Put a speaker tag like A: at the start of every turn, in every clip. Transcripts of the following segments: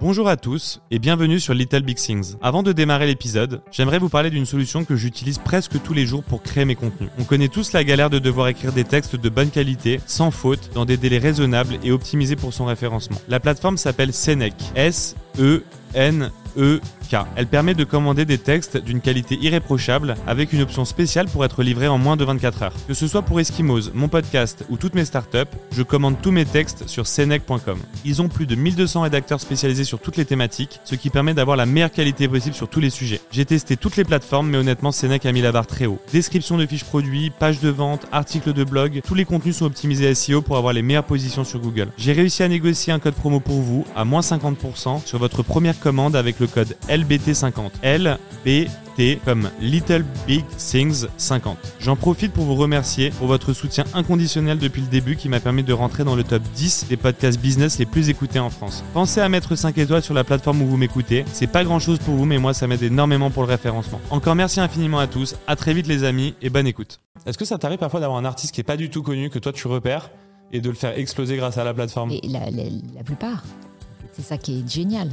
A: Bonjour à tous et bienvenue sur Little Big Things. Avant de démarrer l'épisode, j'aimerais vous parler d'une solution que j'utilise presque tous les jours pour créer mes contenus. On connaît tous la galère de devoir écrire des textes de bonne qualité, sans faute, dans des délais raisonnables et optimisés pour son référencement. La plateforme s'appelle Senec. S E N E Elle permet de commander des textes d'une qualité irréprochable avec une option spéciale pour être livré en moins de 24 heures. Que ce soit pour Eskimos, mon podcast ou toutes mes startups, je commande tous mes textes sur senec.com. Ils ont plus de 1200 rédacteurs spécialisés sur toutes les thématiques, ce qui permet d'avoir la meilleure qualité possible sur tous les sujets. J'ai testé toutes les plateformes, mais honnêtement, Senec a mis la barre très haut. Description de fiches produits, pages de vente, articles de blog, tous les contenus sont optimisés SEO pour avoir les meilleures positions sur Google. J'ai réussi à négocier un code promo pour vous à moins 50% sur votre première commande avec le code LBT50. LBT comme Little Big Things 50. J'en profite pour vous remercier pour votre soutien inconditionnel depuis le début qui m'a permis de rentrer dans le top 10 des podcasts business les plus écoutés en France. Pensez à mettre 5 étoiles sur la plateforme où vous m'écoutez. C'est pas grand chose pour vous, mais moi ça m'aide énormément pour le référencement. Encore merci infiniment à tous. À très vite les amis et bonne écoute. Est-ce que ça t'arrive parfois d'avoir un artiste qui est pas du tout connu, que toi tu repères et de le faire exploser grâce à la plateforme?
B: Et la, la- la plupart. C'est ça qui est génial.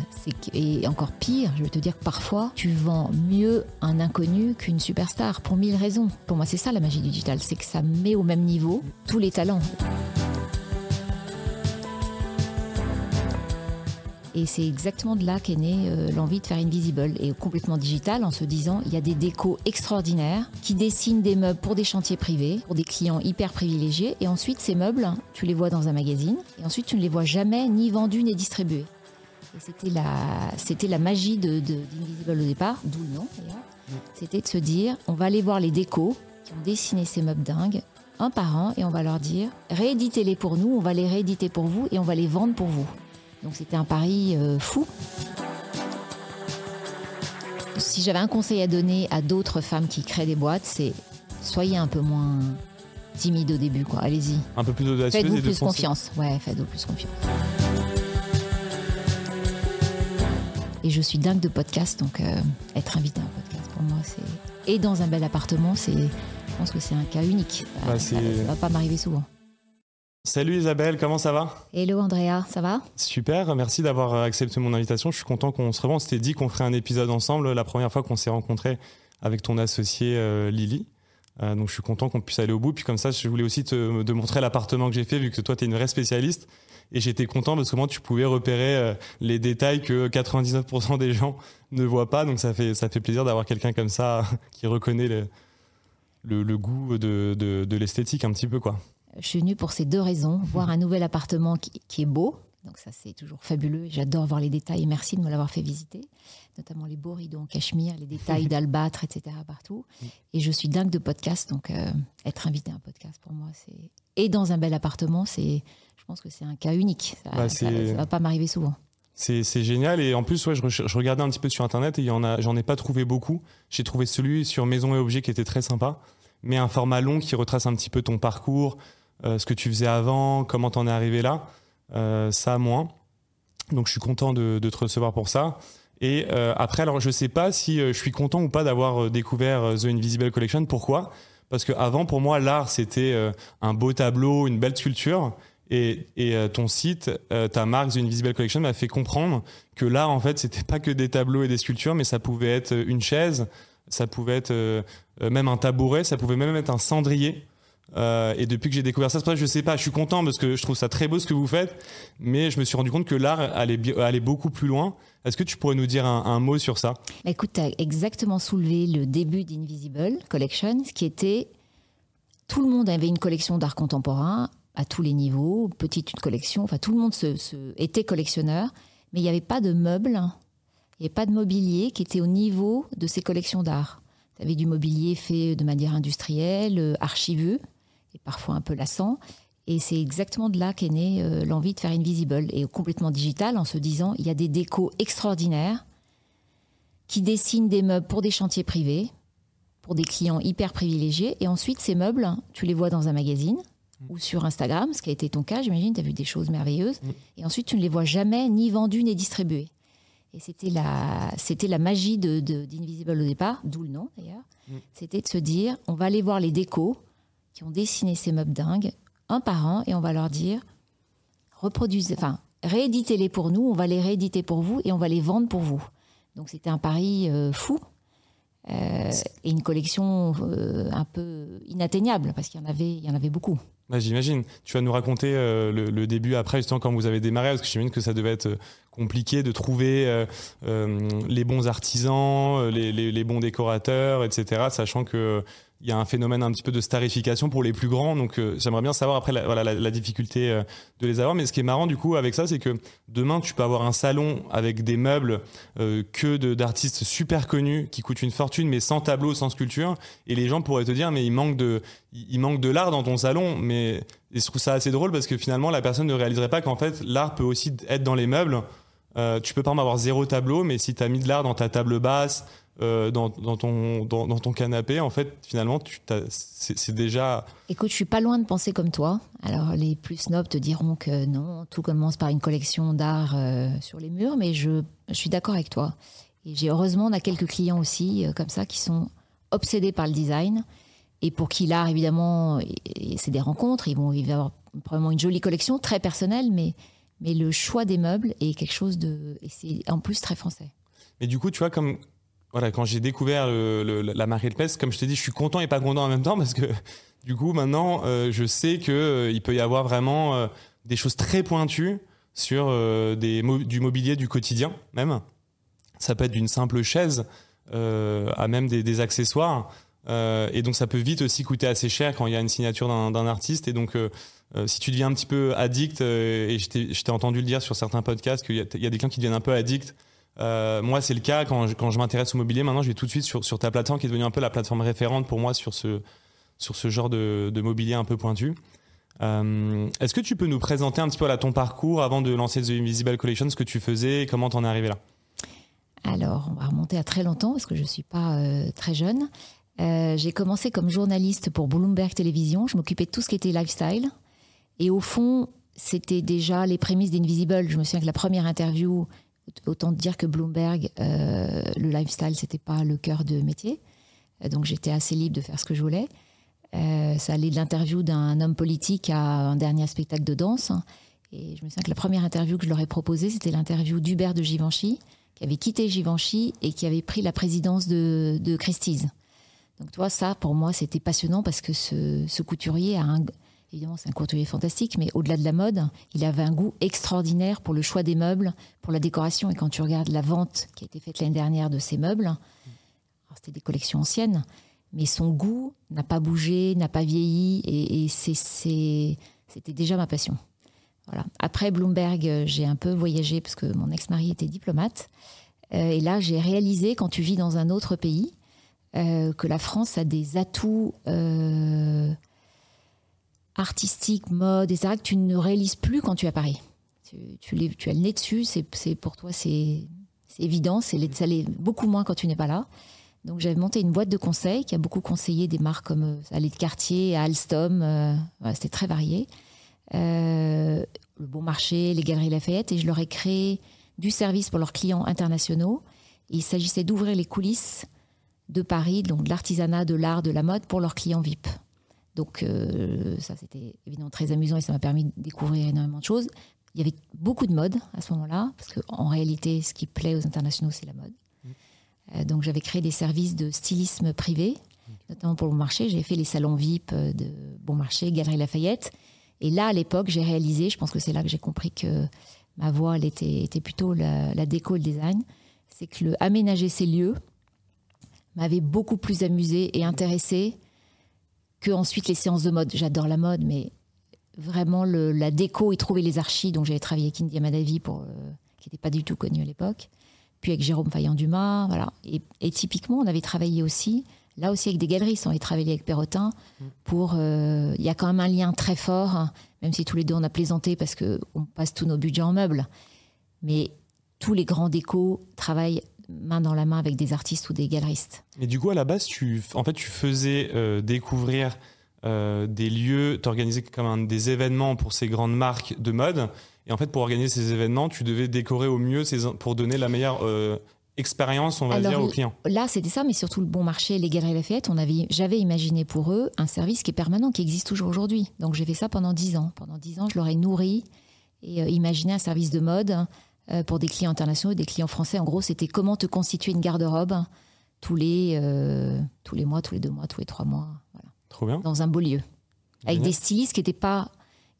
B: Et encore pire, je vais te dire que parfois, tu vends mieux un inconnu qu'une superstar pour mille raisons. Pour moi, c'est ça la magie du digital, c'est que ça met au même niveau tous les talents. Et c'est exactement de là qu'est née euh, l'envie de faire Invisible et complètement digital en se disant il y a des décos extraordinaires qui dessinent des meubles pour des chantiers privés, pour des clients hyper privilégiés. Et ensuite, ces meubles, tu les vois dans un magazine et ensuite tu ne les vois jamais ni vendus ni distribués. C'était la, c'était la magie de, de- d'Invisible au départ, d'où le nom d'ailleurs. C'était de se dire on va aller voir les décos qui ont dessiné ces meubles dingues un par un et on va leur dire rééditez-les pour nous, on va les rééditer pour vous et on va les vendre pour vous. Donc c'était un pari euh, fou. Si j'avais un conseil à donner à d'autres femmes qui créent des boîtes, c'est soyez un peu moins timide au début, quoi. Allez-y.
A: Un peu plus audacieuse
B: Faites-vous
A: et
B: plus confiance. Ouais, faites-vous plus confiance. Et je suis dingue de podcast, donc euh, être invité à un podcast pour moi, c'est. Et dans un bel appartement, c'est. Je pense que c'est un cas unique. Ça-
A: Bah,
B: ça, ça va pas m'arriver souvent.
A: Salut Isabelle, comment ça va?
B: Hello Andrea, ça va?
A: Super, merci d'avoir accepté mon invitation. Je suis content qu'on se revoie. On s'était dit qu'on ferait un épisode ensemble la première fois qu'on s'est rencontrés avec ton associé euh, Lily. Euh, donc je suis content qu'on puisse aller au bout. Puis comme ça, je voulais aussi te, te montrer l'appartement que j'ai fait, vu que toi, tu es une vraie spécialiste. Et j'étais content parce que moi, tu pouvais repérer euh, les détails que 99% des gens ne voient pas. Donc ça fait, ça fait plaisir d'avoir quelqu'un comme ça qui reconnaît le, le, le goût de, de, de l'esthétique un petit peu. quoi.
B: Je suis venue pour ces deux raisons. Voir un nouvel appartement qui, qui est beau. Donc ça, c'est toujours fabuleux. J'adore voir les détails et merci de me l'avoir fait visiter. Notamment les beaux rideaux en cachemire, les détails d'albâtre, etc. partout. Et je suis dingue de podcast. Donc euh, être invité à un podcast pour moi, c'est... Et dans un bel appartement, c'est... Je pense que c'est un cas unique. Ça,
A: Bah,
B: ça, ça va pas m'arriver souvent.
A: C'est génial et en plus ouais, je, regardais un petit peu sur internet et il y en a j'en ai pas trouvé beaucoup. J'ai trouvé celui sur Maison et Objets qui était très sympa, mais un format long qui retrace un petit peu ton parcours, euh, ce que tu faisais avant, comment t'en es arrivé là, euh, ça moins. Donc je suis content de, de te recevoir pour ça. Et euh, après alors je sais pas si je suis content ou pas d'avoir découvert The Invisible Collection. Pourquoi? Parce que avant pour moi l'art c'était un beau tableau, une belle sculpture. Et, euh, ton site, euh, ta marque The Invisible Collection m'a fait comprendre que l'art, en fait, c'était pas que des tableaux et des sculptures, mais ça pouvait être une chaise, ça pouvait être euh, euh, même un tabouret, ça pouvait même être un cendrier. Euh, et depuis que j'ai découvert ça, c'est pour je sais pas, je suis content parce que je trouve ça très beau ce que vous faites, mais je me suis rendu compte que l'art allait beaucoup plus loin. Est-ce que tu pourrais nous dire un, un mot sur ça?
B: Bah, Écoute, tu as exactement soulevé le début d'Invisible Collection, ce qui était. Tout le monde avait une collection d'art contemporain à tous les niveaux, petite une collection, enfin tout le monde se, était collectionneur, mais il n'y avait pas de meubles, il n'y avait pas de mobilier qui était au niveau de ces collections d'art. Tu avais du mobilier fait de manière industrielle, euh, archiveux, et parfois un peu lassant. Et c'est exactement de là qu'est née euh, l'envie de faire Invisible, et complètement digital, en se disant il y a des décos extraordinaires qui dessinent des meubles pour des chantiers privés, pour des clients hyper privilégiés. Et ensuite, ces meubles, tu les vois dans un magazine ou sur Instagram, ce qui a été ton cas, j'imagine, tu as vu des choses merveilleuses. Et ensuite, tu ne les vois jamais ni vendus ni distribués. Et c'était la, c'était la magie de, d'Invisible au départ, d'où le nom d'ailleurs. C'était de se dire, on va aller voir les décos qui ont dessiné ces meubles dingues, un par un, et on va leur dire, reproduisez, enfin, rééditez-les pour nous, on va les rééditer pour vous et on va les vendre pour vous. Donc c'était un pari euh, fou euh, et une collection euh, un peu inatteignable parce qu'il y en avait, il y en avait beaucoup.
A: Bah, j'imagine. Tu vas nous raconter le, début après, justement, quand vous avez démarré, parce que j'imagine que ça devait être compliqué de trouver les bons artisans, les, les, bons décorateurs, etc., sachant que il y a un phénomène un petit peu de starification pour les plus grands. Donc, euh, j'aimerais bien savoir après la, voilà, la, difficulté euh, de les avoir. Mais ce qui est marrant du coup avec ça, c'est que demain, tu peux avoir un salon avec des meubles euh, que d'artistes super connus qui coûtent une fortune, mais sans tableau, sans sculpture. Et les gens pourraient te dire, mais il manque de, il manque de l'art dans ton salon. Mais je trouve ça assez drôle parce que finalement, la personne ne réaliserait pas qu'en fait, l'art peut aussi être dans les meubles. tu peux pas avoir zéro tableau, mais si tu as mis de l'art dans ta table basse, euh, dans, ton, dans, ton canapé, en fait, finalement, c'est déjà.
B: Écoute, je suis pas loin de penser comme toi. Alors, les plus snobs te diront que non, tout commence par une collection d'art euh, sur les murs, mais je, je suis d'accord avec toi. Et j'ai heureusement, on a quelques clients aussi, euh, comme ça, qui sont obsédés par le design et pour qui l'art, évidemment, c'est des rencontres. Ils vont, ils vont avoir probablement une jolie collection, très personnelle, mais, mais le choix des meubles est quelque chose de. Et c'est en plus très français.
A: Mais du coup, tu vois, comme voilà, quand j'ai découvert la marée de peste, comme je t'ai dit, je suis content et pas content en même temps parce que du coup, maintenant, euh, je sais que euh, il peut y avoir vraiment euh, des choses très pointues sur des du mobilier du quotidien, même. Ça peut être d'une simple chaise à même des, accessoires. et donc, ça peut vite aussi coûter assez cher quand il y a une signature d'un artiste. Et donc, si tu deviens un petit peu addict, et je t'ai entendu le dire sur certains podcasts qu'il y, y, a des clients qui deviennent un peu addicts euh, moi, c'est le cas quand je, m'intéresse au mobilier. Maintenant, je vais tout de suite sur, ta plateforme qui est devenue un peu la plateforme référente pour moi sur ce, genre de, mobilier un peu pointu. Euh, Est-ce que tu peux nous présenter un petit peu là, ton parcours avant de lancer The Invisible Collection, ce que tu faisais et comment t'en es arrivé là?
B: Alors, on va remonter à très longtemps parce que je suis pas euh, très jeune. J'ai commencé comme journaliste pour Bloomberg Télévision. Je m'occupais de tout ce qui était lifestyle. Et au fond, c'était déjà les prémices d'Invisible. Je me souviens que la première interview, Autant dire que Bloomberg, euh, le lifestyle, c'était pas le cœur de métier. Euh, donc j'étais assez libre de faire ce que je voulais. Euh, ça allait de l'interview d'un homme politique à un dernier spectacle de danse. Et je me souviens que la première interview que je leur ai proposée, c'était l'interview d'Hubert de Givenchy, qui avait quitté Givenchy et qui avait pris la présidence de, Christie's. Donc, toi, ça, pour moi, c'était passionnant parce que ce couturier a un, Évidemment, c'est un couturier fantastique, mais au-delà de la mode, il avait un goût extraordinaire pour le choix des meubles, pour la décoration. Et quand tu regardes la vente qui a été faite l'année dernière de ces meubles, c'était des collections anciennes, mais son goût n'a pas bougé, n'a pas vieilli, et, c'était déjà ma passion. Voilà. Après Bloomberg, j'ai un peu voyagé parce que mon ex-mari était diplomate. Euh, et là, j'ai réalisé, quand tu vis dans un autre pays, euh, que la France a des atouts euh, artistique, mode, etc., que tu ne réalises plus quand tu es à Paris. Tu, tu, tu as le nez dessus, c'est pour toi, c'est évident, c'est ça l'est beaucoup moins quand tu n'es pas là. Donc j'avais monté une boîte de conseils qui a beaucoup conseillé des marques comme euh, Allée de Quartier, Alstom, euh, c'était très varié. Euh, le Bon Marché, les Galeries Lafayette, et je leur ai créé du service pour leurs clients internationaux. il s'agissait d'ouvrir les coulisses de Paris, donc de l'artisanat, de l'art, de la mode pour leurs clients VIP. Donc euh, ça, c'était évidemment très amusant et ça m'a permis de découvrir énormément de choses. Il y avait beaucoup de mode à ce moment-là, parce qu'en réalité, ce qui plaît aux internationaux, c'est la mode. Mmh. Euh, donc j'avais créé des services de stylisme privé, notamment pour le marché. J'ai fait les salons VIP de Bon Marché, Galerie Lafayette. Et là, à l'époque, j'ai réalisé, je pense que c'est là que j'ai compris que ma voie, elle était, était plutôt la, la déco et le design, c'est que le aménager ces lieux m'avait beaucoup plus amusé et intéressé que ensuite les séances de mode. J'adore la mode, mais vraiment le, la déco et trouver les archives. Donc j'avais travaillé avec India Madavi, pour, euh, qui n'était pas du tout connu à l'époque. Puis avec Jérôme Faillant-Dumas, voilà. Et, typiquement, on avait travaillé aussi, là aussi avec des galeries, on avait travaillé avec Perrotin pour. Euh, il y a quand même un lien très fort, hein, même si tous les deux on a plaisanté parce que on passe tous nos budgets en meubles. Mais tous les grands décos travaillent main dans la main avec des artistes ou des galeristes.
A: Et du coup, à la base, tu, en fait, tu faisais euh, découvrir euh, des lieux, tu organisais comme des événements pour ces grandes marques de mode. Et en fait, pour organiser ces événements, tu devais décorer au mieux ces, pour donner la meilleure euh, expérience, on va dire, aux clients.
B: Là, c'était ça, mais surtout le bon marché, les galeries Lafayette, on avait, j'avais imaginé pour eux un service qui est permanent, qui existe toujours aujourd'hui. Donc j'ai fait ça pendant dix ans. Pendant dix ans, je leur ai nourri et euh, imaginer un service de mode euh, pour des clients internationaux et des clients français. En gros, c'était comment te constituer une garde-robe tous les, euh, tous les mois, tous les deux mois, tous les trois mois. Voilà.
A: Trop bien.
B: Dans un beau lieu. Avec
A: Génial.
B: des stylistes qui étaient pas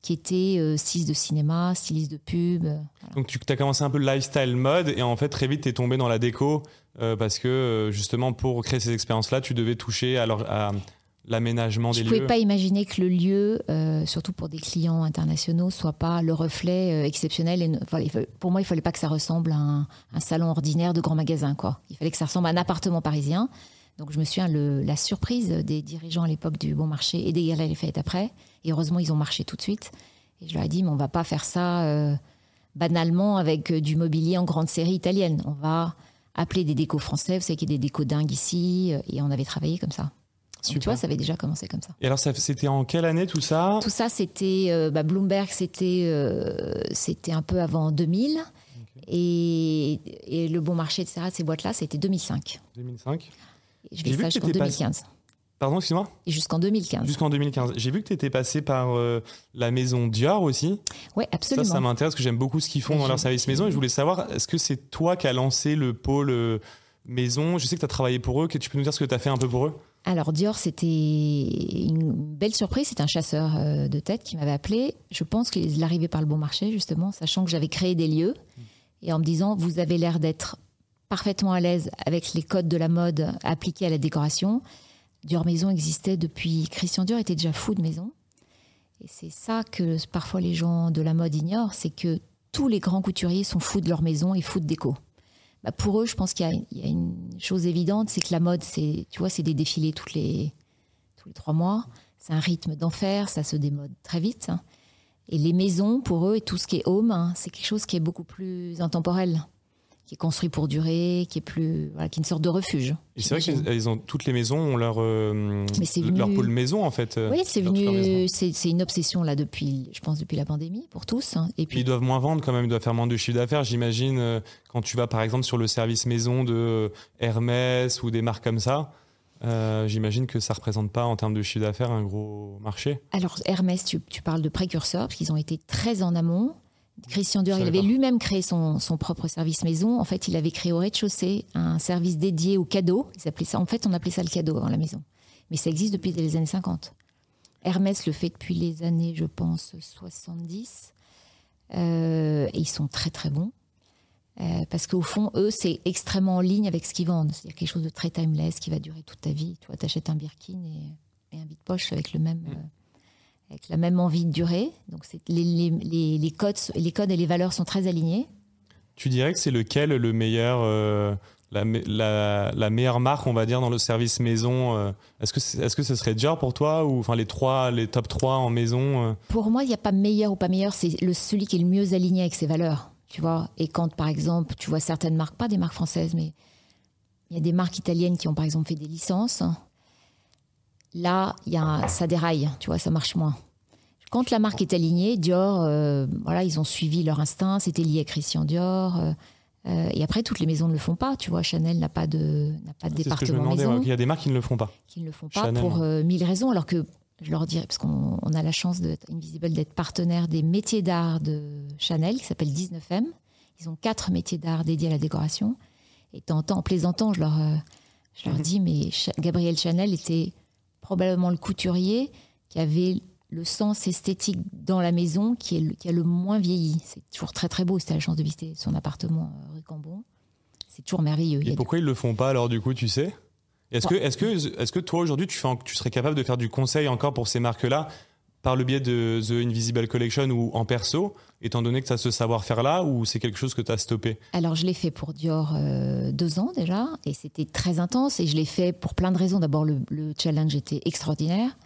B: qui étaient euh, stylistes de cinéma, stylistes de pub. euh, voilà.
A: Donc tu as commencé un peu le lifestyle mode et en fait très vite tu es tombé dans la déco euh, parce que euh, justement pour créer ces expériences-là tu devais toucher à, leur- à l'aménagement
B: Je
A: des
B: ne pouvais
A: lieux.
B: pas imaginer que le lieu, euh, surtout pour des clients internationaux, soit pas le reflet euh, exceptionnel. Et ne- enfin, pour moi, il fallait pas que ça ressemble à un, un salon ordinaire de grand magasin. Quoi. Il fallait que ça ressemble à un appartement parisien. Donc je me souviens le, la surprise des dirigeants à l'époque du Bon Marché et des Galeries Lafayette après. Et heureusement, ils ont marché tout de suite. Et je leur ai dit, mais on va pas faire ça euh, banalement avec euh, du mobilier en grande série italienne. On va appeler des décos français. Vous savez qu'il y a des décos dingues ici. Et on avait travaillé comme ça.
A: Super.
B: tu vois, ça avait déjà commencé comme ça.
A: Et alors ça- c'était en quelle année tout ça?
B: Tout ça, c'était euh, bah, Bloomberg, c'était euh, c'était un peu avant 2000. Et, et le bon marché, etc., ces boîtes-là, c'était 2005.
A: 2005
B: Et je
A: J'ai
B: vais
A: vu
B: ça
A: que
B: jusqu'en
A: t'étais pas-
B: 2015.
A: Pardon, excuse-moi?
B: Et jusqu'en 2015.
A: Jusqu'en 2015. J'ai vu que tu étais passé par euh, la maison Dior aussi.
B: Oui,
A: Ça,
B: absolument.
A: ça m'intéresse parce que j'aime beaucoup ce qu'ils font dans leur service maison et je voulais savoir, est-ce que c'est toi qui as lancé le pôle maison? Je sais que tu as travaillé pour eux, que tu peux nous dire ce que tu as fait un peu pour eux?
B: Alors Dior, c'était une belle surprise. C'est un chasseur euh, de tête qui m'avait appelé. Je pense qu'il arrivait par le bon marché, justement, sachant que j'avais créé des lieux. Et en me disant, vous avez l'air d'être parfaitement à l'aise avec les codes de la mode appliqués à la décoration. Dior Maison existait depuis... Christian Dior était déjà fou de maison. Et c'est ça que parfois les gens de la mode ignorent, c'est que tous les grands couturiers sont fous de leur maison et fous de déco. Bah, pour eux, je pense qu'il y a, une chose évidente, c'est que la mode, c'est, tu vois, c'est des défilés les, tous les trois mois. C'est un rythme d'enfer, ça se démode très vite. hein. Et les maisons, pour eux, et tout ce qui est home, hein, c'est quelque chose qui est beaucoup plus intemporel, qui est construit pour durer, qui est plus, voilà, qui est une sorte de refuge.
A: Et c'est vrai qu'elles ont toutes les maisons ont leur euh,
B: Mais c'est
A: leur
B: venu-
A: pôle maison en fait. euh,
B: Oui, c'est venu, c'est, une obsession là depuis, je pense depuis la pandémie pour tous. hein. Et
A: Puis ils doivent moins vendre quand même, ils doivent faire moins de chiffre d'affaires, j'imagine, euh, quand tu vas par exemple sur le service maison de euh, Hermès ou des marques comme ça. euh, j'imagine que ça représente pas en termes de chiffre d'affaires un gros marché.
B: alors Hermès, tu, tu parles de précurseurs parce qu'ils ont été très en amont. Christian Dior, il avait lui-même créé son, son propre service maison. En fait, il avait créé au rez-de-chaussée un service dédié aux cadeaux. Ils appelaient ça, en fait, on appelait ça le cadeau dans la maison. Mais ça existe depuis les années 50. Hermès le fait depuis les années, je pense, 70. Euh, et ils sont très, très bons. Euh, parce qu'au fond, eux, c'est extrêmement en ligne avec ce qu'ils vendent. C'est quelque chose de très timeless qui va durer toute ta vie. Tu vois, t'achètes un Birkin et, et un vide-poche avec le même, euh, avec la même envie de durer. Donc, les, les, les, les codes, les codes et les valeurs sont très alignés.
A: Tu dirais que c'est lequel le meilleur, euh, la, me- la, la meilleure marque, on va dire, dans le service maison euh, Est-ce que, est-ce que ce serait Dior pour toi ou enfin les trois, les top 3 en maison euh,
B: Pour moi, il n'y a pas meilleur ou pas meilleur, c'est le, celui qui est le mieux aligné avec ses valeurs. Tu vois Et quand, par exemple, tu vois certaines marques, pas des marques françaises, mais il y a des marques italiennes qui ont, par exemple, fait des licences. Là, il y a, ça déraille, tu vois, ça marche moins. Quand la marque est alignée, Dior, euh, voilà, ils ont suivi leur instinct, c'était lié à Christian Dior. euh, euh, et après, toutes les maisons ne le font pas. Tu vois, Chanel n'a pas de, n'a pas de département maison
A: Il y a des marques qui ne le font pas.
B: qui ne le font pas
A: Chanel,
B: pour euh, mille raisons, alors que je leur dirais, parce qu'on on a la chance d'être Invisible d'être partenaire des métiers d'art de Chanel, qui s'appelle 19M. Ils ont quatre métiers d'art dédiés à la décoration. Et en plaisantant, je leur, je leur
A: Mhm.
B: dis, mais Cha- Gabriel Chanel était probablement le couturier qui avait le sens esthétique dans la maison qui, est le- qui a le moins vieilli. C'est toujours très très beau. C'était la chance de visiter son appartement euh, rue Cambon. C'est toujours merveilleux.
A: Et pourquoi ils le font pas alors du coup, tu sais? Est-ce que, est-ce que, est-ce que toi aujourd'hui tu, fais en- tu serais capable de faire du conseil encore pour ces marques-là? Par le biais de The Invisible Collection ou en perso, étant donné que tu as ce savoir-faire-là ou c'est quelque chose que tu as stoppé?
B: Alors, je l'ai fait pour Dior euh, deux ans déjà, et c'était très intense. Et je l'ai fait pour plein de raisons. D'abord, le, le challenge était extraordinaire,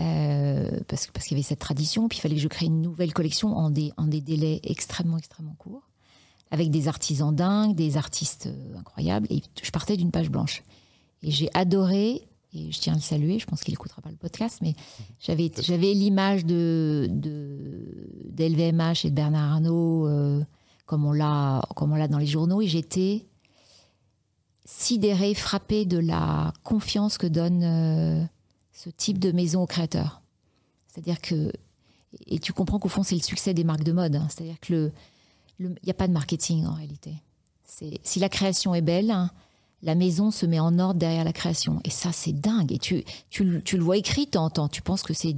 B: euh, parce, parce qu'il y avait cette tradition. Puis, il fallait que je crée une nouvelle collection en des, en des délais extrêmement, extrêmement courts, avec des artisans dingues, des artistes euh, incroyables. Et je partais d'une page blanche. Et j'ai adoré, et je tiens à le saluer, je pense qu'il n'écoutera pas le podcast, mais j'avais, j'avais l'image de, de, d'LVMH et de Bernard Arnault. euh, comme on l'a comme on l'a dans les journaux et j'étais sidérée, frappée de la confiance que donne euh, ce type de maison aux créateurs. C'est-à-dire que Et tu comprends qu'au fond, c'est le succès des marques de mode. Hein. C'est-à-dire que il n'y a pas de marketing en réalité. Si la création est belle, la maison se met en ordre derrière la création. Et ça, c'est dingue. Et tu, tu, le vois écrit, t'entends. Tu penses que c'est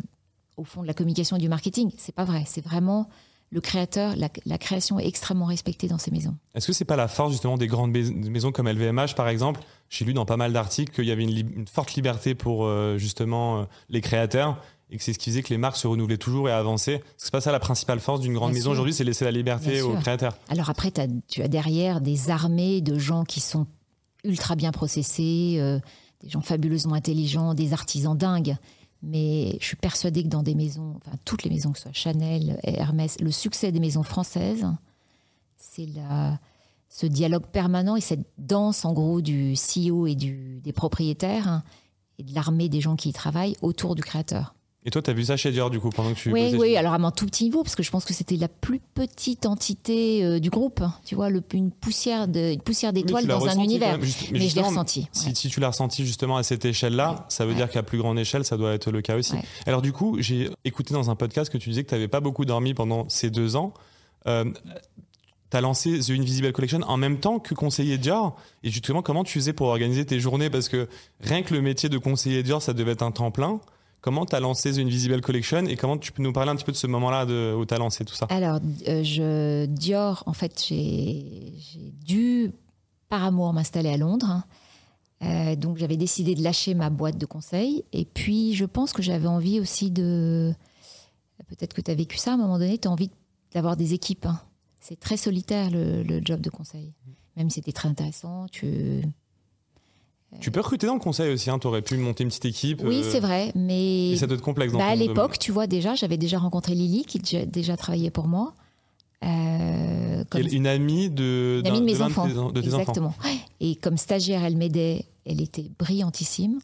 B: au fond de la communication et du marketing. C'est pas vrai. C'est vraiment le créateur, la, création est extrêmement respectée dans ces maisons.
A: Est-ce que c'est pas la force justement des grandes maisons comme LVMH par exemple? J'ai lu dans pas mal d'articles qu'il y avait une, forte liberté pour euh, justement euh, les créateurs et que c'est ce qui faisait que les marques se renouvelaient toujours et avançaient. C'est pas ça la principale force d'une grande maison aujourd'hui, c'est laisser la liberté aux créateurs?
B: Alors après, tu as derrière des armées de gens qui sont ultra bien processés, euh, des gens fabuleusement intelligents, des artisans dingues. Mais je suis persuadée que dans des maisons, enfin toutes les maisons, que ce soit Chanel, Hermès, le succès des maisons françaises, c'est ce dialogue permanent et cette danse en gros du CEO et du, des propriétaires hein, et de l'armée des gens qui y travaillent autour du créateur.
A: Et toi, tu as vu ça chez Dior, du coup, pendant que tu.
B: Oui, oui, alors à un tout petit niveau, parce que je pense que c'était la plus petite entité euh, du groupe. Hein. Tu vois, le, une poussière d'étoiles dans un univers. mais, je l'ai ressenti.
A: Si, tu l'as ressenti justement à cette échelle-là, ça veut dire qu'à plus grande échelle, ça doit être le cas aussi. Alors, du coup, j'ai écouté dans un podcast que tu disais que tu n'avais pas beaucoup dormi pendant ces deux ans. Euh, tu as lancé The Invisible Collection en même temps que conseiller Dior. Et justement, comment tu faisais pour organiser tes journées? Parce que rien que le métier de conseiller Dior, ça devait être un temps plein. Comment tu as lancé The Invisible Collection et comment tu peux nous parler un petit peu de ce moment-là où tu as lancé tout ça?
B: Alors, euh, je, Dior, en fait, j'ai dû, par amour, m'installer à Londres. Euh, donc, j'avais décidé de lâcher ma boîte de conseil. Et puis, je pense que j'avais envie aussi de. Peut-être que tu as vécu ça à un moment donné, tu as envie d'avoir des équipes. Hein. C'est très solitaire le, le, job de conseil. Même si c'était très intéressant, tu
A: tu peux recruter dans le conseil aussi, hein. tu aurais pu monter une petite équipe.
B: Oui, euh, c'est vrai, mais.
A: ça doit être complexe
B: bah, À l'époque, tu vois, déjà, j'avais déjà rencontré Lily, qui déjà travaillait pour moi.
A: Euh, une amie de,
B: une amie de mes enfants. Exactement. Et comme stagiaire, elle m'aidait, elle était brillantissime.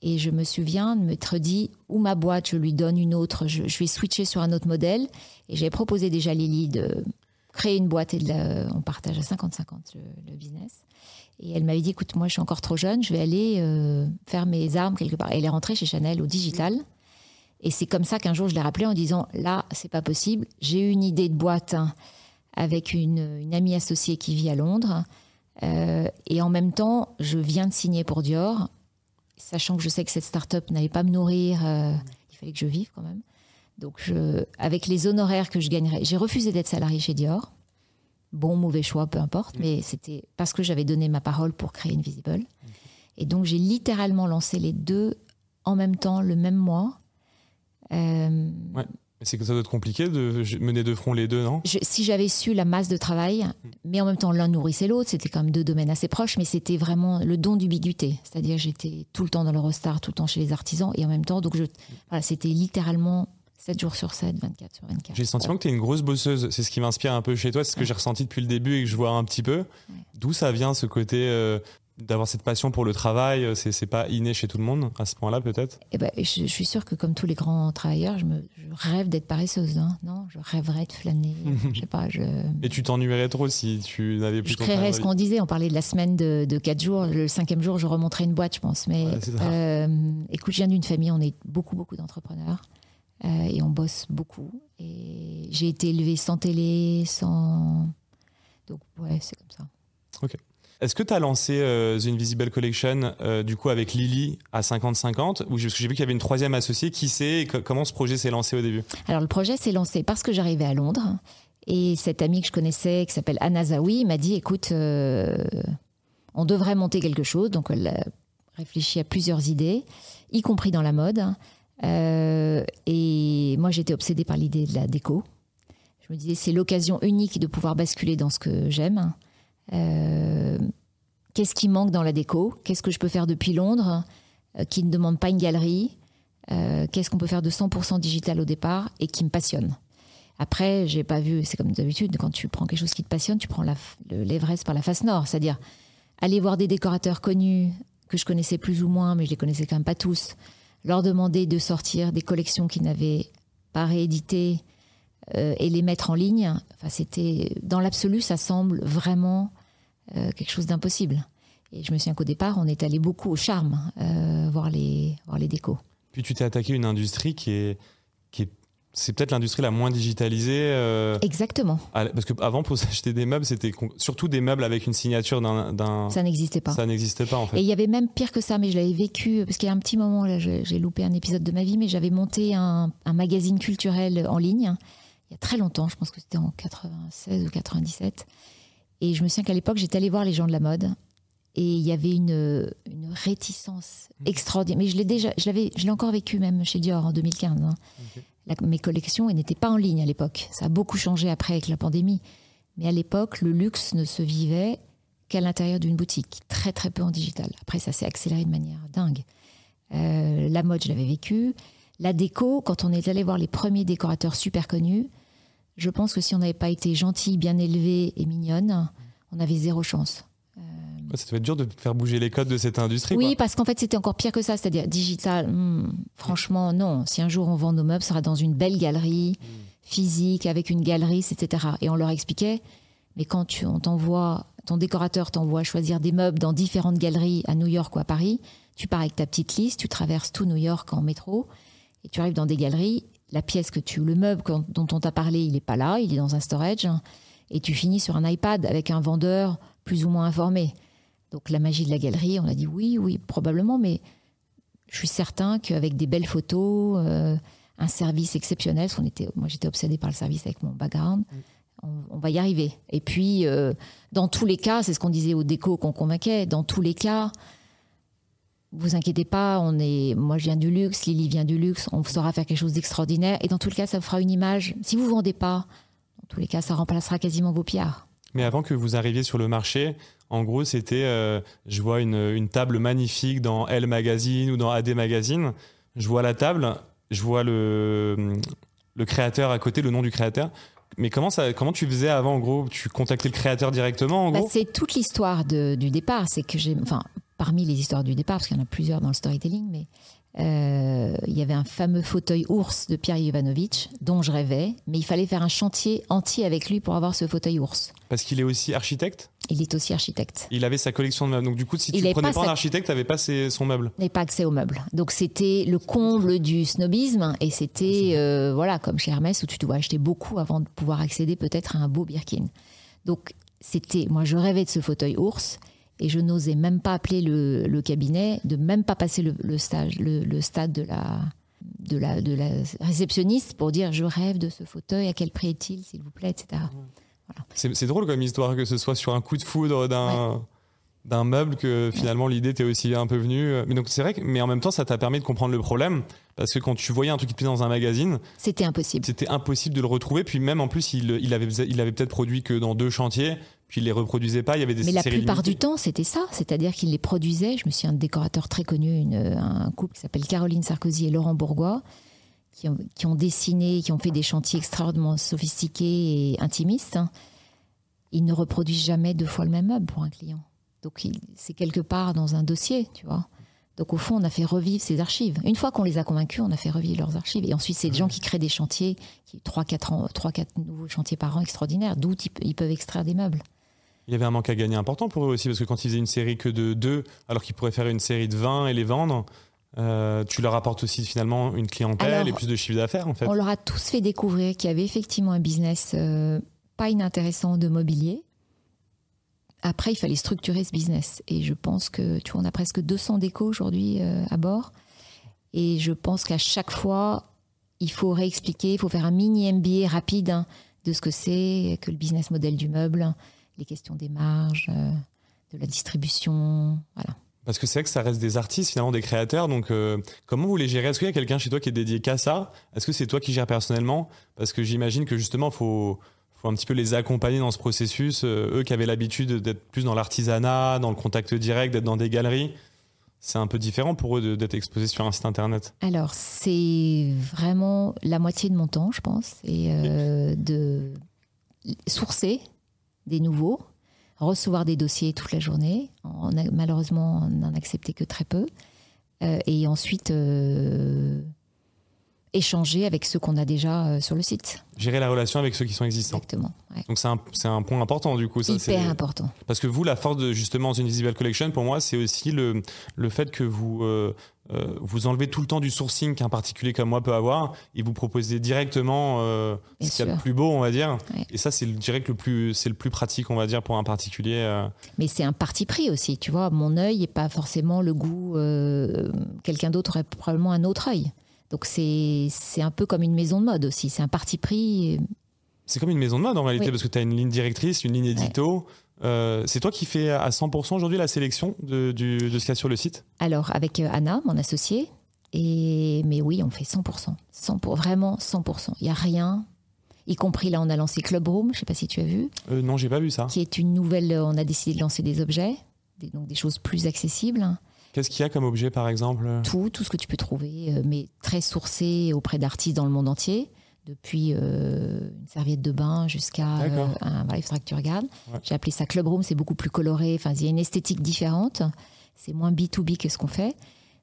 B: Et je me souviens de m'être dit, ou ma boîte, je lui donne une autre, je, je vais switcher sur un autre modèle. Et j'avais proposé déjà à Lily de créer une boîte et on partage à 50-50 le, business. Et elle m'avait dit, écoute, moi je suis encore trop jeune, je vais aller euh, faire mes armes quelque part. elle est rentrée chez Chanel au digital. Et c'est comme ça qu'un jour je l'ai rappelé en disant, là, c'est pas possible. J'ai eu une idée de boîte hein, avec une, amie associée qui vit à Londres. Euh, et en même temps, je viens de signer pour Dior, sachant que je sais que cette start-up n'allait pas me nourrir. Euh, il fallait que je vive quand même. Donc, je, avec les honoraires que je gagnerais, j'ai refusé d'être salarié chez Dior. Bon, mauvais choix, peu importe, mm. mais c'était parce que j'avais donné ma parole pour créer Invisible. Et donc, j'ai littéralement lancé les deux en même temps, le même mois.
A: Euh, ouais. C'est que ça doit être compliqué de mener de front les deux, non?
B: Si j'avais su la masse de travail, mm. mais en même temps l'un nourrissait l'autre, c'était quand même deux domaines assez proches, mais c'était vraiment le don d'ubiquité. C'est-à-dire j'étais tout le temps dans l'Eurostar, tout le temps chez les artisans, et en même temps, donc je, voilà, c'était littéralement 7 jours sur 7, 24 sur 24.
A: J'ai le sentiment que tu es une grosse bosseuse. C'est ce qui m'inspire un peu chez toi. C'est ce que j'ai ressenti depuis le début et que je vois un petit peu. D'où ça vient ce côté euh, d'avoir cette passion pour le travail euh, C'est pas inné chez tout le monde à ce point-là peut-être?
B: Eh ben, je, suis sûre que comme tous les grands travailleurs, je, me, rêve d'être paresseuse. Hein. Non, je rêverais de flâner. je sais pas. Je...
A: Et tu t'ennuierais trop si tu n'avais plus.
B: Je créerais ce qu'on disait. On parlait de la semaine de, de 4 jours. Le cinquième jour, je remonterais une boîte, je pense. Mais euh, écoute, je viens d'une famille. On est beaucoup, beaucoup d'entrepreneurs. Euh, et on bosse beaucoup. Et j'ai été élevée sans télé, sans. Donc, ouais, c'est comme ça.
A: Ok. Est-ce que tu as lancé euh, The Invisible Collection euh, du coup avec Lily à 50-50 ou j'ai vu qu'il y avait une troisième associée qui sait comment ce projet s'est lancé au début?
B: Alors le projet s'est lancé parce que j'arrivais à Londres et cette amie que je connaissais qui s'appelle Anna Zawi m'a dit écoute on devrait monter quelque chose donc elle a réfléchi à plusieurs idées y compris dans la mode euh, et moi, j'étais obsédée par l'idée de la déco. Je me disais, c'est l'occasion unique de pouvoir basculer dans ce que j'aime. Euh, qu'est-ce qui manque dans la déco? Qu'est-ce que je peux faire depuis Londres euh, qui ne demande pas une galerie? Qu'est-ce qu'on peut faire de 100% digital au départ et qui me passionne? Après, j'ai pas vu, c'est comme d'habitude, quand tu prends quelque chose qui te passionne, tu prends l'Everest par la face nord. C'est-à-dire aller voir des décorateurs connus que je connaissais plus ou moins, mais je les connaissais quand même pas tous, leur demander de sortir des collections qu'ils n'avaient pas rééditées euh, et les mettre en ligne. Enfin, c'était dans l'absolu, ça semble vraiment euh, quelque chose d'impossible. Et je me souviens qu'au départ, on est allé beaucoup au charme, euh, voir les voir les décos.
A: Puis tu t'es attaqué à une industrie qui est qui est c'est peut-être l'industrie la moins digitalisée. euh,
B: Exactement.
A: à- parce qu'avant, pour s'acheter des meubles, c'était surtout des meubles avec une signature d'un.
B: Ça n'existait pas.
A: Ça n'existait pas en fait.
B: Et il y avait même pire que ça, mais je l'avais vécu, parce qu'il y a un petit moment, là, j'ai j'ai loupé un épisode de ma vie, mais j'avais monté un, un magazine culturel en ligne, il y a très longtemps, je pense que c'était en 96 ou 97. Et je me souviens qu'à l'époque, j'étais allée voir les gens de la mode, et il y avait une, une réticence extraordinaire. Mais je l'ai déjà, je l'avais, je l'ai encore vécu même chez Dior en 2015. hein. La- mes collections n'étaient pas en ligne à l'époque. Ça a beaucoup changé après avec la pandémie. Mais à l'époque, le luxe ne se vivait qu'à l'intérieur d'une boutique, très très peu en digital. Après, ça s'est accéléré de manière dingue. Euh, la mode, je l'avais vécu. La déco, quand on est allé voir les premiers décorateurs super connus, je pense que si on n'avait pas été gentil, bien élevé et mignonne, on avait zéro chance.
A: Ça devait être dur de faire bouger les codes de cette industrie.
B: Oui,
A: quoi.
B: parce qu'en fait, c'était encore pire que ça, c'est-à-dire digital. hmm, franchement, non. Si un jour on vend nos meubles, ce sera dans une belle galerie physique avec une galerie, etc. Et on leur expliquait, mais quand tu, on t'envoie, ton décorateur t'envoie choisir des meubles dans différentes galeries à New York ou à Paris, tu pars avec ta petite liste, tu traverses tout New York en métro et tu arrives dans des galeries. La pièce que tu, le meuble dont on t'a parlé, il n'est pas là, il est dans un storage, et tu finis sur un iPad avec un vendeur plus ou moins informé. Donc la magie de la galerie, on a dit oui, oui, probablement, mais je suis certain qu'avec des belles photos, euh, un service exceptionnel, parce était, moi j'étais obsédée par le service avec mon background, on, on va y arriver. Et puis, euh, dans tous les cas, c'est ce qu'on disait au déco qu'on convainquait, dans tous les cas, vous inquiétez pas, on est, moi je viens du luxe, Lily vient du luxe, on saura faire quelque chose d'extraordinaire, et dans tous les cas, ça vous fera une image. Si vous vendez pas, dans tous les cas, ça remplacera quasiment vos pillards.
A: Mais avant que vous arriviez sur le marché, en gros, c'était, euh, je vois une, une table magnifique dans Elle Magazine ou dans AD Magazine. Je vois la table, je vois le, le créateur à côté, le nom du créateur. Mais comment, ça, comment tu faisais avant, en gros? Tu contactais le créateur directement, en
B: Bah,
A: gros?
B: c'est toute l'histoire du départ. C'est que j'ai, enfin, parmi les histoires du départ, parce qu'il y en a plusieurs dans le storytelling, mais euh, il y avait un fameux fauteuil ours de Pierre Ivanovitch dont je rêvais, mais il fallait faire un chantier entier avec lui pour avoir ce fauteuil ours.
A: Parce qu'il est aussi architecte?
B: Il est aussi architecte.
A: Il avait sa collection de meubles. Donc, du coup, si
B: Il
A: tu
B: avait
A: prenais
B: pas
A: pas un architecte, tu n'avais pas ses- son meuble.
B: n'avait pas accès aux meubles. Donc c'était le comble du snobisme et c'était euh, voilà comme chez Hermès où tu dois acheter beaucoup avant de pouvoir accéder peut-être à un beau Birkin. Donc c'était moi je rêvais de ce fauteuil ours et je n'osais même pas appeler le, le cabinet, de même pas passer le, le stage, le, le stade de la de la de la réceptionniste pour dire je rêve de ce fauteuil, à quel prix est-il s'il vous plaît, etc.
A: C'est c'est drôle comme histoire que ce soit sur un coup de foudre d'un d'un meuble que finalement l'idée t'est aussi un peu venue. Mais donc c'est vrai que, mais en même temps ça t'a permis de comprendre le problème parce que quand tu voyais un truc qui te plaisait dans un magazine,
B: C'était impossible.
A: c'était impossible de le retrouver. Puis même en plus il, il avait il avait peut-être produit que dans deux chantiers, puis il les reproduisait pas. Il y avait des
B: Mais la plupart du temps, c'était ça. C'est-à-dire qu'ils les produisaient. Je me suis un décorateur très connu, une- un couple qui s'appelle Caroline Sarkozy et Laurent Bourgois, qui ont, qui ont dessiné, qui ont fait des chantiers extraordinairement sophistiqués et intimistes. hein. Ils ne reproduisent jamais deux fois le même meuble pour un client. Donc c'est quelque part dans un dossier, tu vois. Donc au fond, on a fait revivre ces archives. Une fois qu'on les a convaincus, on a fait revivre leurs archives. Et ensuite, c'est des gens qui créent des chantiers, qui trois, quatre ans, trois, quatre nouveaux chantiers par an extraordinaires, d'où ils peuvent extraire des meubles.
A: Il y avait un manque à gagner important pour eux aussi parce que quand ils faisaient une série que de deux, alors qu'ils pourraient faire une série de 20 et les vendre. euh, tu leur apportes aussi finalement une clientèle
B: Alors,
A: et plus de chiffre d'affaires en fait.
B: On leur a tous fait découvrir qu'il y avait effectivement un business euh, pas inintéressant de mobilier. Après, il fallait structurer ce business. Et je pense que, tu vois, on a presque 200 décos aujourd'hui euh, à bord. Et je pense qu'à chaque fois, il faut réexpliquer, il faut faire un mini MBA rapide hein, de ce que c'est que le business model du meuble, les questions des marges, euh, de la distribution. Voilà.
A: Parce que c'est vrai que ça reste des artistes, finalement, des créateurs. Donc, euh, comment vous les gérez? Est-ce qu'il y a quelqu'un chez toi qui est dédié qu'à ça? Est-ce que c'est toi qui gères personnellement? Parce que j'imagine que justement, il faut, faut un petit peu les accompagner dans ce processus. Euh, eux qui avaient l'habitude d'être plus dans l'artisanat, dans le contact direct, d'être dans des galeries, c'est un peu différent pour eux d'être exposés sur un site internet.
B: Alors, c'est vraiment la moitié de mon temps, je pense, et euh, de sourcer des nouveaux, recevoir des dossiers toute la journée. Malheureusement, on n'en a accepté que très peu. Euh, et ensuite, euh, échanger avec ceux qu'on a déjà euh, sur le site.
A: Gérer la relation avec ceux qui sont existants.
B: Exactement. ouais.
A: Donc c'est un, un point important du coup. Ça, c'est-
B: Hyper important.
A: Parce que vous, la force de justement The Invisible Collection, pour moi, c'est aussi le, le fait que vous, euh, euh, vous enlevez tout le temps du sourcing qu'un particulier comme moi peut avoir et vous proposez directement euh, ce qu'il y a de plus beau, on va dire.
B: Ouais.
A: Et ça, c'est le- plus, c'est le plus pratique, on va dire, pour un particulier. euh.
B: Mais c'est un parti pris aussi, tu vois. Mon œil n'est pas forcément le goût. euh, Quelqu'un d'autre aurait probablement un autre œil. Donc c'est un peu comme une maison de mode aussi. C'est un parti pris.
A: C'est comme une maison de mode en réalité,
B: Oui.
A: parce que tu as une ligne directrice, une ligne édito. Euh, c'est toi qui fais à 100% aujourd'hui la sélection de, du- de ce qu'il y a sur le site?
B: Alors avec euh, Anna, mon associée. Et mais oui, on fait 100%. 100 pour, vraiment 100%. Il y a rien. Y compris là, on a lancé Club Room. Je sais pas si tu as vu.
A: euh, Non, j'ai pas vu ça.
B: qui est une nouvelle. euh, On a décidé de lancer des objets, des, donc des choses plus accessibles.
A: Qu'est-ce qu'il y a comme objet, par exemple?
B: Tout, tout ce que tu peux trouver, euh, mais très sourcé auprès d'artistes dans le monde entier. Depuis euh, une serviette de bain jusqu'à euh, un. Voilà, il faudra que tu regardes.
A: Ouais.
B: J'ai appelé ça Club Room, c'est beaucoup plus coloré. Enfin, il y a une esthétique différente. C'est moins B2B que ce qu'on fait.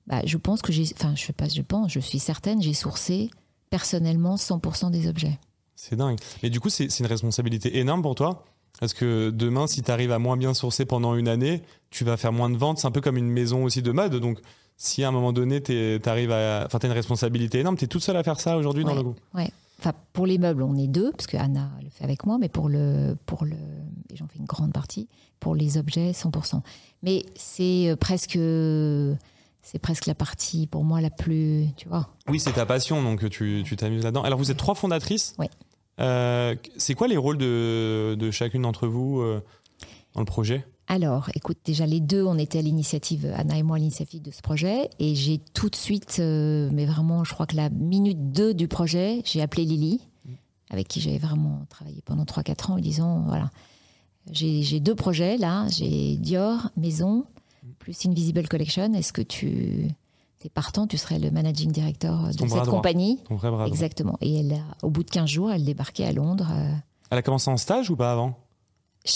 B: Bah, je pense que j'ai. Enfin, je sais pas, je pense, je suis certaine, j'ai sourcé personnellement 100% des objets.
A: C'est dingue. Mais du coup, c'est une responsabilité énorme pour toi? Parce que demain, si tu arrives à moins bien sourcer pendant une année, tu vas faire moins de ventes. C'est un peu comme une maison aussi de mode. Donc, si à un moment donné, tu arrives à. Enfin, tu as une responsabilité énorme, tu es toute seule à faire ça aujourd'hui dans
B: Ouais.
A: le groupe.
B: Enfin, pour les meubles, on est deux, parce que Anna le fait avec moi, mais pour le, pour le, et j'en fais une grande partie. Pour les objets, 100%. Mais c'est euh, presque, c'est presque la partie pour moi la plus, tu vois.
A: Oui, c'est ta passion, donc tu tu t'amuses là-dedans. Alors, vous êtes trois fondatrices.
B: Oui.
A: Euh, c'est quoi les rôles de, chacune d'entre vous euh, dans le projet?
B: Alors, écoute, déjà les deux, on était à l'initiative, Anna et moi, à l'initiative de ce projet, et j'ai tout de suite, euh, mais vraiment, je crois que la minute 2 du projet, j'ai appelé Lily, avec qui j'avais vraiment travaillé pendant 3-4 ans, en disant, voilà, j'ai deux projets là, j'ai Dior, Maison, plus Invisible Collection, est-ce que tu es partant, tu serais le managing director de
A: ton bras
B: cette compagnie
A: Ton vrai bras.
B: Exactement. Et elle, a- au bout de 15 jours, elle débarquait à Londres. euh,
A: Elle a commencé en stage ou pas avant?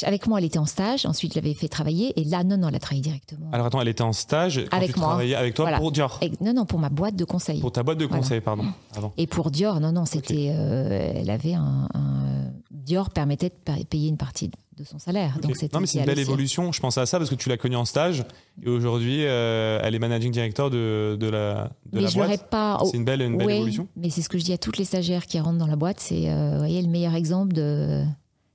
B: Avec moi, elle était en stage. Ensuite, je l'avais fait travailler. Et là, non, non, elle a travaillé directement.
A: Alors, attends, elle était en stage quand
B: Avec
A: tu
B: moi.
A: avec toi
B: Voilà.
A: pour Dior.
B: Et- non, non, pour ma boîte de conseil.
A: Pour ta boîte de
B: Voilà.
A: conseil, pardon. Avant.
B: Et pour Dior, non, non, c'était. euh, elle avait un, un- Dior permettait de pa- payer une partie de son salaire. Donc c'était
A: non, mais c'est une belle évolution. Je pensais à ça parce que tu l'as connue en stage et aujourd'hui, euh, elle est managing director de, de la, de
B: Mais
A: la
B: je
A: boîte.
B: pas.
A: C'est une belle, une belle
B: Ouais,
A: évolution.
B: Mais c'est ce que je dis à toutes les stagiaires qui rentrent dans la boîte. C'est, euh, vous voyez, le meilleur exemple de.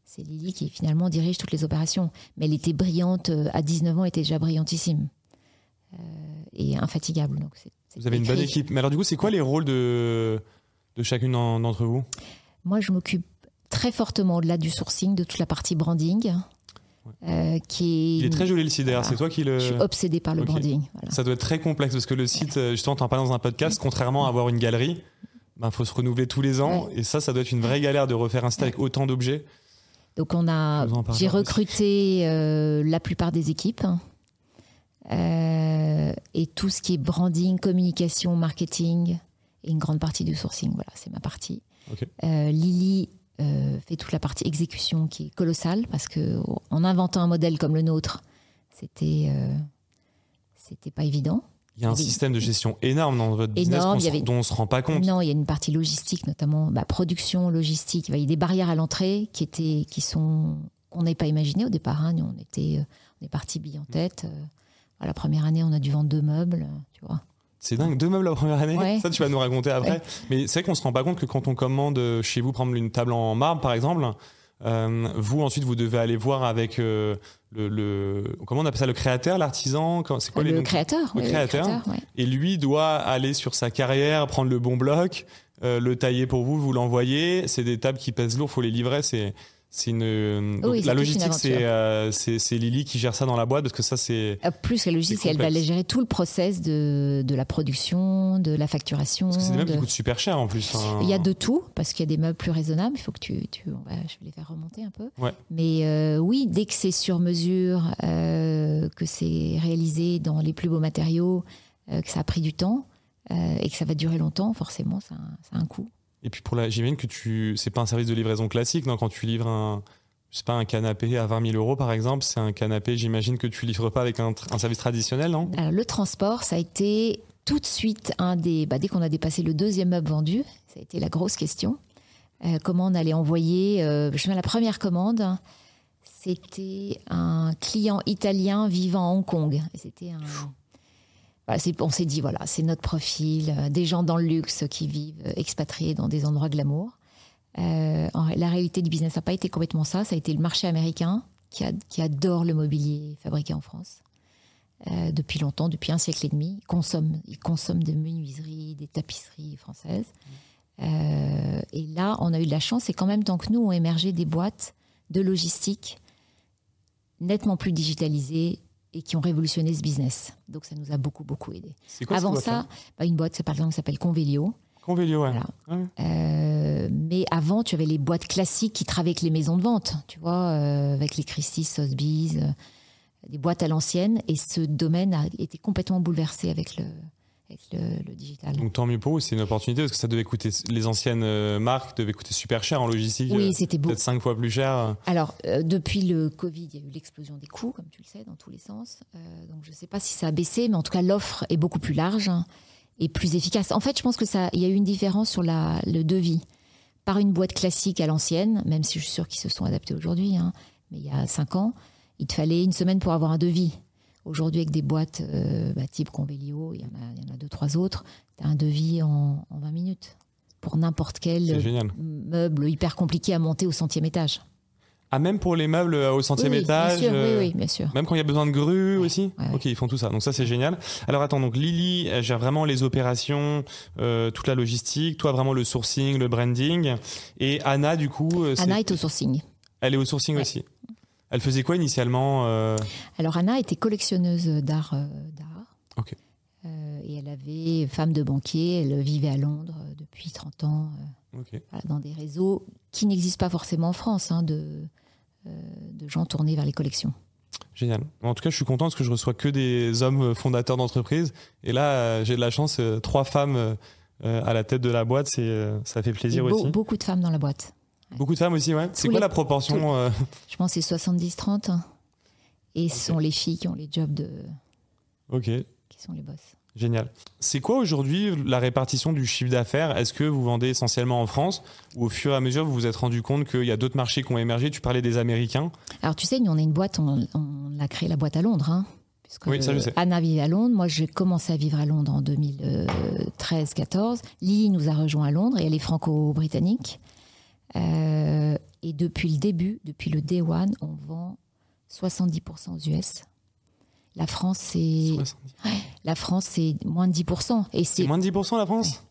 B: C'est Lily qui finalement dirige toutes les opérations. Mais elle était brillante euh, à 19 ans, elle était déjà brillantissime Euh, et infatigable. Donc c'est- c'est
A: Vous avez une bonne équipe. Mais alors, du coup, c'est quoi les rôles de, de chacune d'en- d'entre vous?
B: Moi, je m'occupe très fortement au-delà du sourcing de toute la partie branding, euh, qui est.
A: Il est très joli le site d'ailleurs.
B: Voilà.
A: C'est toi qui le.
B: Je suis obsédée par le branding. voilà.
A: Ça doit être très complexe parce que le site, euh, justement, t'en parles dans un podcast, contrairement à avoir une galerie, il faut se renouveler tous les ans. Et ça, ça doit être une vraie galère de refaire un site avec autant d'objets.
B: Donc on a,
A: en
B: j'ai recruté euh, la plupart des équipes euh, et tout ce qui est branding, communication, marketing et une grande partie du sourcing. Voilà, c'est ma partie. Lily euh, fait toute la partie exécution qui est colossale parce que en inventant un modèle comme le nôtre, c'était euh, c'était pas évident.
A: Il y a un système de gestion énorme dans votre business
B: Énorme, avait-
A: dont on se rend pas compte.
B: Non, il y a une partie logistique, notamment bah, production, logistique. Il y a des barrières à l'entrée qui étaient, qui sont, qu'on n'avait pas imaginé au départ. hein. Nous, on était, euh, on est parti bille en tête. Euh, voilà, La première année, on a dû vendre deux meubles, euh, tu vois.
A: C'est dingue, deux meubles la première année.
B: Ouais.
A: Ça, tu vas nous raconter après.
B: Ouais.
A: Mais c'est vrai qu'on se rend pas compte que quand on commande chez vous, prendre une table en marbre, par exemple, euh, vous ensuite vous devez aller voir avec euh, le, le- comment on appelle ça, le créateur, l'artisan. C'est quoi les
B: le
A: noms
B: créateur,
A: Le
B: oui,
A: créateur.
B: ouais.
A: Et lui doit aller sur sa carrière, prendre le bon bloc, euh, le tailler pour vous, vous l'envoyer. C'est des tables qui pèsent lourd, faut les livrer. C'est c'est une donc
B: Oui, c'est
A: la logistique, c'est euh, Lily qui gère ça dans la boîte parce que ça c'est
B: Euh, Plus la logistique, elle va gérer tout le process de, de la production, de la facturation.
A: parce que c'est des meubles
B: de-
A: qui coûtent super cher en plus. hein.
B: Il y a de tout, parce qu'il y a des meubles plus raisonnables. Il faut que tu. je vais les faire remonter un peu.
A: Ouais.
B: Mais euh, oui, dès que c'est sur mesure, euh, que c'est réalisé dans les plus beaux matériaux, euh, que ça a pris du temps et que ça va durer longtemps, forcément, ça, a- ça a un coût.
A: Et puis pour la, j'imagine que tu, c'est pas un service de livraison classique, non Quand tu livres un, je sais pas, un canapé à 20 000 euros par exemple, c'est un canapé, j'imagine que tu livres pas avec un, service traditionnel, non?
B: Alors, le transport, ça a été tout de suite, un des, bah, dès qu'on a dépassé le deuxième meuble vendu, ça a été la grosse question. Euh, comment on allait envoyer euh, Je me la première commande, c'était un client italien vivant à Hong Kong. C'était un. On s'est dit, voilà, c'est notre profil, euh, des gens dans le luxe qui vivent expatriés dans des endroits glamour. Euh, la réalité du business n'a pas été complètement ça. Ça a été le marché américain qui, adore le mobilier fabriqué en France. Euh, depuis longtemps, depuis un siècle et demi. Ils consomment, ils consomment des menuiseries, des tapisseries françaises. Euh, et là, on a eu de la chance, c'est qu'en même temps que nous, ont émergé des boîtes de logistique nettement plus digitalisées et qui ont révolutionné ce business. Donc ça nous a beaucoup, beaucoup aidé.
A: Quoi,
B: Avant ça, bah, une boîte, par exemple, qui s'appelle Convelio.
A: Convelio, ouais.
B: Euh, mais avant, tu avais les boîtes classiques qui travaillaient avec les maisons de vente, tu vois, euh, avec les Christie, Sotheby's, euh, des boîtes à l'ancienne. Et ce domaine a été complètement bouleversé avec le, le, digital.
A: Donc tant mieux pour vous, c'est une opportunité parce que ça devait coûter, les anciennes marques devaient coûter super cher en logistique.
B: Oui, c'était
A: Peut-être cinq fois plus cher.
B: Alors, depuis le Covid, il y a eu l'explosion des coûts, comme tu le sais, dans tous les sens. donc je ne sais pas si ça a baissé, mais en tout cas, l'offre est beaucoup plus large et plus efficace. En fait, je pense que ça, il y a eu une différence sur la, le devis. Par une boîte classique à l'ancienne, même si je suis sûre qu'ils se sont adaptés aujourd'hui, hein, mais il y a cinq ans, il te fallait une semaine pour avoir un devis. Aujourd'hui, avec des boîtes euh, bah, type Convelio, il y, en a, il y en a deux, trois autres, tu as un devis en, en 20 minutes pour n'importe quel meuble hyper compliqué à monter au centième étage.
A: Ah, même pour les meubles au centième étage
B: bien sûr, oui, oui, bien sûr.
A: Même quand il y a besoin de grues aussi Ok, ils font tout ça. Donc ça, c'est génial. Alors attends, donc Lily elle gère vraiment les opérations, euh, toute la logistique, toi vraiment le sourcing, le branding. Et Anna, du coup...
B: Euh, Anna est au sourcing.
A: Elle est au sourcing aussi. Elle faisait quoi initialement euh
B: Alors Anna était collectionneuse d'art.
A: ok.
B: et elle avait femme de banquier, elle vivait à Londres depuis 30 ans. dans des réseaux qui n'existent pas forcément en France, hein, de euh, de gens tournés vers les collections.
A: Génial. En tout cas, je suis content parce que je reçois que des hommes fondateurs d'entreprises. Et là, euh, j'ai de la chance, euh, trois femmes à la tête de la boîte, c'est, ça fait plaisir aussi.
B: Beaucoup de femmes dans la boîte.
A: Beaucoup de femmes aussi, ouais. C'est quoi la proportion
B: Je pense que c'est 70-30. Hein. Et ce sont les filles qui ont les jobs de.
A: Ok.
B: Qui sont les boss.
A: Génial. C'est quoi aujourd'hui la répartition du chiffre d'affaires? Est-ce que vous vendez essentiellement en France ou au fur et à mesure vous vous êtes rendu compte qu'il y a d'autres marchés qui ont émergé? Tu parlais des Américains.
B: Alors tu sais, nous on a une boîte, on, a créé la boîte à Londres. Hein,
A: oui, ça je sais.
B: Anna vit à Londres. Moi j'ai commencé à vivre à Londres en 2013-14. Lily nous a rejoint à Londres et elle est franco-britannique. Euh, et depuis le début, depuis le day one, on vend 70% aux US. La France, c'est. la France, moins de 10%.
A: Et c'est moins de 10% la France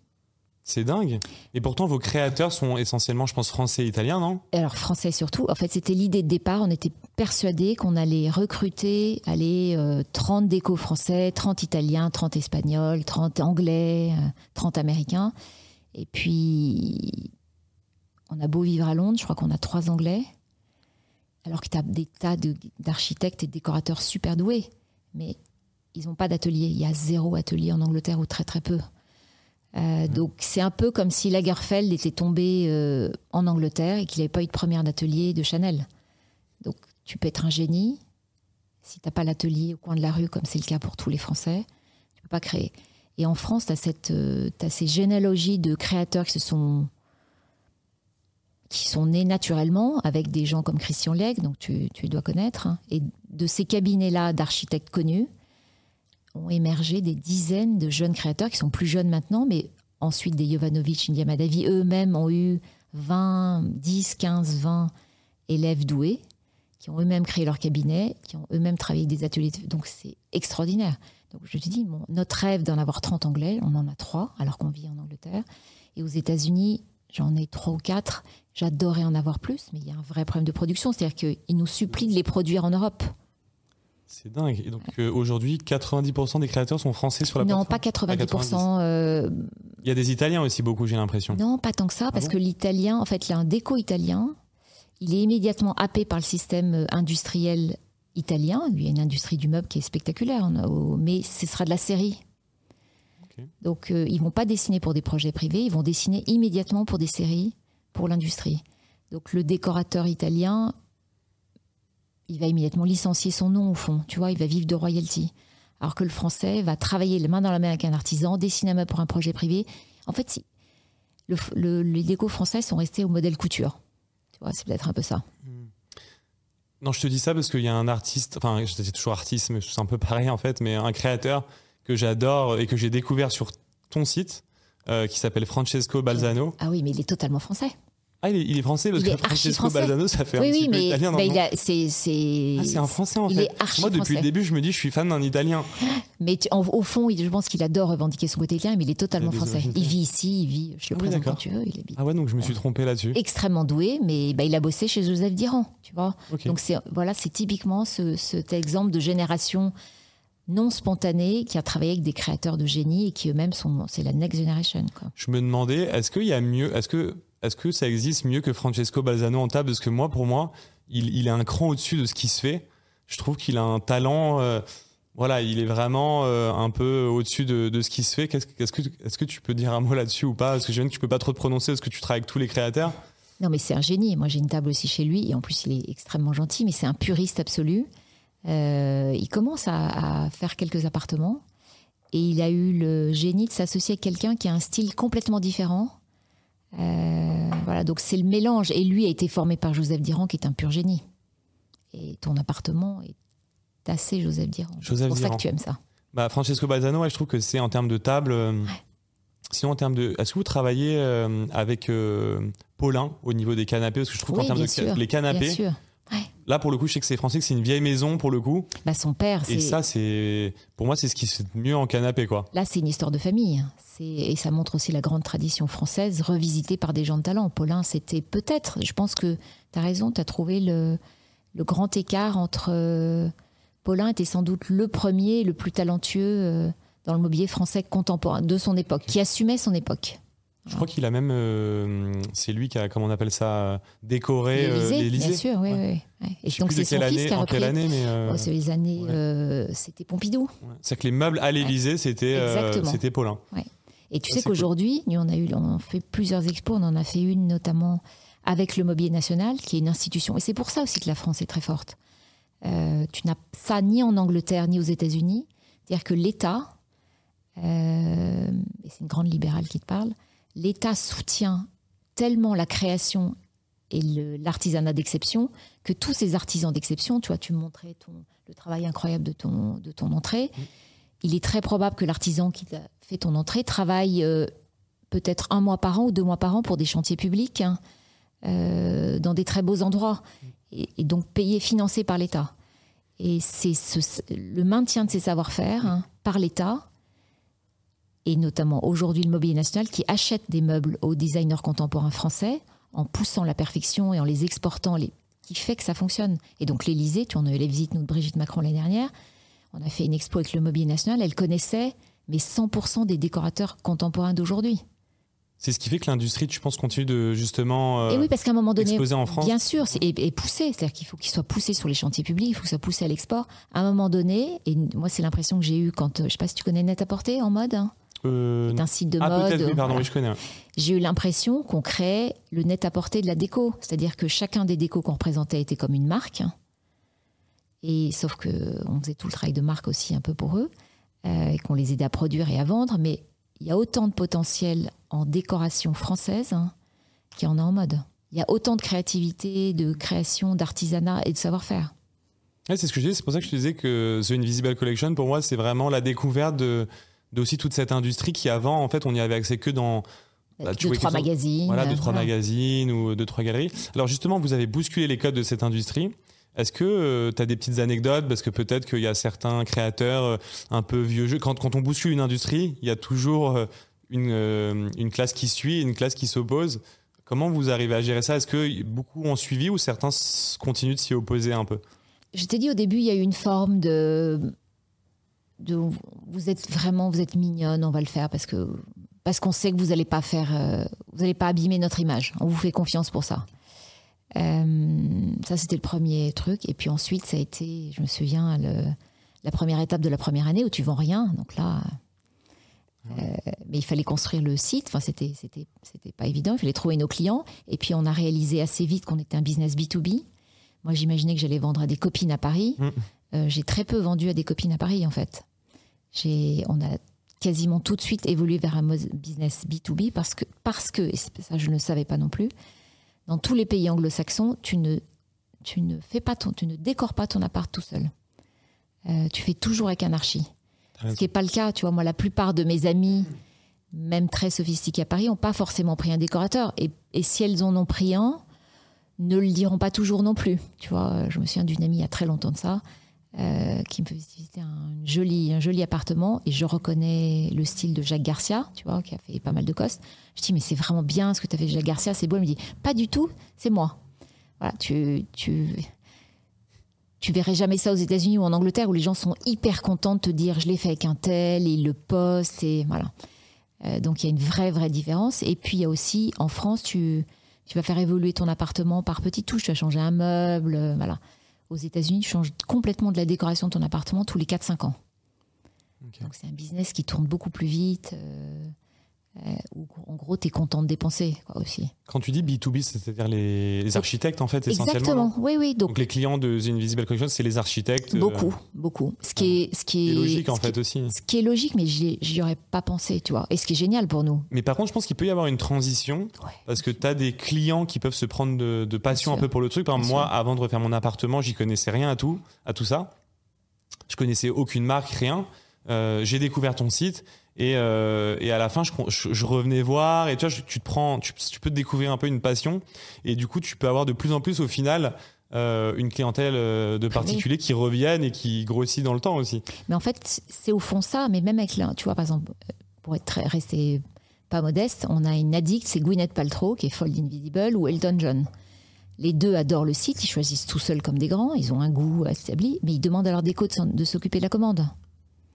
A: C'est dingue. Et pourtant, vos créateurs sont essentiellement, je pense, français et italiens, non?
B: Alors, français surtout. En fait, c'était l'idée de départ. On était persuadés qu'on allait recruter allez, 30 décos français, 30 italiens, 30 espagnols, 30 anglais, 30 euh, américains. Et puis, on a beau vivre à Londres, je crois qu'on a trois anglais. Alors que tu as des tas d'architectes et de décorateurs super doués mais ils n'ont pas d'atelier. Il y a zéro atelier en Angleterre ou très très peu. Euh, donc c'est un peu comme si Lagerfeld était tombé euh, en Angleterre et qu'il n'avait pas eu de première d'atelier de Chanel. Donc tu peux être un génie. Si tu n'as pas l'atelier au coin de la rue, comme c'est le cas pour tous les Français, tu ne peux pas créer. Et en France, tu as, as, ces généalogies de créateurs qui se sont qui sont nés naturellement avec des gens comme Christian Legge, donc tu, tu dois connaître, hein. et de ces cabinets-là d'architectes connus ont émergé des dizaines de jeunes créateurs qui sont plus jeunes maintenant, mais ensuite des Jovanovic, Indiamadavi eux-mêmes ont eu 20, 10, 15, 20 élèves doués qui ont eux-mêmes créé leur cabinet, qui ont eux-mêmes travaillé des ateliers. Donc c'est extraordinaire. Donc je te dis, notre rêve d'en avoir 30 anglais, on en a 3 alors qu'on vit en Angleterre. Et aux États-Unis, j'en ai 3 ou 4 J'adorais en avoir plus, mais il y a un vrai problème de production. C'est-à-dire qu'ils nous supplient de les produire en Europe.
A: C'est dingue. Et donc euh, aujourd'hui, 90% des créateurs sont français sur la
B: non,
A: plateforme
B: Non, pas 90%. Euh,
A: il y a des Italiens aussi beaucoup, j'ai l'impression.
B: Non, pas tant que ça, ah parce que l'italien, en fait, il y a un déco italien. Il est immédiatement happé par le système euh, industriel italien. Il y a une industrie du meuble qui est spectaculaire, mais ce sera de la série. Donc, ils vont pas dessiner pour des projets privés, ils vont dessiner immédiatement pour des séries pour l'industrie. Donc le décorateur italien, il va immédiatement licencier son nom au fond, tu vois, il va vivre de royalty. alors que le français va travailler les main dans la main avec un artisan, dessiner un meuble pour un projet privé. En fait, les décos français sont restés au modèle couture. Tu vois, c'est peut-être un peu ça.
A: Non, je te dis ça parce qu'il y a un artiste, enfin, j'étais toujours artiste, mais c'est un peu pareil en fait, mais un créateur que j'adore et que j'ai découvert sur ton site, euh, qui s'appelle Francesco Balzano.
B: Ah oui, mais il est totalement français.
A: Ah, il est, français parce que Francesco Balzano, ça fait un petit peu italien.
B: Bah, c'est, c'est...
A: Ah, c'est un français en fait. Moi, depuis le début, je me dis, je suis fan d'un italien.
B: Mais au fond, je pense qu'il adore revendiquer son côté italien, mais il est totalement français. Il vit ici, il vit, je le ah présente quand tu veux, il habite.
A: Ah ouais, donc je me suis trompé là-dessus.
B: Extrêmement doué, mais bah, il a bossé chez Joseph Diran, tu vois. Donc c'est, voilà, c'est typiquement ce, cet exemple de génération non spontanée qui a travaillé avec des créateurs de génie et qui eux-mêmes sont, c'est la next generation. Quoi.
A: Je me demandais, est-ce qu'il y a mieux, est-ce que est-ce que ça existe mieux que Francesco Balzano en table? Parce que moi, pour moi, il, est un cran au-dessus de ce qui se fait. Je trouve qu'il a un talent. Euh, voilà, il est vraiment euh, un peu au-dessus de, ce qui se fait. Qu'est-ce, est-ce, que, tu peux dire un mot là-dessus ou pas? Parce que je viens que tu peux pas trop te prononcer parce que tu travailles avec tous les créateurs.
B: Non, mais c'est un génie. Moi, j'ai une table aussi chez lui et en plus, il est extrêmement gentil, mais c'est un puriste absolu. Euh, il commence à, à, faire quelques appartements et il a eu le génie de s'associer avec quelqu'un qui a un style complètement différent euh, voilà, donc c'est le mélange. Et lui a été formé par Joseph Diran, qui est un pur génie. Et ton appartement est assez Joseph Diran. C'est pour ça que tu aimes ça.
A: Bah, Francesco Balzano, je trouve que c'est en termes de table. Euh, sinon, en termes de. Est-ce que vous travaillez euh, avec Paulin au niveau des canapés? Parce que je trouve qu'en termes de les canapés. Bien sûr. Là, pour le coup, je sais que c'est français, que c'est une vieille maison pour le coup.
B: Bah, son père.
A: Et ça, c'est pour moi, c'est ce qui se fait mieux en canapé, quoi.
B: Là, c'est une histoire de famille. Et ça montre aussi la grande tradition française revisitée par des gens de talent. Paulin, c'était peut-être, je pense que tu as raison, tu as trouvé le, le, grand écart entre. Euh, Paulin était sans doute le premier, le plus talentueux euh, dans le mobilier français contemporain de son époque, qui assumait son époque.
A: Je crois qu'il a même, euh, c'est lui qui a, comment on appelle ça, décoré l'Élysée.
B: Bien sûr, oui, oui. Et donc c'est son fils qui a repris. Année, mais oh, c'est les années, c'était Pompidou.
A: C'est que les meubles à l'Élysée, c'était, c'était Paulin.
B: Et tu sais qu'aujourd'hui, nous, on a eu, on fait plusieurs expos. On en a fait une notamment avec le Mobilier National, qui est une institution. Et c'est pour ça aussi que la France est très forte. Euh, tu n'as ça ni en Angleterre ni aux États-Unis. C'est-à-dire que l'État, euh, et c'est une grande libérale qui te parle, l'État soutient tellement la création et l'artisanat d'exception que tous ces artisans d'exception, tu vois, tu montrais ton, le travail incroyable de ton, de ton entrée. Mmh il est très probable que l'artisan qui a fait ton entrée travaille euh, peut-être un mois par an ou deux mois par an pour des chantiers publics hein, euh, dans des très beaux endroits et, donc payé, financé par l'État. Et c'est le maintien de ces savoir-faire hein, par l'État et notamment aujourd'hui le Mobilier National qui achète des meubles aux designers contemporains français en poussant la perfection et en les exportant, les, qui fait que ça fonctionne. Et donc l'Élysée, tu en as eu les visites nous, de Brigitte Macron l'année dernière, on a fait une expo avec le Mobilier National, elle connaissait mais 100% des décorateurs contemporains d'aujourd'hui.
A: C'est ce qui fait que l'industrie, tu penses, continue de justement
B: euh, et oui, parce qu'à un moment donné,
A: en France.
B: Bien sûr, et, pousser, c'est-à-dire qu'il faut qu'il soit poussé sur les chantiers publics, il faut que soit poussé à l'export. À un moment donné, et moi c'est l'impression que j'ai eue quand, euh, je sais pas si tu connais Net-à-Porter en mode. Hein.
A: Euh,
B: c'est un site de
A: ah,
B: mode.
A: Oui, pardon, oui, je connais.
B: J'ai eu l'impression qu'on créait le net-à-porter de la déco, c'est-à-dire que chacun des décos qu'on représentait était comme une marque. Et sauf que on faisait tout le travail de marque aussi un peu pour eux euh, et qu'on les aidait à produire et à vendre. Mais il y a autant de potentiel en décoration française hein, qu'il y en a en mode. Il y a autant de créativité, de création, d'artisanat et de savoir-faire.
A: c'est ce que je disais. C'est pour ça que je disais que The Invisible Collection, pour moi, c'est vraiment la découverte de, aussi toute cette industrie qui avant, en fait, on n'y avait accès que dans
B: bah, deux, trois magazines.
A: Voilà, deux, trois magazines ou deux, trois galeries. Alors justement, vous avez bousculé les codes de cette industrie. Est-ce que euh, tu as des petites anecdotes? Parce que peut-être qu'il y a certains créateurs euh, un peu vieux jeux. Quand, quand on bouscule une industrie, il y a toujours euh, une, une classe qui suit, une classe qui s'oppose. Comment vous arrivez à gérer ça? Est-ce que beaucoup ont suivi ou certains continuent de s'y opposer un peu?
B: Je t'ai dit au début, il y a eu une forme de, de vous êtes vraiment vous êtes mignonne, on va le faire parce que parce qu'on sait que vous n'allez pas faire, vous n'allez pas abîmer notre image. On vous fait confiance pour ça. Euh, ça, c'était le premier truc. Et puis ensuite, ça a été, je me souviens, le, la première étape de la première année où tu vends rien. Donc là, euh, mais il fallait construire le site. Enfin, c'était, c'était, c'était pas évident. Il fallait trouver nos clients. Et puis, on a réalisé assez vite qu'on était un business B2B. Moi, j'imaginais que j'allais vendre à des copines à Paris. Mm. Euh, j'ai très peu vendu à des copines à Paris, en fait. On a quasiment tout de suite évolué vers un business B2B parce que, parce que, et ça je ne le savais pas non plus, dans tous les pays anglo-saxons, tu ne, tu ne fais pas ton, tu ne décores pas ton appart tout seul. Euh, tu fais toujours avec un archi. Ce qui n'est pas le cas, tu vois. Moi, la plupart de mes amis, même très sophistiqués à Paris, n'ont pas forcément pris un décorateur. Et, et, si elles en ont pris un, ne le diront pas toujours non plus. Tu vois, je me souviens d'une amie il y a très longtemps de ça. Euh, qui me fait visiter un joli, un joli appartement et je reconnais le style de Jacques Garcia, tu vois, qui a fait pas mal de costes. Je dis, mais c'est vraiment bien ce que tu as fait Jacques Garcia, c'est beau. Elle me dit, pas du tout, c'est moi. Voilà, tu, tu, tu verrais jamais ça aux États-Unis ou en Angleterre où les gens sont hyper contents de te dire, je l'ai fait avec un tel, et ils le postent, et voilà. Euh, donc il y a une vraie, vraie différence. Et puis il y a aussi, en France, tu, tu vas faire évoluer ton appartement par petites touches, tu vas changer un meuble, euh, voilà. Aux États-Unis, tu changes complètement de la décoration de ton appartement tous les 4-5 ans. Donc c'est un business qui tourne beaucoup plus vite. Euh, euh, en gros, tu es content de dépenser aussi.
A: Quand tu dis B2B, c'est-à-dire les, architectes, en fait, essentiellement
B: Exactement, oui, oui.
A: Donc, les clients de The Invisible Collection, c'est les architectes euh,
B: Beaucoup, beaucoup. Ce qui est, ce qui est,
A: logique, en fait, aussi.
B: Ce qui est logique, mais j'y aurais pas pensé, tu vois. Et ce qui est génial pour nous.
A: Mais par contre, je pense qu'il peut y avoir une transition, parce que tu as des clients qui peuvent se prendre de, passion un peu pour le truc. Par exemple, moi, avant de refaire mon appartement, j'y connaissais rien à tout, à tout ça. Je connaissais aucune marque, rien. Euh, j'ai découvert ton site et, euh, et à la fin, je, je, revenais voir et tu vois, tu te prends, tu, tu, peux te découvrir un peu une passion et du coup, tu peux avoir de plus en plus au final euh, une clientèle euh, de particuliers qui reviennent et qui grossit dans le temps aussi.
B: Mais en fait, c'est au fond ça. Mais même avec, tu vois, par exemple, pour être très, rester pas modeste, on a une addict, c'est Gwyneth Paltrow qui est folle d'Invisible ou Elton John. Les deux adorent le site, ils choisissent tout seuls comme des grands, ils ont un goût établi, mais ils demandent à leur déco de s'occuper de la commande.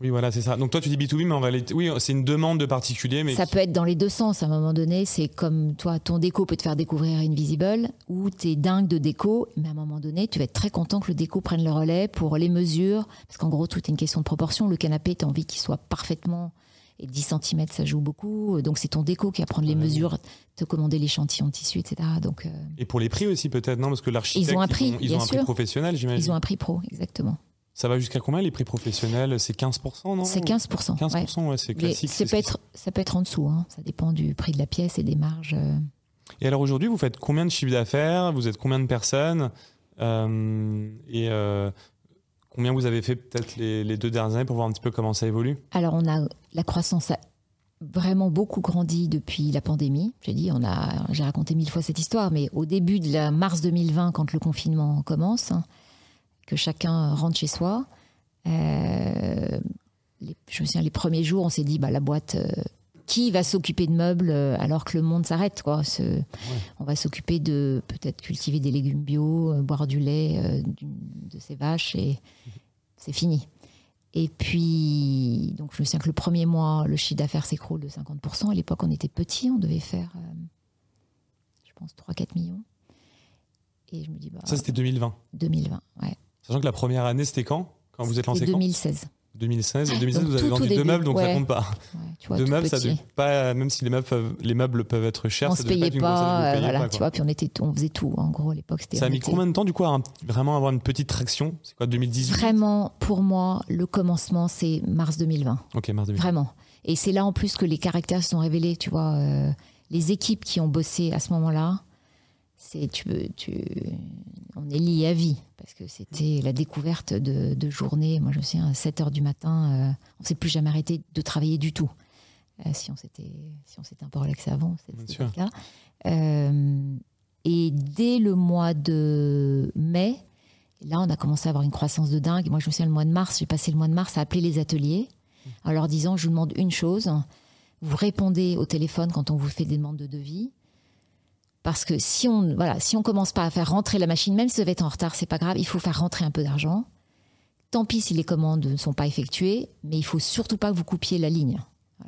A: Oui, voilà, c'est ça. Donc toi, tu dis B2B, mais en réalité, oui, c'est une demande de particulier. Mais
B: ça peut être dans les deux sens. À un moment donné, c'est comme toi, ton déco peut te faire découvrir Invisible, ou t'es dingue de déco, mais à un moment donné, tu vas être très content que le déco prenne le relais pour les mesures, parce qu'en gros, tout est une question de proportion. Le canapé, tu as envie qu'il soit parfaitement et 10 cm, ça joue beaucoup. Donc c'est ton déco qui va prendre les mesures, te commander l'échantillon de tissu, etc. Donc, euh,
A: Et pour les prix aussi peut-être, non? Parce que l'architecte,
B: ils ont un prix,
A: ils ont, un prix professionnel, j'imagine.
B: Ils ont un prix pro, exactement.
A: Ça va jusqu'à combien les prix professionnels? C'est 15%, non?
B: C'est 15%.
A: 15%, ouais, c'est classique.
B: Ça peut, être, ça peut être en dessous, hein. ça dépend du prix de la pièce et des marges. Euh.
A: Et alors aujourd'hui, vous faites combien de chiffres d'affaires? Vous êtes combien de personnes? Euh, Et euh, combien vous avez fait peut-être les, deux dernières années pour voir un petit peu comment ça évolue?
B: Alors on a la croissance a vraiment beaucoup grandi depuis la pandémie. J'ai dit, on a, j'ai raconté mille fois cette histoire, mais au début de la mars 2020, quand le confinement commence, hein, que chacun rentre chez soi. Euh, les, je me souviens, les premiers jours, on s'est dit, bah, la boîte, euh, qui va s'occuper de meubles euh, alors que le monde s'arrête quoi On va s'occuper de peut-être cultiver des légumes bio, boire du lait de ces vaches et c'est fini. Et puis, donc je me souviens que le premier mois, le chiffre d'affaires s'écroule de 50%. À l'époque, on était petit, on devait faire, je pense, 3-4 millions.
A: Et je me dis, bah, Ça, c'était 2020
B: 2020, ouais.
A: Sachant que la première année, c'était quand Quand vous êtes lancé
B: 2016.
A: 2016 et 2016 vous avez vendu deux meubles donc ça compte pas. deux meubles ça pas même si les meubles peuvent, les meubles peuvent être chers
B: on
A: ça
B: se payait pas, euh, voilà, tu vois puis on était on faisait tout en gros à l'époque
A: Ça a mis combien de temps du coup à vraiment avoir une petite traction C'est quoi 2018
B: Vraiment pour moi le commencement c'est mars 2020.
A: OK, mars 2020.
B: Vraiment. Et c'est là en plus que les caractères se sont révélés, tu vois euh, les équipes qui ont bossé à ce moment-là c'est tu, tu on est lié à vie parce que c'était la découverte de, de journées. Moi, je me souviens à 7 heures du matin, euh, on ne s'est plus jamais arrêté de travailler du tout. Euh, si on s'était si on s'était un peu relaxé avant, c'était le cas. Euh, et dès le mois de mai, là, on a commencé à avoir une croissance de dingue. Moi, je me souviens le mois de mars, j'ai passé le mois de mars à appeler les ateliers en leur disant je vous demande une chose. Vous répondez au téléphone quand on vous fait des demandes de devis parce que si on voilà, si on commence pas à faire rentrer la machine, même si ça va être en retard, c'est pas grave, il faut faire rentrer un peu d'argent. Tant pis si les commandes ne sont pas effectuées, mais il faut surtout pas que vous coupiez la ligne.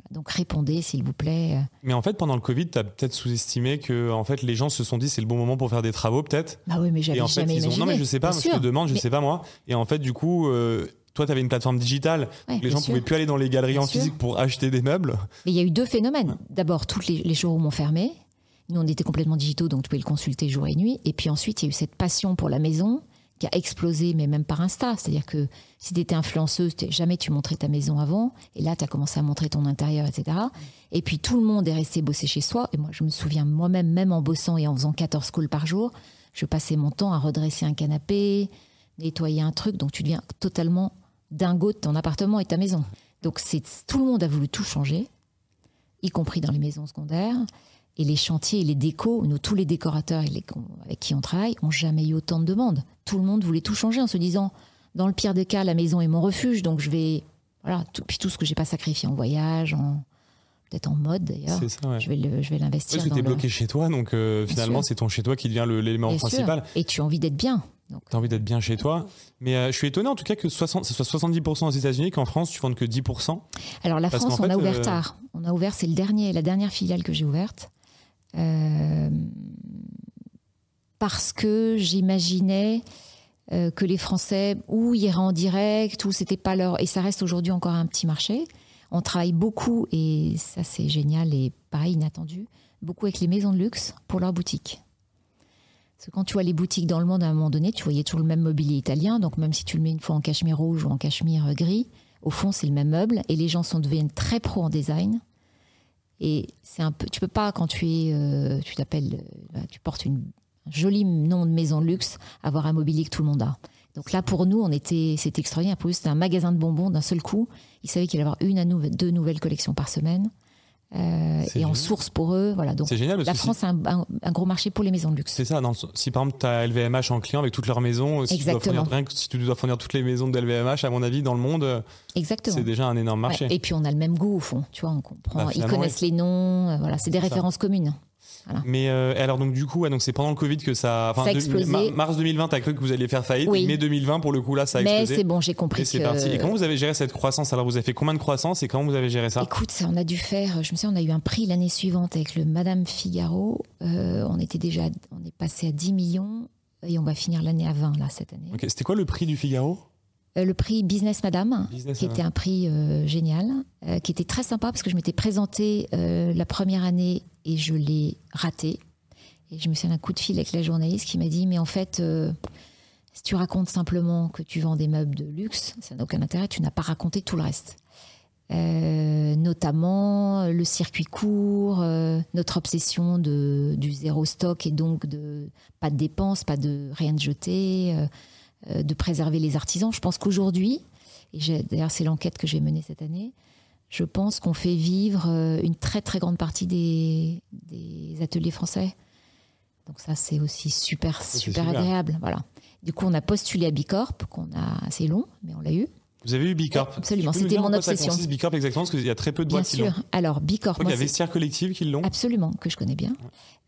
B: donc répondez s'il vous plaît.
A: Mais en fait, pendant le Covid, tu as peut-être sous-estimé que en fait, les gens se sont dit c'est le bon moment pour faire des travaux, peut-être.
B: Bah oui, mais j'avais jamais
A: fait, Non, mais je sais pas, je te demande, je sais pas moi. Et en fait, du coup, euh, toi, tu avais une plateforme digitale. les gens ne pouvaient plus aller dans les galeries en physique pour acheter des meubles.
B: Mais il y a eu deux phénomènes. D'abord, tous les, les showrooms ont fermé. Nous, on était complètement digitaux, donc tu pouvais le consulter jour et nuit. Et puis ensuite, il y a eu cette passion pour la maison qui a explosé, mais même par Insta. C'est-à-dire que si tu étais influenceuse, jamais tu montrais ta maison avant. Et là, tu as commencé à montrer ton intérieur, etc. Et puis tout le monde est resté bosser chez soi. Et moi, je me souviens moi-même, même en bossant et en faisant 14 calls par jour, je passais mon temps à redresser un canapé, nettoyer un truc. Donc tu deviens totalement dingo de ton appartement et ta maison. Donc c'est tout le monde a voulu tout changer, y compris dans les maisons secondaires. Et les chantiers et les décos, nous, tous les décorateurs avec qui on travaille, ont jamais eu autant de demandes. Tout le monde voulait tout changer en se disant, dans le pire des cas, la maison est mon refuge, donc je vais, voilà, tout, puis tout ce que j'ai pas sacrifié en voyage, en peut-être en mode d'ailleurs, je vais je vais l'investir.
A: Parce que tu es bloqué chez toi, donc euh, finalement c'est ton chez toi qui devient l'élément principal.
B: Et tu as envie d'être bien.
A: Tu as envie d'être bien chez toi. Mais euh, je suis étonné en tout cas que 60, ce soit 70% aux États-Unis, qu'en France tu vendes que 10%.
B: Alors la France, on a ouvert euh, tard. On a ouvert, c'est le dernier, la dernière filiale que j'ai ouverte. Euh, parce que j'imaginais euh, que les Français ou iraient en direct ou c'était pas leur et ça reste aujourd'hui encore un petit marché. On travaille beaucoup et ça c'est génial et pareil inattendu beaucoup avec les maisons de luxe pour leurs boutiques. Parce que quand tu vois les boutiques dans le monde à un moment donné, tu voyais toujours le même mobilier italien, donc même si tu le mets une fois en cachemire rouge ou en cachemire gris, au fond c'est le même meuble et les gens sont deviennent très pro en design. Et c'est un peu, tu peux pas quand tu es, euh, tu t'appelles, euh, tu portes une, un joli nom de maison de luxe, avoir un mobilier que tout le monde a. Donc là, pour nous, on était, c'était extraordinaire. Pour eux, c'était un magasin de bonbons d'un seul coup. Ils savaient qu'il allait avoir une à deux nouvelles collections par semaine. Euh, et en source pour eux. Voilà. Donc, génial, la France a un, gros marché pour les maisons de luxe.
A: C'est ça. si par exemple tu as LVMH en client avec toutes leurs maisons, si tu, dois fournir, si tu dois fournir toutes les maisons de LVMH, à mon avis, dans le monde, c'est déjà un énorme marché.
B: Et puis on a le même goût au fond. Tu vois, on comprend. Bah, ils connaissent les noms. Euh, voilà, c'est des références communes.
A: Mais euh, alors donc du coup, donc c'est pendant le Covid que ça.
B: Enfin,
A: mars 2020, t'as cru que vous alliez faire faillite. Oui. mai 2020, pour le coup là, ça a explosé.
B: Mais c'est bon, j'ai compris.
A: Et c'est parti. Et comment vous avez géré cette croissance? Alors vous avez fait combien de croissance et comment vous avez géré ça?
B: Écoute, ça, on a dû faire. Je me souviens, on a eu un prix l'année suivante avec le Madame Figaro. Euh, on était déjà, on est passé à 10 millions et on va finir l'année à 20 là cette année.
A: Ok. C'était quoi le prix du Figaro?
B: Le prix Business Madame, qui était un prix euh, génial, euh, qui était très sympa parce que je m'étais présentée la première année et je l'ai raté. Et je me suis un coup de fil avec la journaliste qui m'a dit Mais en fait, si tu racontes simplement que tu vends des meubles de luxe, ça n'a aucun intérêt, tu n'as pas raconté tout le reste. notamment le circuit court, notre obsession de, du zéro stock et donc de pas de dépenses, pas de rien de jeter euh, de préserver les artisans. Je pense qu'aujourd'hui, et d'ailleurs c'est l'enquête que j'ai menée cette année, je pense qu'on fait vivre euh, une très très grande partie des, ateliers français. Donc ça c'est aussi super super, agréable. Voilà. Du coup on a postulé à Bicorp, qu'on a assez long, mais on l'a eu.
A: Vous avez eu Bicorp
B: Absolument, c'était mon obsession.
A: Ça Bicorp exactement parce qu'il y a très peu de boîtes
B: qui l'ont. Alors Bicorp,
A: il y a Vestiaire Collective qui l'ont.
B: Absolument, que je connais bien.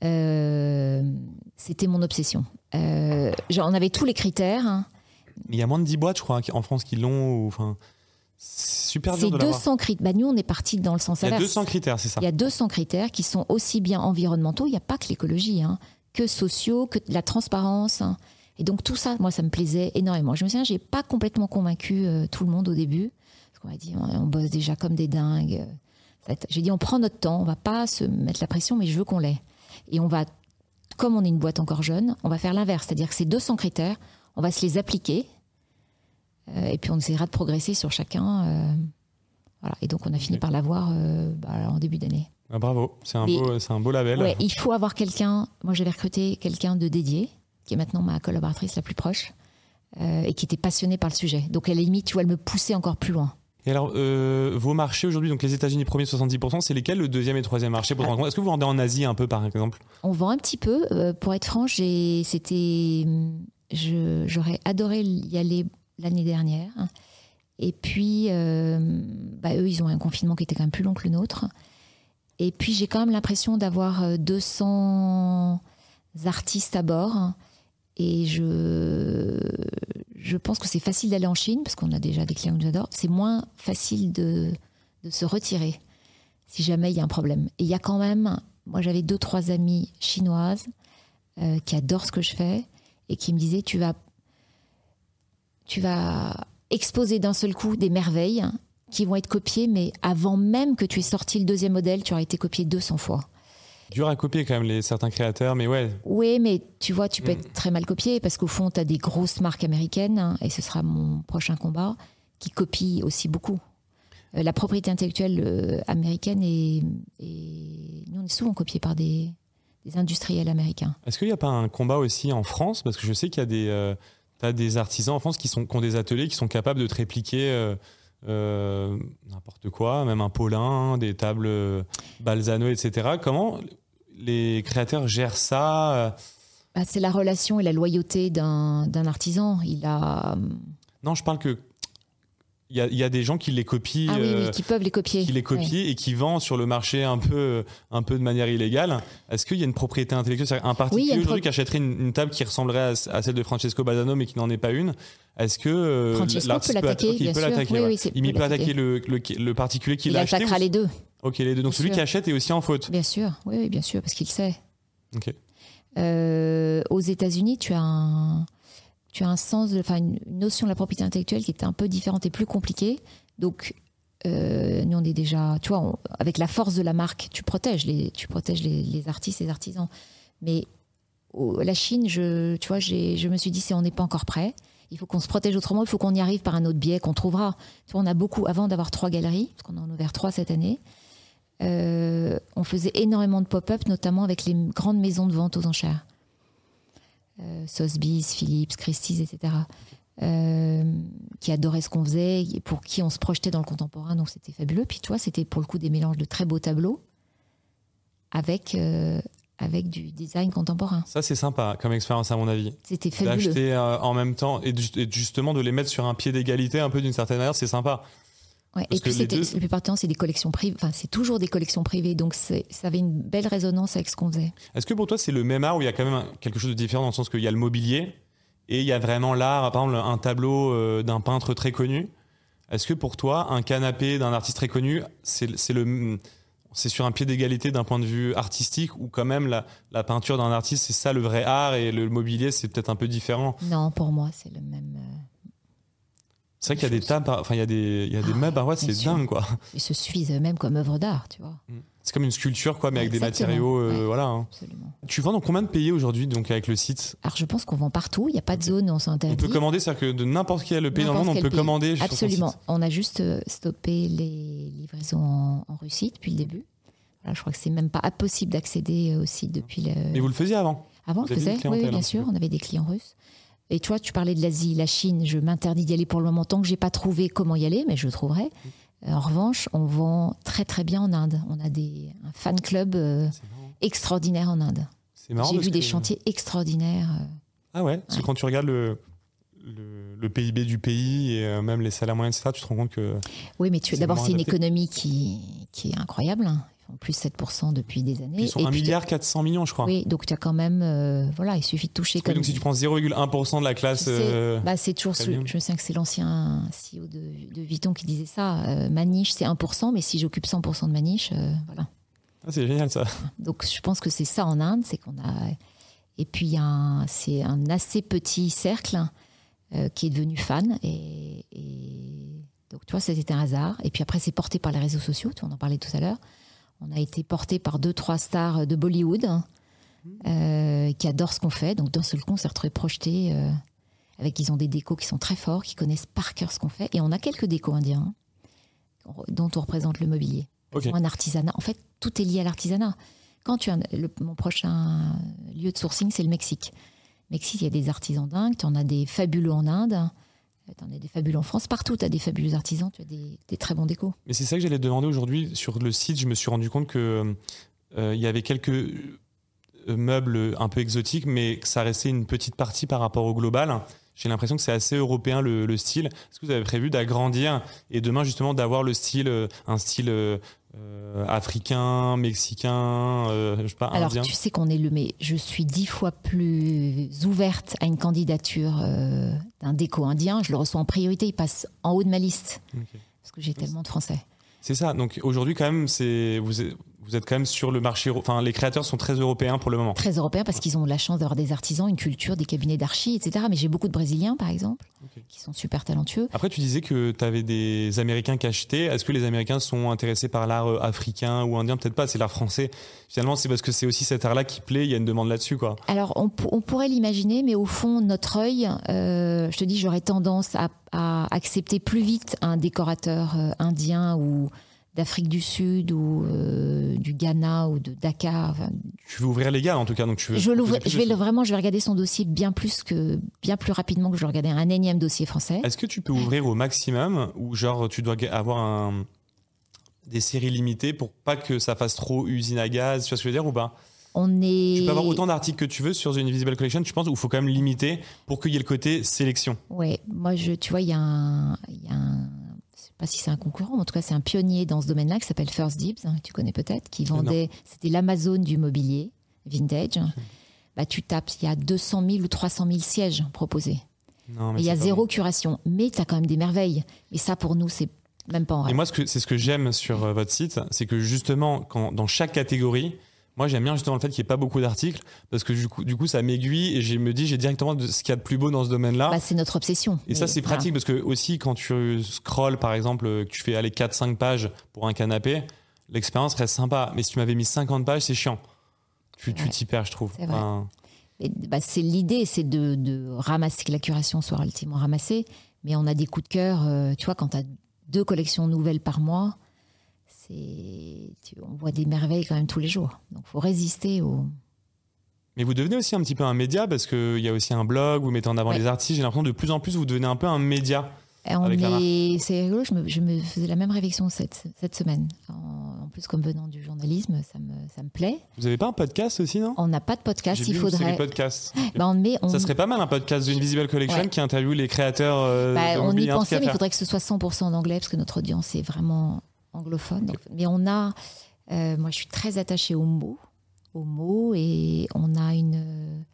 B: Euh, c'était mon obsession. Euh, genre, on avait tous les critères. Hein.
A: Il y a moins de 10 boîtes, je crois, en France qui l'ont. Enfin, c'est super dur
B: de 200 critères. Bah, nous, on est parti dans le sens inverse.
A: Il y a 200 critères, c'est ça.
B: Il y a 200 critères qui sont aussi bien environnementaux, il n'y a pas que l'écologie, hein, que sociaux, que la transparence. Hein. Et donc tout ça, moi, ça me plaisait énormément. Je me souviens, j'ai pas complètement convaincu euh, tout le monde au début, parce qu'on m'a dit, on, bosse déjà comme des dingues. J'ai dit, on prend notre temps, on va pas se mettre la pression, mais je veux qu'on l'ait. Et on va comme on est une boîte encore jeune, on va faire l'inverse, c'est-à-dire que ces 200 critères, on va se les appliquer, euh, et puis on essaiera de progresser sur chacun. Euh, voilà. Et donc on a fini par l'avoir bah, en début d'année.
A: Ah, bravo, c'est un, beau, un beau label.
B: Ouais, il faut avoir quelqu'un, moi j'avais recruté quelqu'un de dédié, qui est maintenant ma collaboratrice la plus proche, et qui était passionnée par le sujet. Donc à la limite, tu vois, elle me poussait encore plus loin.
A: Et alors, euh, vos marchés aujourd'hui, donc les États-Unis premiers 70%, c'est lesquels le deuxième et troisième marché pour ah. Est-ce que vous vendez en Asie un peu par exemple?
B: On vend un petit peu. Euh, pour être franche, c'était, j'aurais adoré y aller l'année dernière. Et puis, euh, bah, eux, ils ont un confinement qui était quand même plus long que le nôtre. Et puis, j'ai quand même l'impression d'avoir 200 artistes à bord. Et je, je pense que c'est facile d'aller en Chine parce qu'on a déjà des clients que j'adore. C'est moins facile de, de, se retirer si jamais il y a un problème. Et il y a quand même, moi j'avais deux trois amies chinoises euh, qui adorent ce que je fais et qui me disaient tu vas tu vas exposer d'un seul coup des merveilles qui vont être copiées, mais avant même que tu aies sorti le deuxième modèle, tu auras été copié 200 fois.
A: Dur à copier quand même les certains créateurs, mais ouais.
B: Oui, mais tu vois, tu peux
A: Mm.
B: être très mal copié parce qu'au fond, tu as des grosses marques américaines, hein, et ce sera mon prochain combat, qui copient aussi beaucoup. Euh, la propriété intellectuelle euh, américaine est, est- Nous, on est souvent copiés par des, des industriels américains.
A: Est-ce qu'il n'y a pas un combat aussi en France? Parce que je sais qu'il y a des, euh, des artisans en France qui, sont, qui ont des ateliers qui sont capables de te répliquer euh, n'importe quoi, même un Paulin, des tables euh, Balzano, etc. Comment les créateurs gèrent ça euh?
B: Bah, c'est la relation et la loyauté d'un d'un artisan. Il a.
A: Non, je parle que il y a, il y a des gens qui les copient.
B: Ah oui,
A: euh,
B: oui, qui peuvent les copier.
A: qui les
B: Oui.
A: copient et qui vendent sur le marché un peu, un peu de manière illégale. Est-ce qu'il y a une propriété intellectuelle? Un
B: il
A: particulier aujourd'hui qui achèterait une, une table qui ressemblerait à, à celle de Francesco Balzano mais qui n'en est pas une, est-ce que euh,
B: Francesco peut l'attaquer,
A: atta- ok, il peut l'attaquer, ouais. Il
B: peut
A: attaquer le, le, le particulier qui
B: Il
A: l'a acheté
B: attaquera
A: ou-
B: les deux,
A: Ok, les deux. Donc
B: Bien
A: celui
B: sûr.
A: qui achète est aussi en faute.
B: bien sûr. Oui, oui, bien sûr, parce qu'il sait.
A: Ok.
B: Euh, aux États-Unis, tu as un, tu as un sens, enfin une notion de la propriété intellectuelle qui est un peu différente et plus compliquée. Donc, euh, nous on est déjà, tu vois, avec la force de la marque, tu protèges les, tu protèges les, artistes, les artisans. Mais la Chine, je, tu vois, je me suis dit, c'est on n'est pas encore prêt. Il faut qu'on se protège autrement. Il faut qu'on y arrive par un autre biais qu'on trouvera. Tu vois, on a beaucoup avant d'avoir trois galeries, parce qu'on en a ouvert trois cette année. euh, on faisait énormément de pop-up, notamment avec les grandes maisons de vente aux enchères. Euh, Sotheby's, Philips, Christie's, etc. euh, qui adoraient ce qu'on faisait, et pour qui on se projetait dans le contemporain, donc c'était fabuleux. Puis tu vois, c'était pour le coup des mélanges de très beaux tableaux avec, euh, avec du design contemporain.
A: Ça c'est sympa comme expérience à mon avis.
B: C'était fabuleux.
A: D'acheter euh, en même temps et justement de les mettre sur un pied d'égalité un peu d'une certaine manière, c'est sympa.
B: Ouais, et puis c'était,
A: deux-
B: la plupart du temps, c'est des collections privées. Enfin, c'est toujours des collections privées, donc c'est, ça avait une belle résonance avec ce qu'on faisait.
A: Est-ce que pour toi c'est le même art où il y a quand même quelque chose de différent dans le sens qu'il y a le mobilier et il y a vraiment l'art, par exemple un tableau euh, d'un peintre très connu? Est-ce que pour toi un canapé d'un artiste très connu c'est c'est le c'est sur un pied d'égalité d'un point de vue artistique ou quand même la, la peinture d'un artiste c'est ça le vrai art et le mobilier c'est peut-être un peu différent?
B: Non, pour moi, c'est le même. Euh,
A: C'est vrai qu'il y a des tables, enfin il y a des, il y a des
B: Ah,
A: meubles,
B: bien
A: c'est dingue quoi.
B: Ils se suffisent eux-mêmes comme œuvre d'art, tu vois.
A: C'est comme une sculpture quoi, mais avec des matériaux, euh,
B: ouais.
A: voilà. hein.
B: Absolument.
A: Tu vends dans combien de pays aujourd'hui donc avec le site?
B: Alors, je pense qu'on vend partout. Il n'y a pas de zone où on
A: On
B: s'interdit.
A: peut commander, c'est-à-dire que de n'importe quel pays dans le monde, on peut
B: pays.
A: commander. sur
B: Absolument.
A: site.
B: On a juste euh, stoppé les livraisons en, en Russie depuis le début. Voilà, je crois que c'est même pas impossible d'accéder au site depuis le.
A: Mais vous le faisiez avant?
B: Avant, on le faisait, oui, bien
A: petit
B: sûr. On avait des clients russes. Et tu vois, tu parlais de l'Asie, la Chine. Je m'interdis d'y aller pour le moment tant que j'ai pas trouvé comment y aller, mais je trouverai. En revanche, on vend très très bien en Inde. On a des, un fan club euh, extraordinaire en Inde.
A: C'est marrant
B: J'ai vu des
A: que-
B: chantiers extraordinaires. euh.
A: Ah ouais, parce que quand tu regardes le, le, le PIB du pays et euh, même les salaires moyens, etc., tu te rends compte que.
B: Oui, mais tu d'abord, c'est une économie qui, qui est incroyable. Font plus 7% depuis des années.
A: Ils sont
B: Et
A: 1
B: puis,
A: milliard 400 millions, je crois.
B: Oui, donc tu as quand même. euh, voilà, il suffit de toucher
A: Oui,
B: comme.
A: donc si tu prends 0,1% de la classe.
B: Sais,
A: euh,
B: Bah, c'est toujours. ce- je me souviens que c'est l'ancien CEO de, de Vuitton qui disait ça. euh, ma niche, c'est 1%, mais si j'occupe 100% de ma niche, euh, voilà.
A: ah, c'est génial ça.
B: Donc je pense que c'est ça en Inde, c'est qu'on a. Et puis c'est un assez petit cercle qui est devenu fan. Et, et donc tu vois, c'était un hasard. Et puis après, c'est porté par les réseaux sociaux. Tu vois, on en parlait tout à l'heure. On a été porté par deux, trois stars de Bollywood hein, euh, qui adorent ce qu'on fait. Donc d'un seul coup, on s'est retrouvé projeté euh, avec ils ont des décos qui sont très forts, qui connaissent par cœur ce qu'on fait. Et on a quelques décos indiens hein, dont on représente le mobilier.
A: Ok.
B: Ils ont un artisanat. En fait, tout est lié à l'artisanat. Quand tu as le- mon prochain lieu de sourcing, c'est le Mexique. Mexique, il y a des artisans dingues. Tu en as des fabuleux en Inde. Tu en as des fabuleux en France. Partout, tu as des fabuleux artisans. Tu as des, très bons décos.
A: Mais c'est ça que j'allais te demander aujourd'hui. Sur le site, je me suis rendu compte que euh, il y avait quelques euh, meubles un peu exotiques, mais que ça restait une petite partie par rapport au global. J'ai l'impression que c'est assez européen le, le style. Est-ce que vous avez prévu d'agrandir et demain justement d'avoir le style, euh, un style euh, africain, mexicain, euh, je sais pas,
B: Alors,
A: indien
B: tu sais qu'on est le. Mais je suis dix fois plus ouverte à une candidature euh, d'un déco indien. Je le reçois en priorité. Il passe en haut de ma liste. Parce que j'ai tellement de Français.
A: C'est ça. Donc aujourd'hui, quand même, c'est vous vous êtes quand même sur le marché. Enfin, les créateurs sont très européens pour le moment.
B: Très européens parce qu'ils ont la chance d'avoir des artisans, une culture, des cabinets d'archi, etc. Mais j'ai beaucoup de Brésiliens, par exemple, qui sont super talentueux.
A: Après, tu disais que tu avais des Américains qui achetaient. Est-ce que les Américains sont intéressés par l'art euh, africain ou indien? Peut-être pas, c'est l'art français. Finalement, c'est parce que c'est aussi cet art-là qui plaît, il y a une demande là-dessus, quoi.
B: Alors, on, pourrait l'imaginer, mais au fond, notre œil, euh, je te dis, j'aurais tendance à, accepter plus vite un décorateur euh, indien ou d'Afrique du Sud ou euh, du Ghana ou de Dakar.
A: tu veux ouvrir les gars en tout cas, donc tu veux.
B: Je, je vais vraiment, je vais regarder son dossier bien plus que bien plus rapidement que je regardais un énième dossier français.
A: Est-ce que tu peux ouvrir au maximum ou genre tu dois avoir un, des séries limitées pour pas que ça fasse trop usine à gaz, tu vois ce que je veux dire ou pas?
B: On est...
A: Tu peux avoir autant d'articles que tu veux sur The Invisible Collection, tu penses, ou il faut quand même limiter pour qu'il y ait le côté sélection
B: Oui, moi, je, tu vois, il y y a un pas si c'est un concurrent, mais en tout cas c'est un pionnier dans ce domaine-là qui s'appelle First Dibs, hein, tu connais peut-être, qui vendait, c'était l'Amazon du mobilier vintage. Bah, tu tapes, il y a 200 000 ou 300 000 sièges proposés. il y a zéro curation, mais tu as quand même des merveilles. Et ça pour nous c'est même pas en rêve.
A: Et moi c'est ce que j'aime sur euh, votre site, c'est que justement quand, dans chaque catégorie, moi, j'aime bien justement le fait qu'il n'y ait pas beaucoup d'articles parce que du coup, du coup ça m'aiguille et je me dis, j'ai directement de ce qu'il y a de plus beau dans ce domaine-là.
B: Bah, c'est notre obsession.
A: Et ça, c'est pratique parce que aussi, quand tu scrolls, par exemple, que tu fais aller 4-5 pages pour un canapé, l'expérience reste sympa. Mais si tu m'avais mis 50 pages, c'est chiant. Tu t'y perds, je trouve.
B: C'est bah, l'idée, c'est de, de, ramasser, que la curation soit relativement ramassée. Mais on a des coups de cœur. Euh, tu vois, quand tu as deux collections nouvelles par mois, on voit des merveilles quand même tous les jours. Donc, faut résister au.
A: Mais vous devenez aussi un petit peu un média parce qu'il y a aussi un blog, vous mettez en avant les artistes. J'ai l'impression de plus en plus vous devenez un peu un média.
B: C'est rigolo, je me, je me, faisais la même réflexion cette, cette semaine. En, plus, comme venant du journalisme, ça me, ça me plaît.
A: Vous n'avez pas un podcast aussi, non?
B: On n'a pas de podcast, il faudrait.
A: Podcast.
B: Bah, on met,
A: Ça serait pas mal un podcast d'une Visible Collection qui interviewe les créateurs. Euh,
B: bah, on y pensait, mais il faudrait que ce soit 100% en anglais parce que notre audience est vraiment anglophone. Mais on a, euh, moi je suis très attachée aux mots, aux mots, et on a une,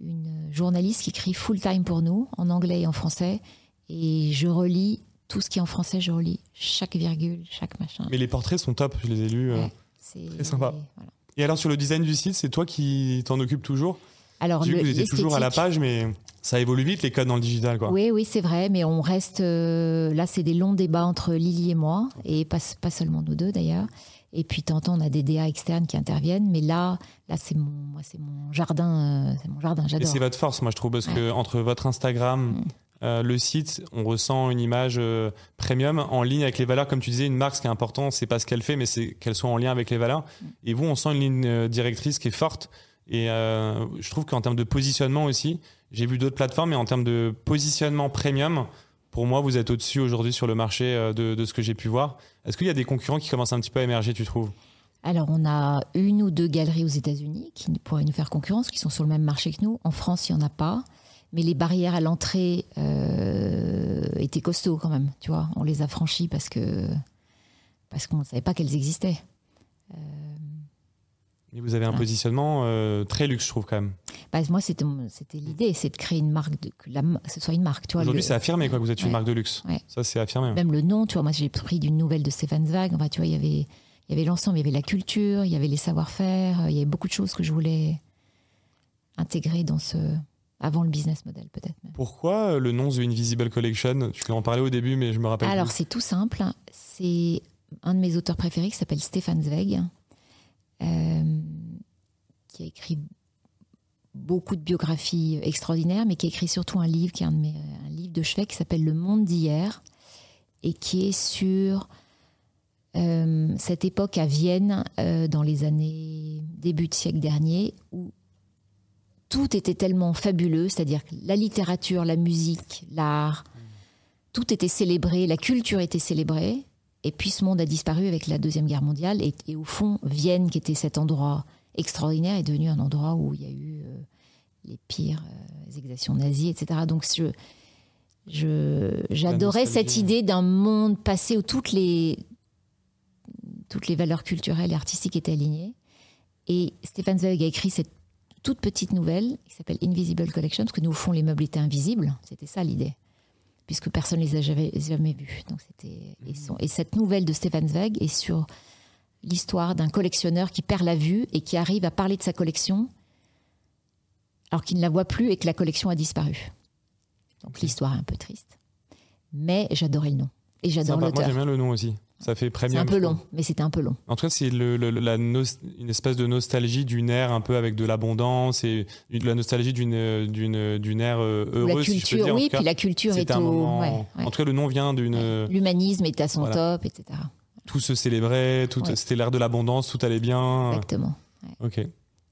B: une journaliste qui écrit full time pour nous, en anglais et en français, et je relis tout ce qui est en français, je relis chaque virgule, chaque machin.
A: Mais les portraits sont top, je les ai lus. Euh, c'est très sympa. Et alors sur le design du site, c'est toi qui t'en occupes toujours?
B: Alors,
A: le, vous étiez toujours à la page, mais ça évolue vite les codes dans le digital, quoi.
B: Oui, oui, c'est vrai, mais on reste. Euh, là, c'est des longs débats entre Lily et moi, et pas, pas seulement nous deux d'ailleurs. Et puis, tantôt, on a des DA externes qui interviennent, mais là, là, c'est mon, moi, c'est mon jardin, euh, c'est mon jardin. J'adore.
A: Et c'est votre force, moi, je trouve, parce que entre votre Instagram. Mm. Euh, le site, on ressent une image premium en ligne avec les valeurs. Comme tu disais, une marque, ce qui est important, c'est pas ce qu'elle fait, mais c'est qu'elle soit en lien avec les valeurs. Mm. Et vous, on sent une ligne directrice qui est forte. Et je trouve qu'en termes de positionnement aussi, j'ai vu d'autres plateformes, mais en termes de positionnement premium, pour moi, vous êtes au-dessus aujourd'hui sur le marché euh, de, ce que j'ai pu voir. Est-ce qu'il y a des concurrents qui commencent un petit peu à émerger, tu trouves?
B: Alors, on a une ou deux galeries aux États-Unis qui pourraient nous faire concurrence, qui sont sur le même marché que nous. En France, il n'y en a pas. Mais les barrières à l'entrée euh, étaient costauds quand même. Tu vois, on les a franchies parce que parce qu'on ne savait pas qu'elles existaient.
A: Et vous avez un positionnement euh, très luxe, je trouve quand même.
B: Bah, moi, c'était l'idée, c'est de créer une marque, de, que la, ce soit une marque.
A: Aujourd'hui, c'est affirmé quoi, que vous êtes une marque de luxe. Ça, c'est affirmé.
B: Même le nom, tu vois, moi, j'ai pris d'une nouvelle de Stéphane Zweig. Enfin, tu vois, il y avait, il y avait l'ensemble, il y avait la culture, il y avait les savoir-faire, il y avait beaucoup de choses que je voulais intégrer dans ce, avant le business model peut-être.
A: Pourquoi euh, le nom The Invisible Collection? Tu en parlais au début, mais je me rappelle.
B: Alors c'est tout simple. C'est un de mes auteurs préférés qui s'appelle Stéphane Zweig, euh, qui a écrit beaucoup de biographies extraordinaires, mais qui a écrit surtout un livre, qui est un, livre de chevet qui s'appelle Le Monde d'hier, et qui est sur euh, cette époque à Vienne, euh, dans les années début de siècle dernier, où tout était tellement fabuleux, c'est-à-dire la littérature, la musique, l'art, tout était célébré, la culture était célébrée, et puis ce monde a disparu avec la Deuxième Guerre mondiale. Et, au fond, Vienne, qui était cet endroit extraordinaire, est devenu un endroit où il y a eu euh, les pires euh, exactions nazies, etc. Donc je, j'adorais cette idée d'un monde passé où toutes les, toutes les valeurs culturelles et artistiques étaient alignées. Et Stéphane Zweig a écrit cette toute petite nouvelle qui s'appelle Invisible Collection, parce que nous, au fond, les meubles étaient invisibles. C'était ça l'idée puisque personne ne les a jamais, jamais vus. Donc c'était, et, cette nouvelle de Stéphane Zweig est sur l'histoire d'un collectionneur qui perd la vue et qui arrive à parler de sa collection alors qu'il ne la voit plus et que la collection a disparu. Donc l'histoire est un peu triste. Mais j'adorais le nom. Et j'adore
A: Moi,
B: l'auteur.
A: j'aime bien le nom aussi. Ça fait
B: C'est
A: premium.
B: un peu long, mais c'était un peu long.
A: En tout cas, c'est le, le- la nos- une espèce de nostalgie d'une ère un peu avec de l'abondance et une- la nostalgie d'une d'une d'une ère euh,
B: la
A: heureuse. si je peux
B: culture,
A: dire.
B: Oui,
A: cas,
B: puis la culture est au.
A: moment-
B: ouais, ouais.
A: En tout cas, le nom vient d'une.
B: L'humanisme est à son
A: Voilà.
B: top, etc.
A: Tout se célébrait, tout, c'était l'ère de l'abondance, tout allait bien.
B: Exactement.
A: Ok.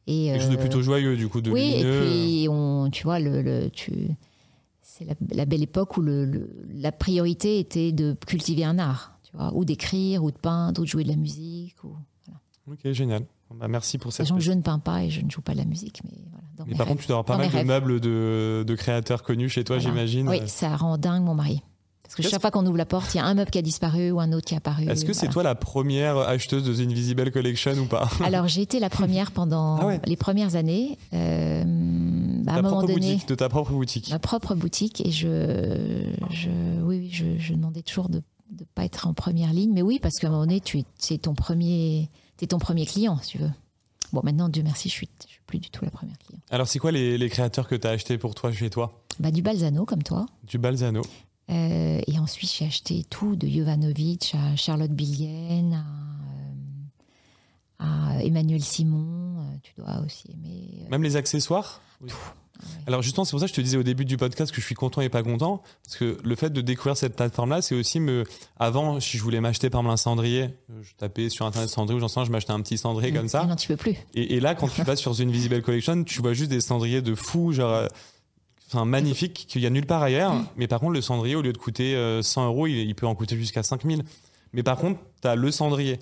B: Et,
A: Quelque chose de plutôt joyeux, du coup, de
B: Oui, et puis on, tu vois, le, le- tu, c'est la, la belle époque où le, le- la priorité était de cultiver un art, tu vois, ou d'écrire, ou de peindre, ou de jouer de la musique. Ou...
A: Ok, génial. Bah, merci pour cette.
B: Sachant que je ne peins pas et je ne joue pas de la musique, mais voilà. Dans
A: Mais
B: mes
A: par
B: rêves.
A: contre, tu dois avoir pas mal de meubles de, de créateurs connus chez toi,
B: Voilà.
A: j'imagine.
B: Oui, ça rend dingue mon mari. Parce que chaque fois qu'on ouvre la porte, il y a un meuble qui a disparu ou un autre qui est apparu.
A: Est-ce que c'est
B: voilà.
A: toi la première acheteuse de The Invisible Collection ou pas?
B: Alors j'ai été la première pendant
A: Ah ouais.
B: les premières années. Euh, bah, à un moment donné,
A: boutique, de ta propre boutique.
B: ma propre boutique et je, je oui, oui, je, je demandais toujours de ne pas être en première ligne. Mais oui, parce qu'à un moment donné, tu es, c'est ton premier, es ton premier client, si tu veux. Bon, maintenant, Dieu merci, je suis, je suis plus du tout la première client.
A: Alors, c'est quoi les, les créateurs que tu as achetés pour toi chez toi?
B: Bah, du Balzano, comme toi.
A: Du Balzano.
B: Euh, et ensuite, j'ai acheté tout, de Jovanovic à Charlotte Billienne, à, euh, à Emmanuel Simon. Euh, tu dois aussi aimer. euh,
A: Même les accessoires?
B: Ouais.
A: Alors justement, c'est pour ça que je te disais au début du podcast que je suis content et pas content, parce que le fait de découvrir cette plateforme-là, c'est aussi me. Avant, si je voulais m'acheter par exemple un cendrier, euh, je tapais sur internet cendrier ou j'en sais rien, je m'achetais un petit cendrier comme ça.
B: Non, tu peux plus.
A: Et, et là, quand tu vas sur The Invisible Collection, tu vois juste des cendriers de fou, genre, euh, enfin magnifiques, qu'il y a nulle part ailleurs. Mais par contre, le cendrier, au lieu de coûter euh, 100 euros, il, il peut en coûter jusqu'à 5000. Mais par contre, t'as le cendrier.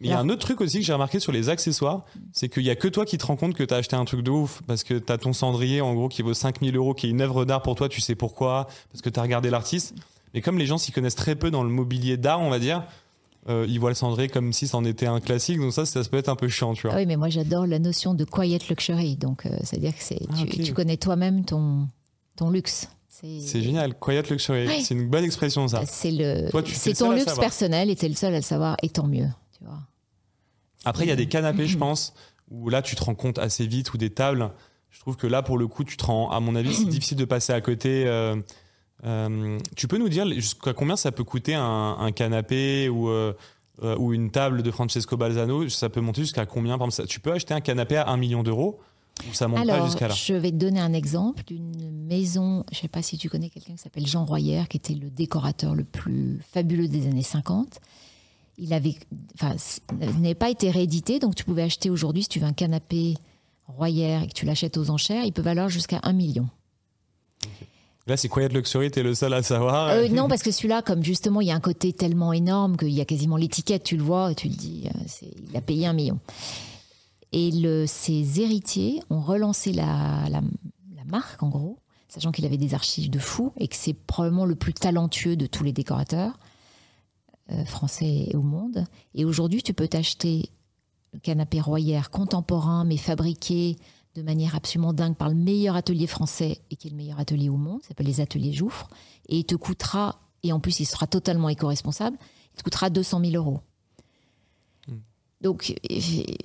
A: Mais il y a un autre truc aussi que j'ai remarqué sur les accessoires, c'est qu'il y a que toi qui te rends compte que t'as acheté un truc de ouf, parce que t'as ton cendrier, en gros, qui vaut 5000 euros, qui est une œuvre d'art pour toi, tu sais pourquoi, parce que t'as regardé l'artiste. Mais comme les gens s'y connaissent très peu dans le mobilier d'art, on va dire, euh, ils voient le cendrier comme si c'en était un classique, donc ça, ça peut être un peu chiant, tu vois.
B: Ah oui, mais moi j'adore la notion de quiet luxury. Donc, euh, c'est-à-dire que c'est,
A: Ah,
B: tu, connais toi-même ton, ton luxe. C'est,
A: génial, quiet luxury.
B: Ouais.
A: C'est une bonne expression ça.
B: C'est, le,
A: Toi, tu-
B: ton luxe personnel et t'es le seul à le savoir, et tant mieux. Tu vois.
A: Après, il y a des canapés, je pense, où là, tu te rends compte assez vite, ou des tables. Je trouve que là, pour le coup, tu te rends, à mon avis, c'est difficile de passer à côté. euh, euh, tu peux nous dire jusqu'à combien ça peut coûter un, un canapé ou, euh, ou une table de Francesco Balzano? Ça peut monter jusqu'à combien? Par exemple, ça- Tu peux acheter un canapé à 1 million d'euros? Ça monte pas
B: Alors,
A: jusqu'à là?
B: je vais te donner un exemple d'une maison, je ne sais pas si tu connais quelqu'un qui s'appelle Jean Royer, qui était le décorateur le plus fabuleux des années 50. Il avait, enfin, n'avait pas été réédité, donc tu pouvais acheter aujourd'hui, si tu veux un canapé Royer et que tu l'achètes aux enchères, il peut valoir jusqu'à 1 million.
A: Là, c'est Quiet Luxury, t'es le seul à savoir.
B: Euh, non, parce que celui-là, comme justement, il y a un côté tellement énorme qu'il y a quasiment l'étiquette, tu le vois, et tu te dis, euh, il a payé un million. Et le, ses héritiers ont relancé la, la, la marque, en gros, sachant qu'il avait des archives de fou et que c'est probablement le plus talentueux de tous les décorateurs français et au monde. Et aujourd'hui, tu peux t'acheter le canapé Royer contemporain, mais fabriqué de manière absolument dingue par le meilleur atelier français et qui est le meilleur atelier au monde, ça s'appelle les ateliers Jouffre, et il te coûtera, et en plus il sera totalement éco-responsable, il te coûtera 200 000 euros. Donc,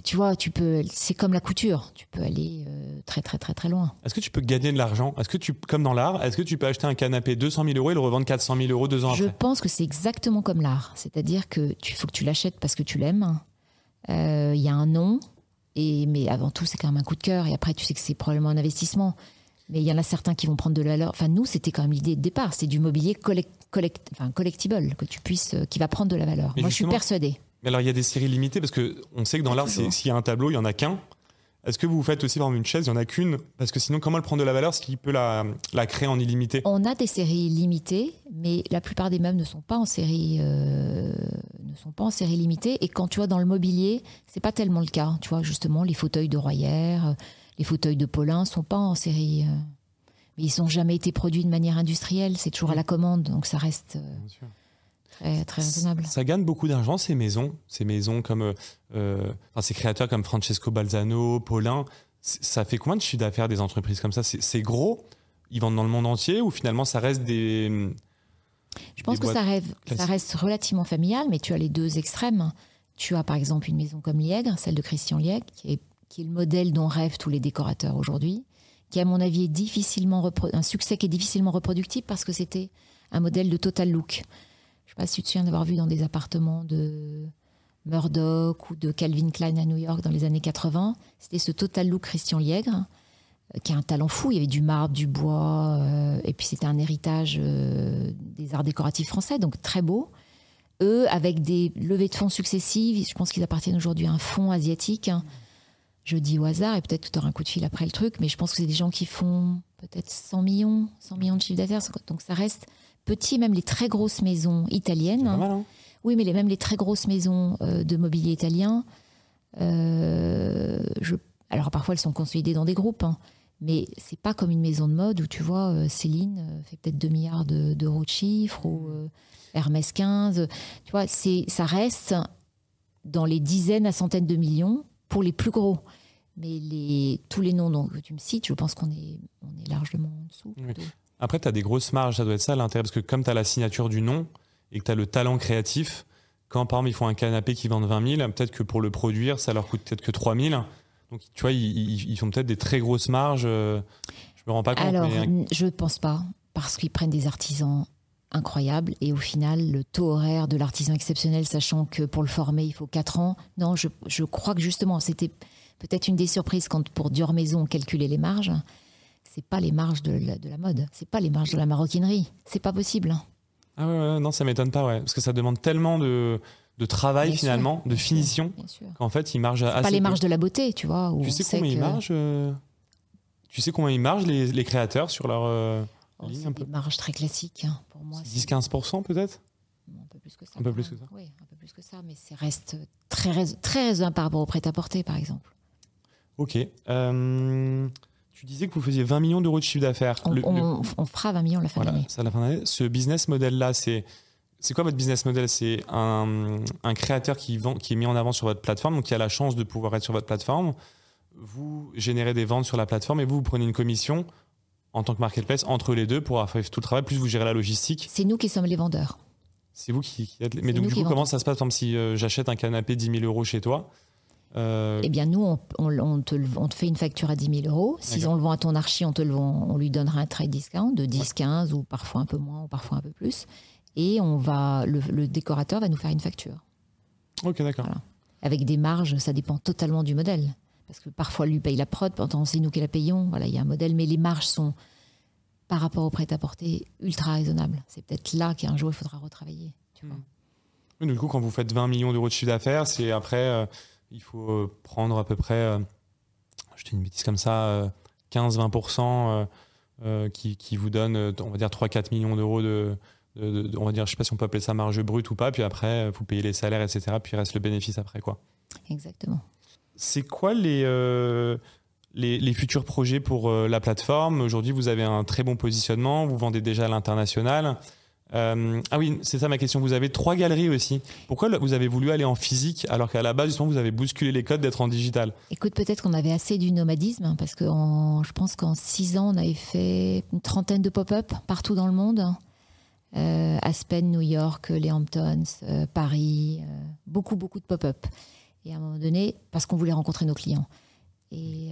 B: tu vois, tu peux, c'est comme la couture, tu peux aller euh, très très très très loin.
A: Est-ce que tu peux gagner de l'argent? Est-ce que tu, comme dans l'art, est-ce que tu peux acheter un canapé 200 000 euros et le revendre 400 000 euros deux ans
B: Je
A: après?
B: pense que c'est exactement comme l'art, c'est-à-dire que tu faut que tu l'achètes parce que tu l'aimes. Euh, Il y a un nom, et mais avant tout c'est quand même un coup de cœur, et après tu sais que c'est probablement un investissement. Mais il y en a certains qui vont prendre de la valeur. Enfin, nous, c'était quand même l'idée de départ. C'est du mobilier collect, collect- enfin, collectible, que tu puisses, euh, qui va prendre de la valeur.
A: Mais
B: Moi, je suis persuadée.
A: Mais alors, il y a des séries limitées parce que on sait que dans l'art, s'il y a un tableau, il y en a qu'un. Est-ce que vous faites aussi par exemple une chaise, il y en a qu'une Parce que sinon, comment elle prend de la valeur Ce qui peut la, la créer en illimité?
B: On a des séries limitées, mais la plupart des meubles ne sont pas en série, euh, ne sont pas en série limitée. Et quand tu vois dans le mobilier, c'est pas tellement le cas. Tu vois, justement, les fauteuils de Royer, euh, les fauteuils de Paulin sont pas en série. euh, mais ils n'ont jamais été produits de manière industrielle. C'est toujours à la commande, donc ça reste euh,
A: Bien sûr.
B: Très, très raisonnable.
A: Ça gagne beaucoup d'argent, ces maisons. Ces maisons comme. euh, euh, enfin, ces créateurs comme Francesco Balzano, Paulin. Ça fait combien de chiffre d'affaires des entreprises comme ça? C'est gros? Ils vendent dans le monde entier ou finalement ça reste des.
B: Je pense que ça, rêve, ça reste relativement familial, mais tu as les deux extrêmes. tu as par exemple une maison comme Liègre, celle de Christian Liègre, qui est, qui est le modèle dont rêvent tous les décorateurs aujourd'hui, qui à mon avis est difficilement un succès qui est difficilement reproductible parce que c'était un modèle de total look. Si tu te souviens d'avoir vu dans des appartements de Murdoch ou de Calvin Klein à New York dans les années 80. C'était ce total look Christian Liègre, euh, qui a un talent fou. Il y avait du marbre, du bois, euh, et puis c'était un héritage euh, des arts décoratifs français, donc très beau. Eux, avec des levées de fonds successives, je pense qu'ils appartiennent aujourd'hui à un fonds asiatique. Je dis au hasard, et peut-être tu auras un coup de fil après le truc, mais je pense que c'est des gens qui font peut-être 100 millions, 100 millions de chiffre d'affaires. Donc ça reste petit, même les très grosses maisons italiennes.
A: Hein.
B: Oui, mais les, même les très grosses maisons euh, de mobilier italien, euh, je, alors parfois elles sont consolidées dans des groupes, hein, mais c'est pas comme une maison de mode où tu vois euh, Céline fait peut-être 2 milliards d'euros de, chiffre ou Hermès 15. Tu vois, c'est ça reste dans les dizaines à centaines de millions pour les plus gros. Mais les, tous les noms que tu me cites, je pense qu'on est, on est largement en dessous.
A: Après, tu as des grosses marges, ça doit être ça l'intérêt, parce que comme tu as la signature du nom, et que tu as le talent créatif, quand par exemple ils font un canapé qui vendent 20 000, peut-être que pour le produire, ça leur coûte peut-être que 3 000. Donc tu vois, ils, font peut-être des très grosses marges. Euh, je me rends pas compte.
B: Alors, je ne pense pas, parce qu'ils prennent des artisans incroyables et au final, le taux horaire de l'artisan exceptionnel, sachant que pour le former, il faut 4 ans. Non, je, je crois que justement, c'était peut-être une des surprises quand pour Dior Maison on calculait les marges. C'est pas les marges de la, de la mode, c'est pas les marges de la maroquinerie, c'est pas possible.
A: Ah ouais, non, ça m'étonne pas, ouais. Parce que ça demande tellement de, de travail finalement, de finition, qu'en fait, ils margent assez.
B: Pas les marges de la beauté, tu vois.
A: tu sais combien ils margent euh, Tu sais combien ils margent les, les créateurs sur leur euh,
B: oh, ligne un peu? Des marges très classiques hein, pour moi.
A: 10-15% peut-être?
B: Un peu plus que ça.
A: Un peu plus que ça.
B: Oui, un peu plus que ça, mais ça reste très, très raisonnable par rapport au prêt-à-porter, par exemple.
A: Ok. Euh, tu disais que vous faisiez 20 millions d'euros de chiffre d'affaires.
B: On, fera 20 millions la fin de l'année.
A: la fin d'année. Ce business model-là, c'est c'est quoi votre business model? C'est un, un, créateur qui, vend, qui est mis en avant sur votre plateforme, donc qui a la chance de pouvoir être sur votre plateforme. Vous générez des ventes sur la plateforme et vous, vous prenez une commission en tant que marketplace entre les deux pour faire tout le travail, plus vous gérez la logistique.
B: C'est nous qui sommes les vendeurs.
A: C'est vous qui, êtes. Mais donc, du coup, comment ça se passe? Par exemple, si euh, j'achète un canapé 10 000 euros chez toi,
B: euh, eh bien, nous, on, te, fait une facture à 10 000 euros. Si on le vend à ton archi, on, te le vend, on lui donnera un trade discount de 10, 15 ou parfois un peu moins ou parfois un peu plus. Et on va, le, décorateur va nous faire une facture.
A: Ok, d'accord.
B: Avec des marges, ça dépend totalement du modèle. Parce que parfois, lui paye la prod, pendant c'est nous qui la payons. Voilà, il y a un modèle, mais les marges sont, par rapport au prêt-à-porter, ultra raisonnables. C'est peut-être là qu'un jour, il faudra retravailler. Tu
A: hmm. Du coup, quand vous faites 20 millions d'euros de chiffre d'affaires, c'est après. Euh, il faut euh, prendre à peu près, euh, je dis une bêtise comme ça, 15-20% euh, qui, qui, vous donne, on va dire, 3-4 millions d'euros de, on va dire, je sais pas si on peut appeler ça marge brute ou pas, puis après, vous payez les salaires, etc., puis il reste le bénéfice après, quoi.
B: Exactement.
A: C'est quoi les, les, les, futurs projets pour la plateforme? Aujourd'hui, vous avez un très bon positionnement, vous vendez déjà à l'international. Euh, ah oui, c'est ça ma question. Vous avez trois galeries aussi. Pourquoi vous avez voulu aller en physique alors qu'à la base, justement, vous avez bousculé les codes d'être en digital?
B: Écoute, peut-être qu'on avait assez du nomadisme, hein, parce que je pense qu'en six ans, on avait fait une trentaine de pop-up partout dans le monde. Euh, Aspen, New York, les Hamptons, euh, Paris, beaucoup, beaucoup de pop-up. Et à un moment donné, parce qu'on voulait rencontrer nos clients. Et,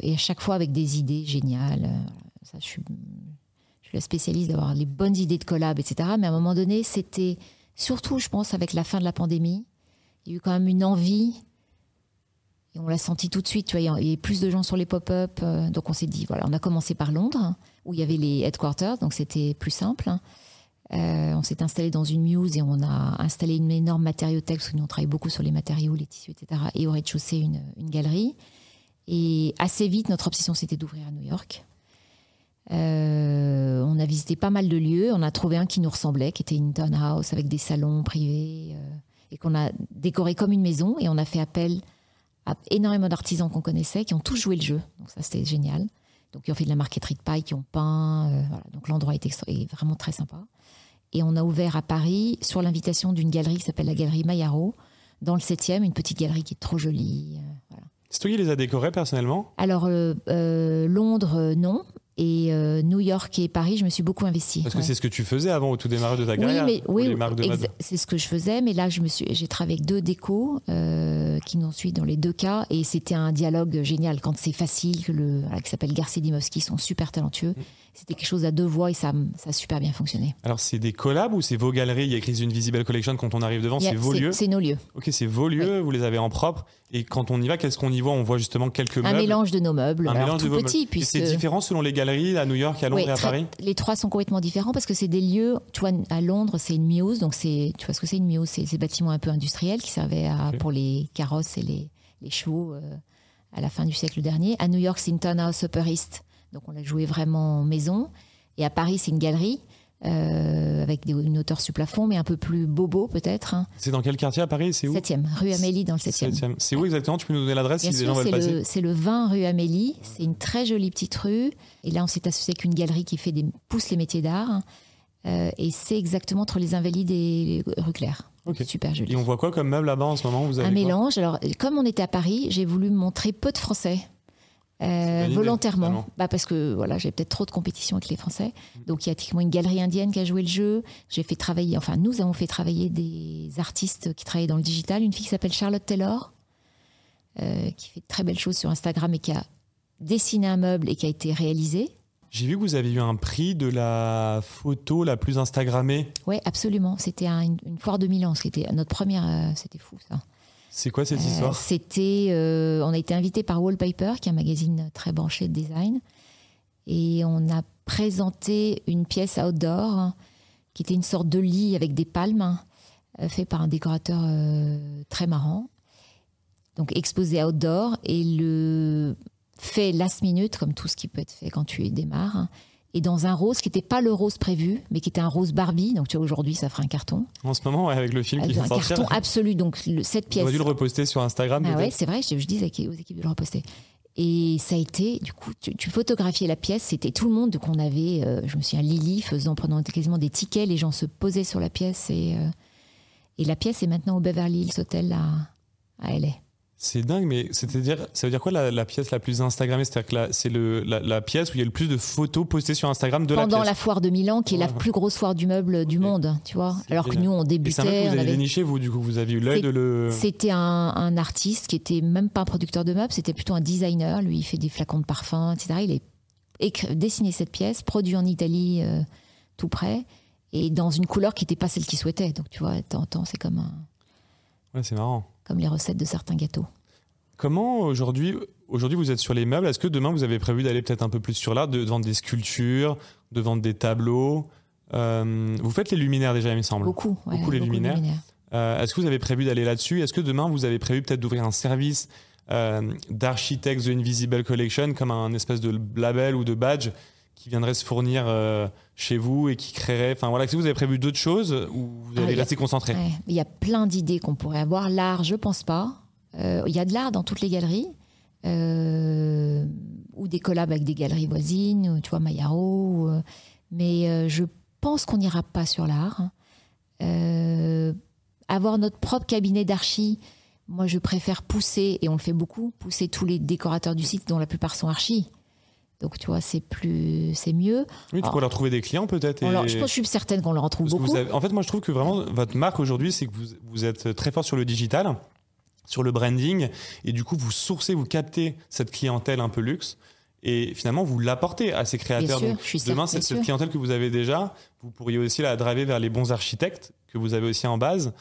B: et, à chaque fois avec des idées géniales. Ça, je suis je suis la spécialiste d'avoir les bonnes idées de collab, etc. Mais à un moment donné, c'était surtout, je pense, avec la fin de la pandémie, il y a eu quand même une envie. Et on l'a senti tout de suite. Il y avait plus de gens sur les pop-up. Euh, donc on s'est dit, voilà, on a commencé par Londres, où il y avait les headquarters, donc c'était plus simple. Euh, on s'est installé dans une muse et on a installé une énorme matériothèque, parce que nous on travaille beaucoup sur les matériaux, les tissus, etc. Et au rez-de-chaussée, une, une galerie. Et assez vite, notre obsession, c'était d'ouvrir à New York. Euh, on a visité pas mal de lieux. On a trouvé un qui nous ressemblait, qui était une townhouse avec des salons privés euh, et qu'on a décoré comme une maison. Et on a fait appel à énormément d'artisans qu'on connaissait qui ont tous joué le jeu. Donc ça, c'était génial. Donc ils ont fait de la marqueterie de paille, qui ont peint. Euh, Donc l'endroit est, est, vraiment très sympa. Et on a ouvert à Paris sur l'invitation d'une galerie qui s'appelle la Galerie Maillaro, dans le 7e, une petite galerie qui est trop jolie.
A: C'est toi qui les a décorés personnellement?
B: Alors Londres, non. Et euh, New York et Paris, je me suis beaucoup investie.
A: Parce que
B: ouais.
A: c'est ce que tu faisais avant au tout démarrage de ta
B: Oui,
A: carrière.
B: mais oui,
A: de mode?
B: exa- c'est ce que je faisais, mais là je me suis, j'ai travaillé avec deux décos euh, qui nous ont suivis dans les deux cas, et c'était un dialogue génial quand c'est facile, que le, voilà, qui s'appelle Garcia Dimowski, sont super talentueux.
A: Mm.
B: C'était quelque chose à deux voix et ça, ça a super bien fonctionné.
A: Alors, c'est des collabs ou c'est vos galeries? Il y a écrit une Visible Collection quand on arrive devant, c'est vos lieux?
B: C'est nos lieux.
A: Ok, c'est vos lieux, vous les avez en propre. Et quand on y va, qu'est-ce qu'on y voit? On voit justement quelques
B: Un
A: meubles.
B: mélange de nos meubles,
A: Un
B: alors
A: mélange de
B: tout
A: vos
B: petit, puisque
A: c'est différent selon les galeries à New York, à Londres
B: Oui,
A: et à
B: très-
A: Paris?
B: Les trois sont complètement différents parce que c'est des lieux. Tu vois, à Londres, c'est une muse, donc c'est, tu vois ce que c'est une muse, c'est ces bâtiments un peu industriels qui servaient à, pour les carrosses et les, les chevaux euh, à la fin du siècle dernier. À New York, c'est une townhouse Upper East, donc on l'a joué vraiment maison. Et à Paris, c'est une galerie euh, avec des- une hauteur sur plafond, mais un peu plus bobo peut-être. hein.
A: C'est dans quel quartier à Paris? C'est où?
B: Septième, rue Amélie dans le septième.
A: Septième. C'est où exactement? Tu peux nous donner l'adresse si les gens veulent
B: c'est le, c'est le 20 rue Amélie. C'est une très jolie petite rue. Et là, on s'est associé avec une galerie qui fait des, pousse les métiers d'art. Euh, et c'est exactement entre les Invalides et rue Claire. Super joli.
A: Et on voit quoi comme meuble là-bas en ce moment? Vous avez
B: Un mélange. Alors, comme on était à Paris, j'ai voulu montrer peu de Français. Euh, volontairement, bah parce que voilà, j'avais peut-être trop de compétition avec les Français. Donc il y a typiquement une galerie indienne qui a joué le jeu. J'ai fait travailler, enfin nous avons fait travailler des artistes qui travaillaient dans le digital. Une fille qui s'appelle Charlotte Taylor, euh, qui fait de très belles choses sur Instagram et qui a dessiné un meuble et qui a été réalisé.
A: J'ai vu que vous avez eu un prix de la photo la plus Instagrammée.
B: Oui, absolument. C'était un- une, une foire de Milan. C'était notre première. euh, C'était fou ça.
A: C'est quoi cette
B: Euh,
A: histoire
B: C'était, euh, on a été invité par Wallpaper, qui est un magazine très branché de design, et on a présenté une pièce outdoor qui était une sorte de lit avec des palmes, euh, fait par un décorateur très marrant. Donc exposé outdoor et le fait last minute, comme tout ce qui peut être fait quand tu démarres, et dans un rose qui n'était pas le rose prévu, mais qui était un rose Barbie. Donc tu vois aujourd'hui ça fera un carton,
A: En ce moment, ouais, avec le film qui vient
B: un carton absolu. Donc le- cette
A: On
B: pièce.
A: aurait dû le reposter sur Instagram.
B: Ah ouais, c'est vrai, je, je dis aux équipes de le reposter. Et ça a été, du coup, tu, tu photographiais la pièce, c'était tout le monde. Donc on avait, euh, je me souviens, Lily faisant, prenant quasiment des tickets, les gens se posaient sur la pièce. Et, euh, et la pièce est maintenant au Beverly Hills Hotel à, à LA.
A: C'est dingue, mais c'est-à-dire, ça veut dire quoi la, la pièce la plus Instagrammée? C'est-à-dire que la- c'est le, la, la pièce où il y a le plus de photos postées sur Instagram de
B: Pendant
A: la
B: la,
A: pièce.
B: foire de Milan, qui est la plus grosse foire du meuble du monde, tu vois.
A: C'est
B: Alors que nous, on
A: c'est
B: débutait.
A: que vous avez
B: avait-
A: déniché, vous, du coup, vous avez eu l'œil
B: C'est-
A: de le.
B: C'était un, un artiste qui était même pas un producteur de meubles, c'était plutôt un designer. Lui, il fait des flacons de parfum, etc. Il a écrit- dessiné cette pièce, produit en Italie, euh, tout près, et dans une couleur qui n'était pas celle qu'il souhaitait. Donc, tu vois, temps, c'est comme, un-
A: Ouais, c'est marrant.
B: Comme les recettes de certains gâteaux.
A: Comment aujourd'hui, aujourd'hui vous êtes sur les meubles? Est-ce que demain vous avez prévu d'aller peut-être un peu plus sur l'art, de, de vendre des sculptures, de vendre des tableaux? Euh, Vous faites les luminaires déjà, il me semble.
B: Beaucoup. ouais,
A: Beaucoup les luminaires. Euh, Est-ce que vous avez prévu d'aller là-dessus? Est-ce que demain vous avez prévu peut-être d'ouvrir un service euh, d'architecte The Invisible Collection comme un espèce de label ou de badge qui viendrait se fournir euh, chez vous et qui créerait. Enfin voilà, est-ce que vous avez prévu d'autres choses ou vous
B: Ah,
A: allez
B: il y a-
A: rester concentré?
B: Ouais, Il y a plein d'idées qu'on pourrait avoir. L'art, je pense pas. Euh, il y a de l'art dans toutes les galeries. euh, ou des collabs avec des galeries voisines, ou, tu vois, Mayaro. ou, mais je pense qu'on n'ira pas sur l'art. hein. Avoir notre propre cabinet d'archi, moi je préfère pousser, et on le fait beaucoup, pousser tous les décorateurs du site, dont la plupart sont archi. Donc tu vois, c'est plus, c'est mieux.
A: Oui, tu pourrais leur trouver des clients peut-être.
B: On
A: et-
B: leur- je, pense, je suis certaine qu'on leur en trouve
A: Parce
B: beaucoup.
A: avez- en fait, moi, je trouve que vraiment, votre marque aujourd'hui, c'est que vous, vous êtes très fort sur le digital, sur le branding, et du coup, vous sourcez, vous captez cette clientèle un peu luxe, et finalement, vous l'apportez à ces créateurs.
B: sûr,
A: Donc,
B: je suis
A: demain, cette, clientèle que vous avez déjà, vous pourriez aussi la driver vers les bons architectes que vous avez aussi en base.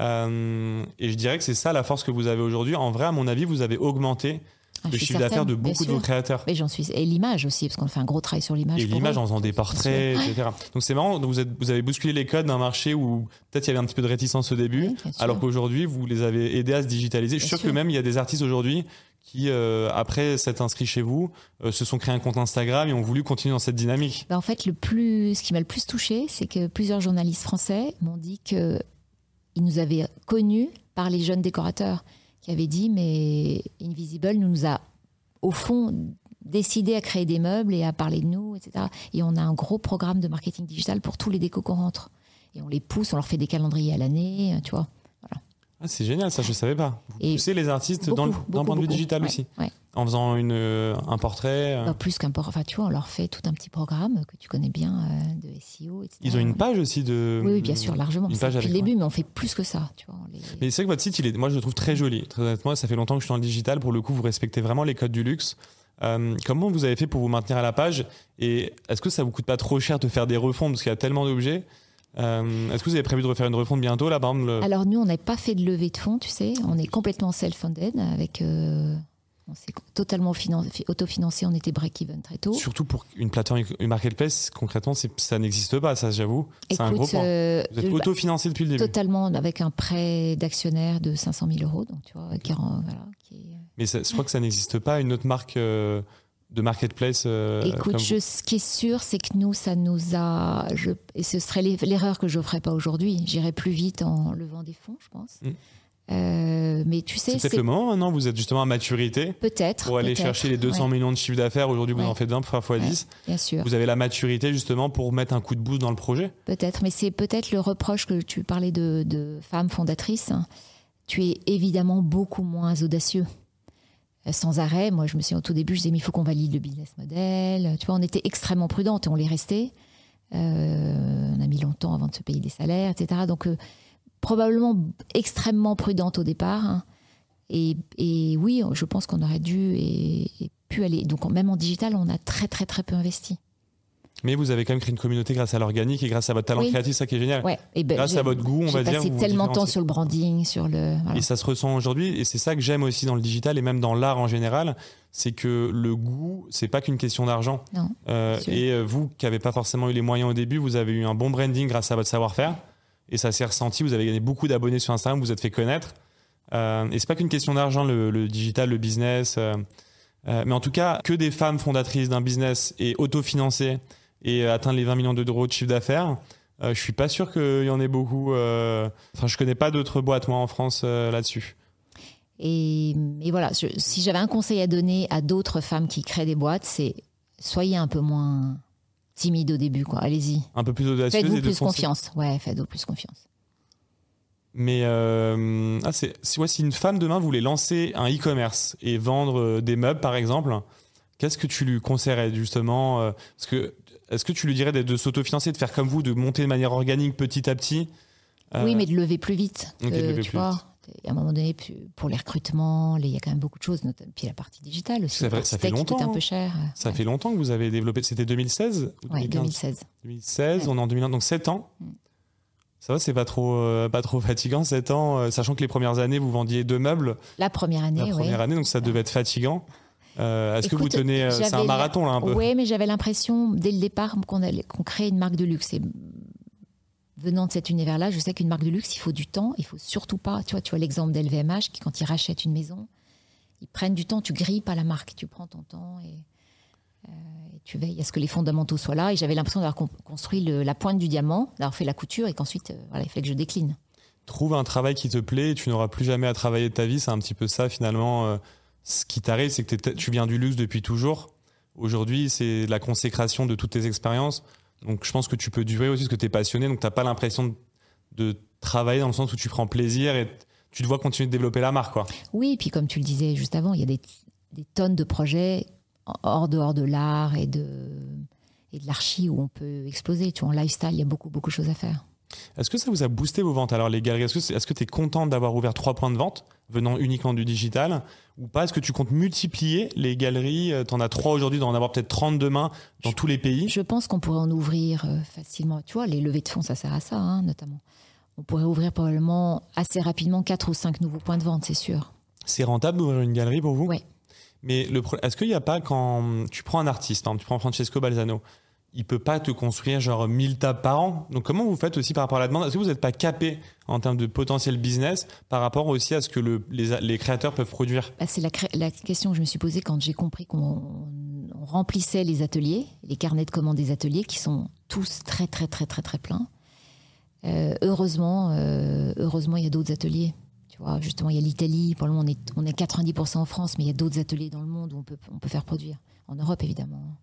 A: Euh, et je dirais que c'est ça la force que vous avez aujourd'hui. En vrai, à mon avis, vous avez augmenté
B: Ah,
A: le chiffre d'affaires de beaucoup de vos créateurs.
B: Mais j'en suis et l'image aussi parce qu'on fait un gros travail sur l'image.
A: Et l'image en faisant des portraits, etc. Donc c'est marrant, vous, êtes, vous avez bousculé les codes d'un marché où peut-être il y avait un petit peu de réticence au début,
B: Oui,
A: alors qu'aujourd'hui vous les avez aidés à se digitaliser. Je suis sûr que même il y a des artistes aujourd'hui qui, euh, après s'être inscrits chez vous, euh, se sont créés un compte Instagram et ont voulu continuer dans cette dynamique.
B: Bah, en fait, le plus, ce qui m'a le plus touché, c'est que plusieurs journalistes français m'ont dit que ils nous avaient connus par les jeunes décorateurs qui avaient dit mais Invisible nous, nous a au fond décidé à créer des meubles et à parler de nous, etc. Et on a un gros programme de marketing digital pour tous les décos qu'on rentre. Et on les pousse, on leur fait des calendriers à l'année, tu vois.
A: Ah, c'est génial, ça je savais pas. Vous
B: Et
A: poussez les artistes d'un point de vue digital
B: Ouais,
A: aussi.
B: ouais.
A: En faisant une, euh, un portrait euh
B: Bah, plus qu'un portrait. Enfin, tu vois, on leur fait tout un petit programme que tu connais bien euh, de SEO, etc.
A: Ils ont une page aussi de.
B: Oui, oui, bien sûr, largement.
A: Une page
B: depuis le début, mais on fait plus que ça. Tu vois, les-
A: Mais c'est vrai que votre site, il est, moi, je le trouve très joli. Très honnêtement, ça fait longtemps que je suis dans le digital. Pour le coup, vous respectez vraiment les codes du luxe. Euh, comment vous avez fait pour vous maintenir à la page? Et est-ce que ça vous coûte pas trop cher de faire des refontes parce qu'il y a tellement d'objets Euh, Est-ce que vous avez prévu de refaire une refonte bientôt là, par exemple le-
B: Alors, nous, on n'a pas fait de levée de fonds, tu sais. On est complètement self-funded avec. euh, on s'est totalement finan- autofinancé. On était break-even très tôt.
A: Surtout pour une plateforme, une marketplace, concrètement, ça n'existe pas, ça, j'avoue. C'est un gros point.
B: euh,
A: Vous êtes
B: bah,
A: autofinancé depuis le début.
B: totalement avec un prêt d'actionnaire de 500 000 euros. Donc, tu vois, qui rend- voilà, qui est-
A: Mais ça- je crois que ça n'existe pas, une autre marque de marketplace. euh,
B: Écoute, je- ce qui est sûr, c'est que nous, ça nous a. Je, et ce serait l'e- l'erreur que je ne ferais pas aujourd'hui. J'irai plus vite en levant des fonds, je pense.
A: Mm.
B: Euh, mais tu sais,
A: C'est peut-être le moment maintenant, vous êtes justement à maturité
B: peut-être.
A: pour aller chercher les 200
B: ouais,
A: millions de chiffre d'affaires. Aujourd'hui, vous
B: Ouais.
A: en faites 20 pour faire x10.
B: Bien sûr,
A: Vous avez la maturité justement pour mettre un coup de boost dans le projet?
B: peut-être. Mais c'est peut-être le reproche que tu parlais de, de femmes fondatrices. Tu es évidemment beaucoup moins audacieux. Euh, Sans arrêt, moi je me suis au tout début, je disais, mais il faut qu'on valide le business model. Tu vois, on était extrêmement prudentes et on l'est resté. Euh, on a mis longtemps avant de se payer des salaires, etc. Donc, euh, probablement extrêmement prudente au départ. hein. Et, oui, je pense qu'on aurait dû et, et pu aller. Donc, même en digital, on a très, très, très peu investi.
A: Mais vous avez quand même créé une communauté grâce à l'organique et grâce à votre talent
B: Oui.
A: créatif, ça qui est génial.
B: Ouais. Et ben,
A: Grâce
B: j'ai-
A: à votre goût, on
B: j'ai
A: va dire.
B: passé
A: vous vous
B: tellement de temps sur le branding, sur le. voilà.
A: Et ça se ressent aujourd'hui, et c'est ça que j'aime aussi dans le digital et même dans l'art en général, c'est que le goût, c'est pas qu'une question d'argent. Euh, et euh, vous, qui n'avez pas forcément eu les moyens au début, vous avez eu un bon branding grâce à votre savoir-faire, et ça s'est ressenti. Vous avez gagné beaucoup d'abonnés sur Instagram, vous vous êtes fait connaître. Euh, et c'est pas qu'une question d'argent, le, le digital, le business. euh, mais en tout cas, que des femmes fondatrices d'un business et autofinancées et euh, atteindre les 20 millions d'euros de chiffre d'affaires. Euh, je suis pas sûr qu'il y en ait beaucoup. euh, Enfin, je connais pas d'autres boîtes moi en France euh, là-dessus.
B: Et, et voilà, je- si j'avais un conseil à donner à d'autres femmes qui créent des boîtes, c'est soyez un peu moins timide au début, quoi. Allez-y.
A: Un peu plus audacieuse
B: Faites-vous
A: de
B: plus confiance. Ouais, faites-vous plus confiance.
A: Mais euh, ah, c'est, si, ouais, si une femme demain voulait lancer un e-commerce et vendre des meubles par exemple, qu'est-ce que tu lui conseillerais justement Parce que est-ce que tu lui dirais de, de s'autofinancer, de faire comme vous, de monter de manière organique petit à petit Euh,
B: Oui, mais de lever plus vite.
A: ok,
B: que,
A: de lever
B: tu
A: plus
B: vois, à un moment donné, pour les recrutements, il y a quand même beaucoup de choses. notamment- Puis la partie digitale aussi.
A: C'est vrai,
B: la
A: ça fait longtemps,
B: un peu
A: hein.
B: cher.
A: Ça
B: Ouais.
A: fait longtemps que vous avez développé. C'était 2016 ou
B: Ouais,
A: 2015?
B: 2016.
A: 2016,
B: Ouais.
A: on est en 2001, donc 7 ans.
B: Mm.
A: Ça va, c'est pas trop, euh, pas trop fatigant, 7 ans, euh, sachant que les premières années, vous vendiez deux meubles
B: La première année,
A: la
B: oui.
A: première année, donc ça devait être fatigant. Euh, Est-ce que vous tenez. euh, C'est un marathon, là, un peu
B: Oui, mais j'avais l'impression dès le départ qu'on créait une marque de luxe. Et venant de cet univers-là, je sais qu'une marque de luxe, il faut du temps. Il faut surtout pas. Tu vois, tu vois l'exemple d'LVMH qui, quand ils rachètent une maison, ils prennent du temps. Tu grilles pas la marque. Tu prends ton temps et, euh, et tu veilles à ce que les fondamentaux soient là. Et j'avais l'impression d'avoir con- construit le- la pointe du diamant, d'avoir fait la couture et qu'ensuite, euh, voilà, il fallait que je décline.
A: Trouve un travail qui te plaît et tu n'auras plus jamais à travailler de ta vie. C'est un petit peu ça, finalement. euh, ce qui t'arrive, c'est que tu viens du luxe depuis toujours. Aujourd'hui, c'est la consécration de toutes tes expériences. Donc, je pense que tu peux durer aussi parce que tu es passionné. Donc, tu n'as pas l'impression de, de travailler dans le sens où tu prends plaisir et tu te vois continuer de développer la marque. Quoi.
B: Oui, et puis comme tu le disais juste avant, il y a des, des tonnes de projets hors dehors de l'art et de, et de l'archi où on peut exploser. Tu vois, en lifestyle, il y a beaucoup, beaucoup de choses à faire.
A: Est-ce que ça vous a boosté vos ventes? Alors, les galeries, est-ce que tu es contente d'avoir ouvert trois points de vente? Venant uniquement du digital ou pas? Est-ce que tu comptes multiplier les galeries? Tu en as trois aujourd'hui, d'en avoir peut-être 30 demain dans tous les pays.
B: Je pense qu'on pourrait en ouvrir euh, facilement. Tu vois, les levées de fonds, ça sert à ça, hein, notamment. On pourrait ouvrir probablement assez rapidement quatre ou cinq nouveaux points de vente, c'est sûr.
A: C'est rentable d'ouvrir une galerie pour vous?
B: Ouais.
A: Mais est-ce qu'il n'y a pas quand tu prends un artiste, hein, tu prends Francesco Balzano, il peut pas te construire genre 1000 tables par an. Donc comment vous faites aussi par rapport à la demande? Est-ce que vous n'êtes pas capé en termes de potentiel business par rapport aussi à ce que le- les, créateurs peuvent produire?
B: Bah, c'est la, question que je me suis posée quand j'ai compris qu'on on remplissait les ateliers, les carnets de commandes des ateliers, qui sont tous très très très très très pleins. Euh, heureusement, euh, heureusement, il y a d'autres ateliers. Tu vois, justement, il y a l'Italie. Pour le moment, on est, on est 90% en France, mais il y a d'autres ateliers dans le monde où on peut, on peut faire produire. En Europe, évidemment.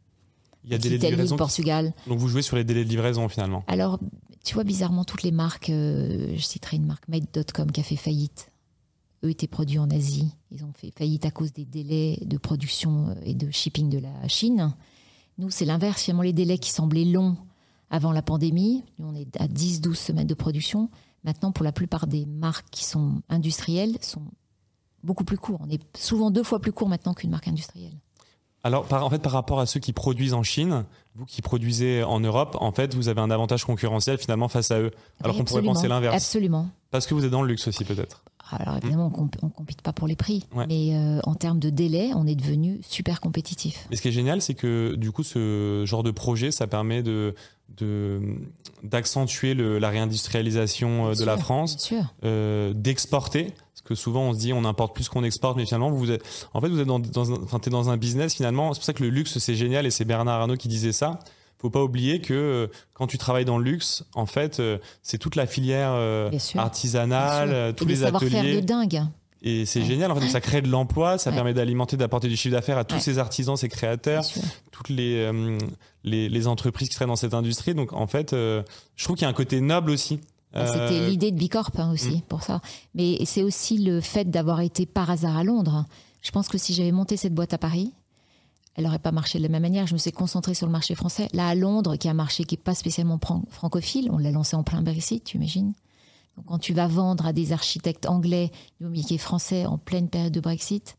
A: Il y a des délais de livraison.
B: Portugal.
A: Donc vous jouez sur les délais de livraison finalement.
B: Alors, tu vois, bizarrement, toutes les marques, euh, je citerai une marque, Made.com, qui a fait faillite, eux étaient produits en Asie. Ils ont fait faillite à cause des délais de production euh, et de shipping de la Chine. Nous, c'est l'inverse. Finalement, les délais qui semblaient longs avant la pandémie, nous, on est à 10-12 semaines de production. Maintenant, pour la plupart des marques qui sont industrielles, sont beaucoup plus courts. On est souvent deux fois plus court maintenant qu'une marque industrielle.
A: Alors, par, en fait, par rapport à ceux qui produisent en Chine, vous qui produisez en Europe, en fait, vous avez un avantage concurrentiel finalement face à eux. Alors
B: Oui,
A: qu'on pourrait penser l'inverse.
B: Absolument.
A: Parce que vous êtes dans le luxe aussi, peut-être.
B: Alors évidemment, on ne compite pas pour les prix,
A: Ouais.
B: mais euh, en termes de délai, on est devenu super compétitif.
A: Mais ce qui est génial, c'est que du coup, ce genre de projet, ça permet de- d'accentuer la réindustrialisation euh, de la France, euh, d'exporter. Parce que souvent, on se dit, on importe plus qu'on exporte, mais finalement, vous êtes, en fait, vous êtes dans, dans un, enfin, dans un business finalement. C'est pour ça que le luxe, c'est génial, et c'est Bernard Arnault qui disait ça. Faut pas oublier que euh, quand tu travailles dans le luxe, en fait, c'est toute la filière euh, artisanale,
B: Et
A: tous
B: des
A: les
B: savoir-faire
A: ateliers.
B: de dingue.
A: Et c'est
B: Ouais.
A: génial, en fait, ça crée de l'emploi, ça
B: Ouais.
A: permet d'alimenter, d'apporter du chiffre d'affaires à tous ces artisans, ces créateurs, toutes les, euh, les, les entreprises qui seraient dans cette industrie. Donc, en fait, euh, je trouve qu'il y a un côté noble aussi.
B: Bah, C'était
A: Euh,
B: l'idée de Bicorp hein, aussi pour ça. Mais c'est aussi le fait d'avoir été par hasard à Londres. Je pense que si j'avais monté cette boîte à Paris, elle n'aurait pas marché de la même manière. Je me suis concentrée sur le marché français. Là, à Londres, qui est un marché qui n'est pas spécialement fran- francophile, on l'a lancé en plein Brexit, tu imagines Donc, quand tu vas vendre à des architectes anglais du métier français en pleine période de Brexit,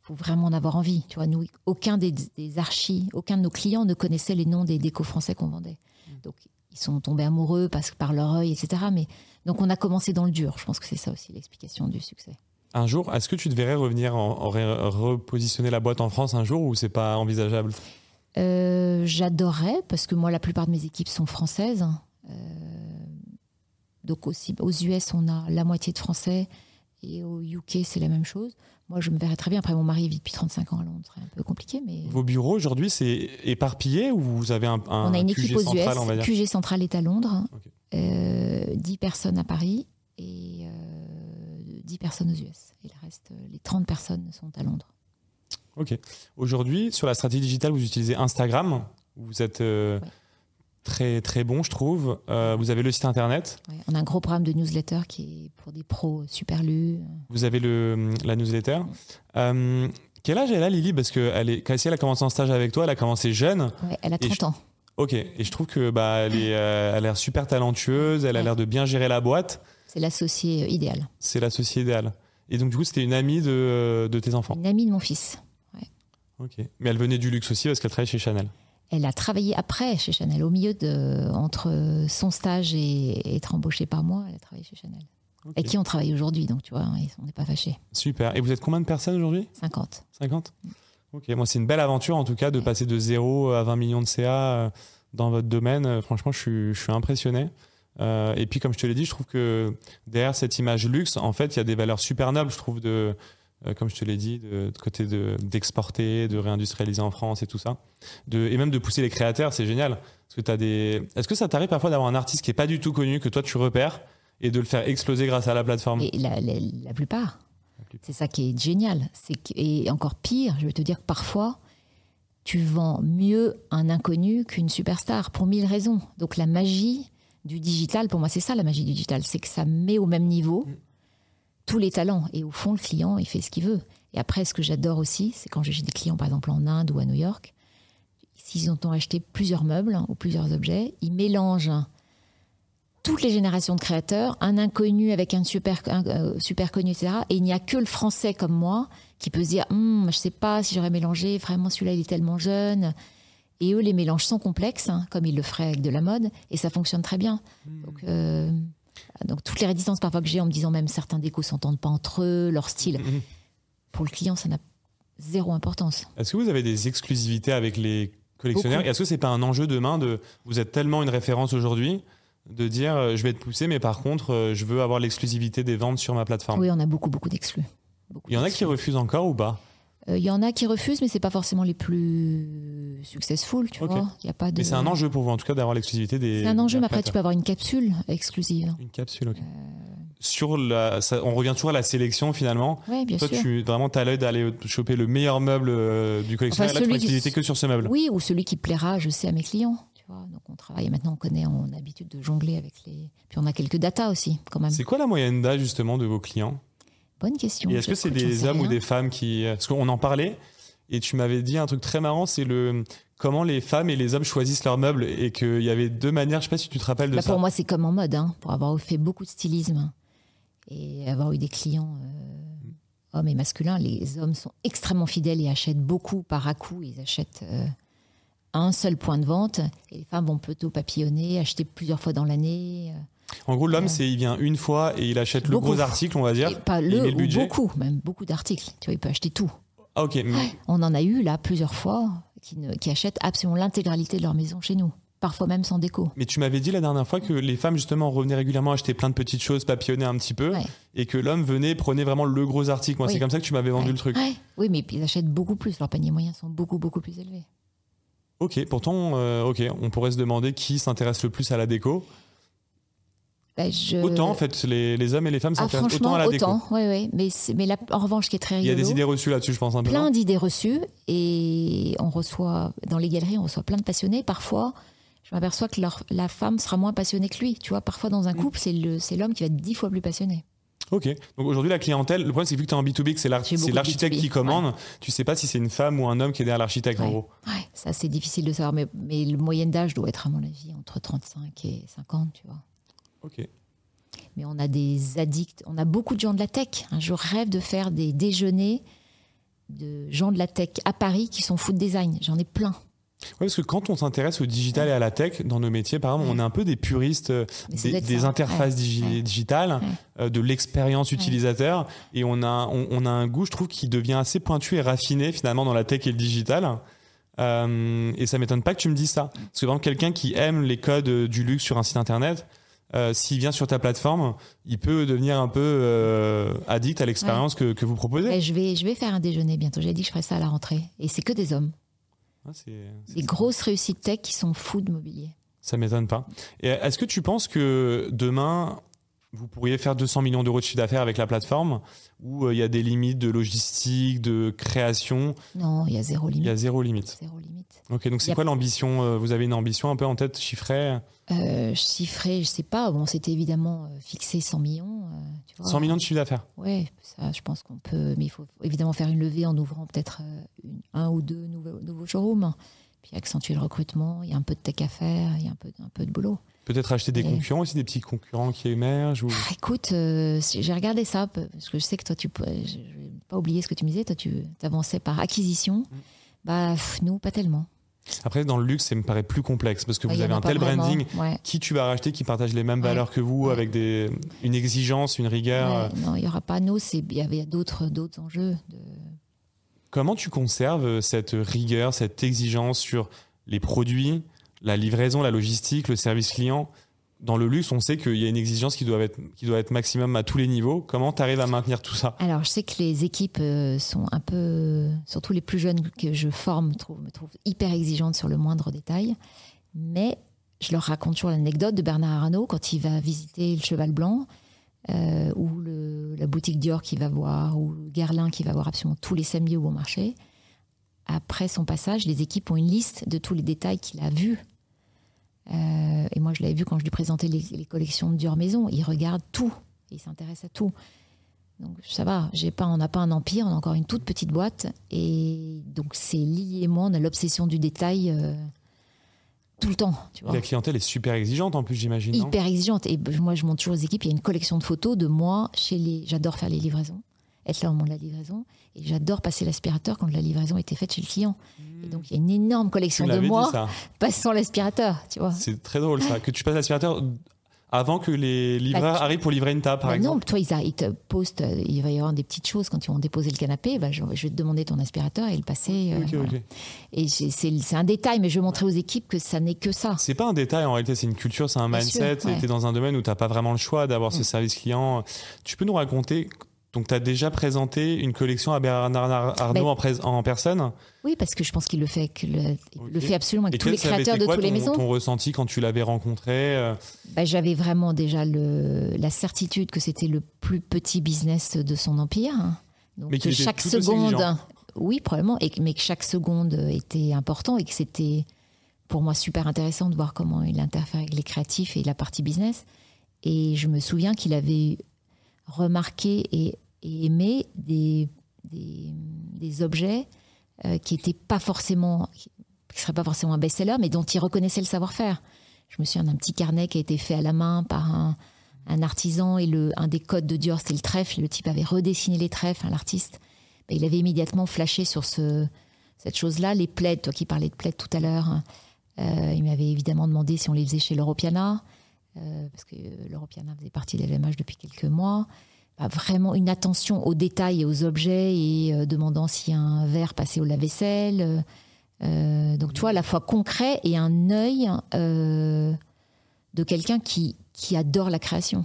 B: faut vraiment en avoir envie. Tu vois, nous, aucun des, des archis, aucun de nos clients ne connaissait les noms des décos français qu'on vendait. Donc, ils sont tombés amoureux parce que par leur œil, etc. Mais donc, on a commencé dans le dur. Je pense que c'est ça aussi l'explication du succès.
A: Un jour, est-ce que tu te verrais revenir, en, en repositionner la boîte en France un jour ou c'est pas envisageable?
B: Euh, J'adorerais parce que moi, la plupart de mes équipes sont françaises. Euh, donc aussi, aux US, on a la moitié de Français et au UK, c'est la même chose. Moi, je me verrais très bien. Après, mon mari vit depuis 35 ans à Londres, c'est un peu compliqué, mais
A: Vos bureaux aujourd'hui, c'est éparpillé ou vous avez un, un
B: on a une
A: QG
B: équipe aux
A: central,
B: US.
A: on va dire
B: QG central est à Londres,
A: Ok.
B: euh, 10 personnes à Paris et euh, 10 personnes aux US. Et le reste, euh, les 30 personnes sont à Londres.
A: Ok. Aujourd'hui, sur la stratégie digitale, vous utilisez Instagram. Vous êtes euh,
B: Ouais.
A: Très très bon, je trouve. Euh, vous avez le site internet.
B: Ouais, on a un gros programme de newsletter qui est pour des pros super lus.
A: Vous avez le, la newsletter. Euh, quel âge elle a, Lily? Parce que elle est, elle a commencé en stage avec toi, elle a commencé jeune.
B: Ouais, elle a
A: Et
B: 30
A: je-
B: ans.
A: Ok. Et je trouve que bah, elle, est, euh, elle a l'air super talentueuse. Elle a
B: Ouais.
A: l'air de bien gérer la boîte.
B: C'est l'associé idéal.
A: C'est l'associé idéal. Et donc du coup, c'était une amie de, de tes enfants.
B: Une amie de mon fils.
A: Ok. Mais elle venait du luxe aussi parce qu'elle travaille chez Chanel.
B: Elle a travaillé après chez Chanel, au milieu de entre son stage et être embauchée par moi, elle a travaillé chez Chanel.
A: Ok.
B: Avec qui on travaille aujourd'hui, donc tu vois, on n'est pas fâchés.
A: Super. Et vous êtes combien de personnes aujourd'hui?
B: 50.
A: 50 Ok, moi c'est une belle aventure en tout cas de passer de 0 à 20 millions de CA euh, dans votre domaine. Euh, Franchement, je suis, je suis impressionné. Euh, et puis comme je te l'ai dit, je trouve que derrière cette image luxe, en fait, il y a des valeurs super nobles, je trouve, de, comme je te l'ai dit, de, de côté de- d'exporter, de, réindustrialiser en France et tout ça. De, et même de pousser les créateurs, c'est génial. Parce que t'as des... Est-ce que ça t'arrive parfois d'avoir un artiste qui est pas du tout connu, que toi tu repères, et de le faire exploser grâce à la plateforme?
B: Et la, la- la plupart. C'est ça qui est génial. Et encore pire, je vais te dire que parfois, tu vends mieux un inconnu qu'une superstar pour mille raisons. Donc la magie du digital, pour moi, c'est ça la magie du digital, c'est que ça met au même niveau
A: Mm.
B: Tous les talents. Et au fond, le client, il fait ce qu'il veut. Et après, ce que j'adore aussi, c'est quand j'ai des clients, par exemple en Inde ou à New York, s'ils ont acheté plusieurs meubles hein, ou plusieurs objets, ils mélangent toutes les générations de créateurs, un inconnu avec un super, un, euh, super connu, etc. Et il n'y a que le français comme moi qui peut se dire, Hum, je sais pas si j'aurais mélangé, vraiment celui-là il est tellement jeune. Et eux, les mélanges sont complexes, hein, comme ils le feraient avec de la mode, et ça fonctionne très bien. Donc, euh, donc toutes les réticences parfois que j'ai en me disant même certains décos s'entendent pas entre eux, leur style,
A: Mhm.
B: pour le client, ça n'a zéro importance.
A: Est-ce que vous avez des exclusivités avec les collectionneurs? Est-ce que c'est pas un enjeu demain de vous êtes tellement une référence aujourd'hui de dire euh, je vais te pousser mais par contre euh, je veux avoir l'exclusivité des ventes sur ma plateforme?
B: Oui, on a beaucoup, beaucoup d'exclus. Beaucoup
A: Il y en a qui refusent encore ou pas?
B: Il y en a qui refusent, mais c'est pas forcément les plus successful, tu
A: Ok.
B: vois. Y a pas de.
A: Mais c'est un enjeu pour vous en tout cas d'avoir l'exclusivité des.
B: C'est un enjeu, mais après tu peux avoir une capsule exclusive.
A: Une capsule, ok.
B: Euh.
A: Sur la, ça- on revient toujours à la sélection finalement.
B: Oui, bien
A: Toi,
B: sûr.
A: tu vraiment t'as l'œil d'aller choper le meilleur meuble euh, du collectionneur.
B: Enfin,
A: là, tu
B: celui
A: as l'exclusivité que sur ce meuble.
B: Oui, ou celui qui plaira, je sais, à mes clients. Tu vois. Donc on travaille maintenant, on connaît, on a l'habitude de jongler avec les. Puis on a quelques datas aussi, quand même.
A: C'est quoi la moyenne d'âge justement de vos clients?
B: Bonne question.
A: Et est-ce que c'est des hommes ou des femmes qui. Parce qu'on en parlait, et tu m'avais dit un truc très marrant, c'est le comment les femmes et les hommes choisissent leurs meubles et qu'il y avait deux manières, je sais pas si tu te rappelles de
B: bah,
A: ça.
B: Pour moi, c'est comme en mode, hein, pour avoir fait beaucoup de stylisme et avoir eu des clients euh, hommes et masculins, les hommes sont extrêmement fidèles et achètent beaucoup par à-coup, ils achètent euh, un seul point de vente et les femmes vont plutôt papillonner, acheter plusieurs fois dans l'année. Euh.
A: En gros, l'homme, c'est il vient une fois et il achète le gros article, on va dire.
B: pas le, budget. beaucoup, même beaucoup d'articles. Tu vois, il peut acheter tout.
A: Ah, ok.
B: On en a eu là plusieurs fois qui, achètent absolument l'intégralité de leur maison chez nous parfois même sans déco.
A: Mais tu m'avais dit la dernière fois que les femmes justement revenaient régulièrement acheter plein de petites choses, papillonner un petit peu, et que l'homme venait prenait vraiment le gros article. Moi, c'est comme ça que tu m'avais vendu le truc.
B: Oui, mais ils achètent beaucoup plus. Leurs paniers moyens sont beaucoup beaucoup plus élevés.
A: Ok, pourtant, euh, ok, on pourrait se demander qui s'intéresse le plus à la déco.
B: Bah,
A: autant en fait, les, hommes et les femmes ah, s'intéressent autant à la déco.
B: Autant, oui, oui. Mais, en revanche, ce qui est très rigolo.
A: Il y a des idées reçues là-dessus, je pense un peu.
B: Plein d'idées reçues et on reçoit dans les galeries, on reçoit plein de passionnés. Parfois, je m'aperçois que la femme sera moins passionnée que lui. Tu vois, parfois dans un mm. couple, c'est l'homme qui va être dix fois plus passionné.
A: Ok. Donc aujourd'hui, la clientèle, le problème, c'est que vu que tu es en B2B, que c'est l'architecte qui commande, tu sais pas si c'est une femme ou un homme qui est derrière l'architecte, en gros.
B: Ouais, ça, c'est difficile de savoir. Mais, mais le moyenne d'âge doit être, à mon avis, entre 35 et 50, tu vois.
A: Ok
B: mais on a des addicts, on a beaucoup de gens de la tech. Je rêve de faire des déjeuners de gens de la tech à Paris qui sont food design. J'en ai plein.
A: Oui, parce que quand on s'intéresse au digital et à la tech dans nos métiers, par exemple, on est un peu des puristes euh, des, interfaces digitales, euh, de l'expérience utilisateur, et on a, on, a un goût, je trouve, qui devient assez pointu et raffiné finalement dans la tech et le digital. Euh, et ça m'étonne pas que tu me dises ça. Parce que par quelqu'un qui aime les codes du luxe sur un site internet, euh, s'il vient sur ta plateforme, il peut devenir un peu euh, addict à l'expérience que, que, vous proposez.
B: je, vais, je vais faire un déjeuner bientôt. J'ai dit que je ferais ça à la rentrée. Et c'est que des hommes. Ah, des grosses réussites tech qui sont fous de mobilier.
A: Ça m'étonne pas. Et est-ce que tu penses que demain, vous pourriez faire 200 millions d'euros de chiffre d'affaires avec la plateforme ou euh, il y a des limites de logistique, de création?
B: Non, il y a zéro limite.
A: Il y a zéro limite.
B: Zéro limite.
A: Ok, donc c'est quoi l'ambition Vous avez une ambition un peu en tête chiffrée?
B: Euh, chiffré, je sais pas. Bon, c'était évidemment euh, fixé 100 millions.
A: 100 euh, millions de chiffre d'affaires?
B: Oui, ça, je pense qu'on peut. Mais il faut évidemment faire une levée en ouvrant peut-être un ou deux nouveaux, nouveaux showrooms. Puis accentuer le recrutement. Il y a un peu de tech à faire. Il y a un peu, un peu de boulot.
A: Peut-être acheter des concurrents aussi, des petits concurrents qui émergent ou...
B: Ah, écoute, j'ai regardé ça, parce que je sais que toi, tu je vais pas oublier ce que tu me disais, toi, tu avançais par acquisition. Mm. Bah, nous, pas tellement.
A: Après, dans le luxe, ça me paraît plus complexe parce que vous avez un tel branding. Qui tu vas racheter qui partage les mêmes valeurs que vous avec des, une exigence, une rigueur euh.
B: Non, il n'y aura pas nous. Il y avait d'autres enjeux.
A: Comment tu conserves cette rigueur, cette exigence sur les produits, la livraison, la logistique, le service client dans le luxe, on sait qu'il y a une exigence qui doit être, qui maximum à tous les niveaux. Comment tu arrives à maintenir tout ça?
B: Alors, je sais que les équipes euh, sont un peu, surtout les plus jeunes que je forme, me trouvent hyper exigeantes sur le moindre détail. Mais je leur raconte toujours l'anecdote de Bernard Arnault quand il va visiter le Cheval Blanc, euh, ou la boutique Dior qu'il va voir, ou Guerlain qui va voir absolument tous les samedis au bon marché. Après son passage, les équipes ont une liste de tous les détails qu'il a vus euh, et moi, je l'avais vu quand je lui présentais les, collections de Dior Maison. Il regarde tout. Il s'intéresse à tout. Donc ça va, j'ai pas, on n'a pas un empire, on a encore une toute petite boîte. Et donc c'est lié et moi, on a l'obsession du détail euh, tout le temps. Tu vois.
A: La clientèle est super exigeante en plus, j'imagine.
B: Hyper exigeante. Et moi, je montre toujours aux équipes, il y a une collection de photos de moi chez les. J'adore faire les livraisons, être là au moment de la livraison. Et j'adore passer l'aspirateur quand la livraison était faite chez le client. Et mmh. donc, il y a une énorme collection de moi passant l'aspirateur, tu vois.
A: C'est très drôle, ça. Que tu passes l'aspirateur avant que les livreurs bah, arrivent pour livrer une table, par bah exemple
B: Non, toi, ils, te postent, euh, il va y avoir des petites choses quand ils vont déposer le canapé. Bah, je, vais te demander ton aspirateur et le passer. Euh, et c'est un détail, mais je vais montrer aux équipes que ça n'est que ça.
A: C'est pas un détail, en réalité, c'est une culture, c'est un mindset. Tu es dans un domaine où tu n'as pas vraiment le choix d'avoir ce mm. service client. Tu peux nous raconter donc, tu as déjà présenté une collection à Bernard Arnault en, en, personne?
B: Oui, parce que je pense qu'il le fait, le, fait absolument avec tous les créateurs de toutes les maisons.
A: ton ressenti quand tu l'avais rencontré euh?
B: Bah, J'avais vraiment déjà le, la certitude que c'était le plus petit business de son empire. Donc, mais que chaque seconde. Oui, probablement, et, mais que chaque seconde était important et que c'était pour moi super intéressant de voir comment il interfère avec les créatifs et la partie business. Et je me souviens qu'il avait remarqué et et aimer des, des, objets euh, qui étaient pas forcément, qui seraient pas forcément un best-seller, mais dont il reconnaissait le savoir-faire. Je me souviens d'un petit carnet qui a été fait à la main par un, un artisan et le, un des codes de Dior, c'était le trèfle. Le type avait redessiné les trèfles, hein, l'artiste. Il avait immédiatement flashé sur ce, cette chose-là. Les plaids, toi qui parlais de plaids tout à l'heure, euh, il m'avait évidemment demandé si on les faisait chez l'Europiana, parce que l'Europiana faisait partie de l'LVMH depuis quelques mois. Bah, vraiment une attention aux détails et aux objets et euh, demandant si un verre passait au lave-vaisselle. Euh, donc, tu vois, à la fois concret et un œil euh, de quelqu'un qui, qui adore la création.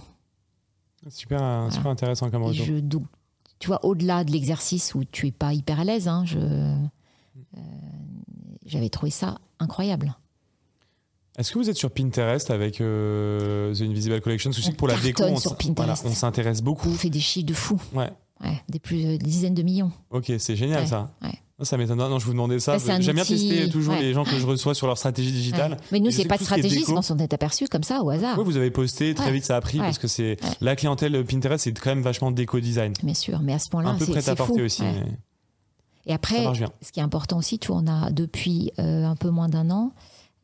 A: Super, super intéressant comme
B: Et
A: retour.
B: je, donc, tu vois, au-delà de l'exercice où tu es pas hyper à l'aise, hein, je, euh, j'avais trouvé ça incroyable.
A: Est-ce que vous êtes sur Pinterest avec euh, The Invisible Collection? Parce que pour la déco, on,
B: sur
A: s-
B: Pinterest.
A: voilà, on s'intéresse beaucoup.
B: On fait des chiffres de fou,
A: Ouais,
B: ouais, des, plus, des dizaines de millions.
A: ok, c'est génial
B: Ouais,
A: ça.
B: ouais.
A: Ça m'étonne. Non, je vous demandais ça.
B: C'est
A: J'aime bien tester toujours
B: ouais.
A: les gens que je reçois sur leur stratégie digitale.
B: Ouais. Mais nous, c'est pas de stratégie, on s'en est aperçu comme ça, au hasard.
A: Oui, vous avez posté, très
B: Ouais.
A: vite ça a pris parce que c'est la clientèle Pinterest, c'est quand même vachement déco-design.
B: Bien sûr, mais à ce point-là,
A: Un peu
B: c'est
A: prêt
B: c'est
A: à porter
B: fou.
A: aussi. Mais
B: Et après, ce qui est important aussi, tu vois, on a depuis euh, un peu moins d'un an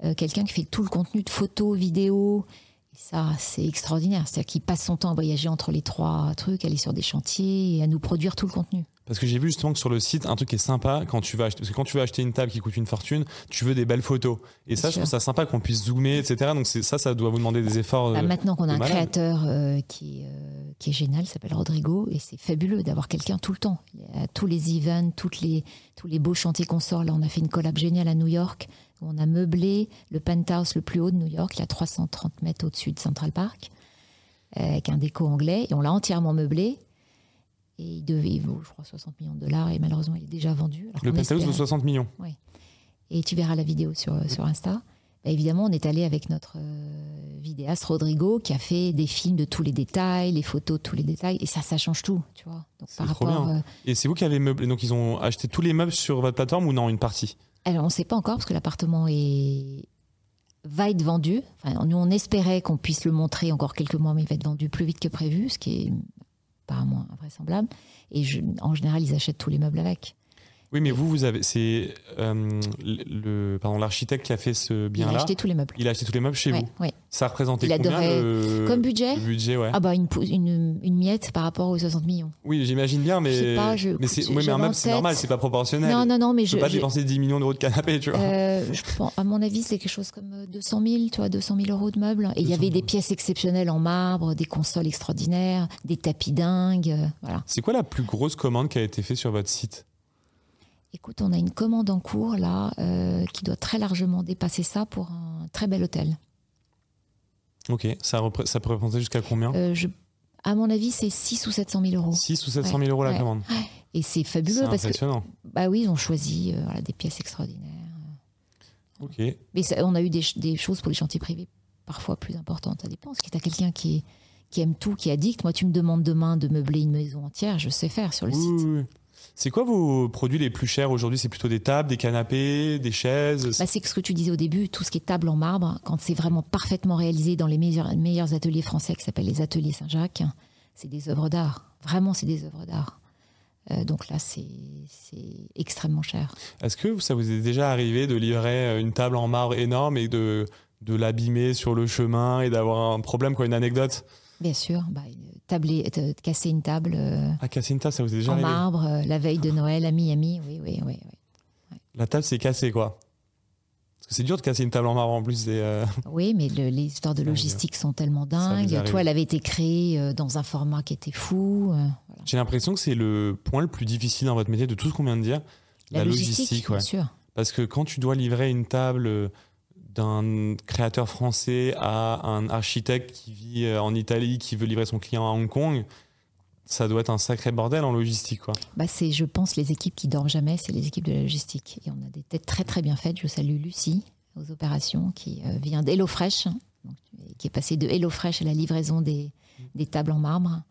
B: euh, quelqu'un qui fait tout le contenu de photos, vidéos. Et ça, c'est extraordinaire. C'est-à-dire qu'il passe son temps à voyager entre les trois trucs, aller sur des chantiers et à nous produire tout le contenu.
A: Parce que j'ai vu justement que sur le site, un truc qui est sympa quand tu vas acheter, parce que quand tu veux acheter une table qui coûte une fortune, tu veux des belles photos. Et ça, je trouve ça sympa qu'on puisse zoomer, etc. Donc ça, ça doit vous demander des efforts.
B: Bah,
A: euh,
B: maintenant qu'on a un
A: malade.
B: créateur euh, qui, est, euh, qui est génial, s'appelle Rodrigo, et c'est fabuleux d'avoir quelqu'un tout le temps. Il y a tous les events, toutes les, tous les beaux chantiers qu'on sort. Là, on a fait une collab géniale à New York, on a meublé le penthouse le plus haut de New York, il y a 330 mètres au-dessus de Central Park, euh, avec un déco anglais, et on l'a entièrement meublé. Et il devait, il vaut, je crois, 60 millions de dollars, et malheureusement, il est déjà vendu. Alors
A: Le penthouse de
B: espérait-
A: 60 millions.
B: et tu verras la vidéo sur, sur Insta. Bah, évidemment, on est allé avec notre euh, vidéaste Rodrigo qui a fait des films de tous les détails, les photos de tous les détails, et ça, ça change tout, tu vois. Donc,
A: C'est
B: par
A: trop
B: rapport,
A: bien.
B: euh,
A: Et c'est vous qui avez meublé. Donc ils ont acheté tous les meubles sur votre plateforme ou non, une partie?
B: Alors, on ne sait pas encore parce que l'appartement est va être vendu. Enfin, nous, on espérait qu'on puisse le montrer encore quelques mois, mais il va être vendu plus vite que prévu, ce qui est apparemment invraisemblable. Et je- en général, ils achètent tous les meubles avec.
A: Oui, mais vous, vous avez. C'est euh, le, pardon, l'architecte qui a fait ce
B: Il a
A: bien-là.
B: acheté tous les meubles.
A: Il a acheté tous les meubles chez
B: Ouais,
A: vous.
B: ouais.
A: Ça représentait
B: Il
A: combien
B: adorait-
A: le,
B: Comme budget
A: le budget, ouais.
B: Ah bah une, une, une miette par rapport aux 60 millions.
A: Oui, j'imagine bien, mais.
B: Je sais pas, je-
A: mais, c'est, oui, mais un meuble, c'est normal, c'est pas proportionnel.
B: Non, non, non, mais
A: Je
B: je,
A: peux pas
B: je-
A: dépenser 10 millions d'euros de canapé, tu vois.
B: Euh, je pense- à mon avis, c'est quelque chose comme euh, 200 000, tu vois, 200 000 euros de meubles. Et il y
A: 200
B: avait
A: 000.
B: des pièces exceptionnelles en marbre, des consoles extraordinaires, des tapis dingues. euh, voilà.
A: C'est quoi la plus grosse commande qui a été faite sur votre site?
B: Écoute, on a une commande en cours là euh, qui doit très largement dépasser ça pour un très bel hôtel.
A: Ok, ça, peut représenter jusqu'à combien?
B: Euh, je, à mon avis, c'est 6 ou 700 000 euros.
A: 6 ou 700
B: Ouais,
A: 000 euros la
B: ouais.
A: commande.
B: Et c'est fabuleux parce que,
A: impressionnant.
B: bah oui, ils ont choisi euh, voilà, des pièces extraordinaires.
A: Ok.
B: Mais ça- on a eu des, ch- des choses pour les chantiers privés parfois plus importantes. Ça dépend. Parce que tu as quelqu'un qui, est- qui aime tout, qui est addict. Moi, tu me demandes demain de meubler une maison entière, je sais faire sur le
A: Oui,
B: site.
A: oui, oui. C'est quoi vos produits les plus chers aujourd'hui? C'est plutôt des tables, des canapés, des chaises?
B: Bah, c'est ce que tu disais au début, tout ce qui est table en marbre, quand c'est vraiment parfaitement réalisé dans les meilleurs, meilleurs ateliers français qui s'appellent les ateliers Saint-Jacques, c'est des œuvres d'art. Vraiment, c'est des œuvres d'art. Euh, donc là, c'est extrêmement cher.
A: Est-ce que ça vous est déjà arrivé de livrer une table en marbre énorme et de, de l'abîmer sur le chemin et d'avoir un problème, quoi, une anecdote?
B: Bien sûr, bah, tabler, euh, casser une table euh,
A: Ah, casser une table, ça vous est déjà
B: en
A: arrivé
B: marbre euh, la veille de Noël à Miami. Oui, oui, oui. oui.
A: La table s'est cassée, quoi. Parce que c'est dur de casser une table en marbre en plus. c'est, euh,
B: Oui, mais le- les histoires de
A: Ah,
B: logistique sont tellement dingues. Toi, elle avait été créée dans un format qui était fou. voilà.
A: J'ai l'impression que c'est le point le plus difficile dans votre métier de tout ce qu'on vient de dire. La, logistique, ouais.
B: bien sûr.
A: Parce que quand tu dois livrer une table d'un créateur français à un architecte qui vit euh, en Italie, qui veut livrer son client à Hong Kong, ça doit être un sacré bordel en logistique, quoi.
B: Bah, c'est, je pense, les équipes qui dorment jamais, c'est les équipes de la logistique. Et on a des têtes très très bien faites. Je salue Lucie aux opérations, qui euh, vient d'HelloFresh, hein, qui est passée de HelloFresh à la livraison des, des tables en marbre.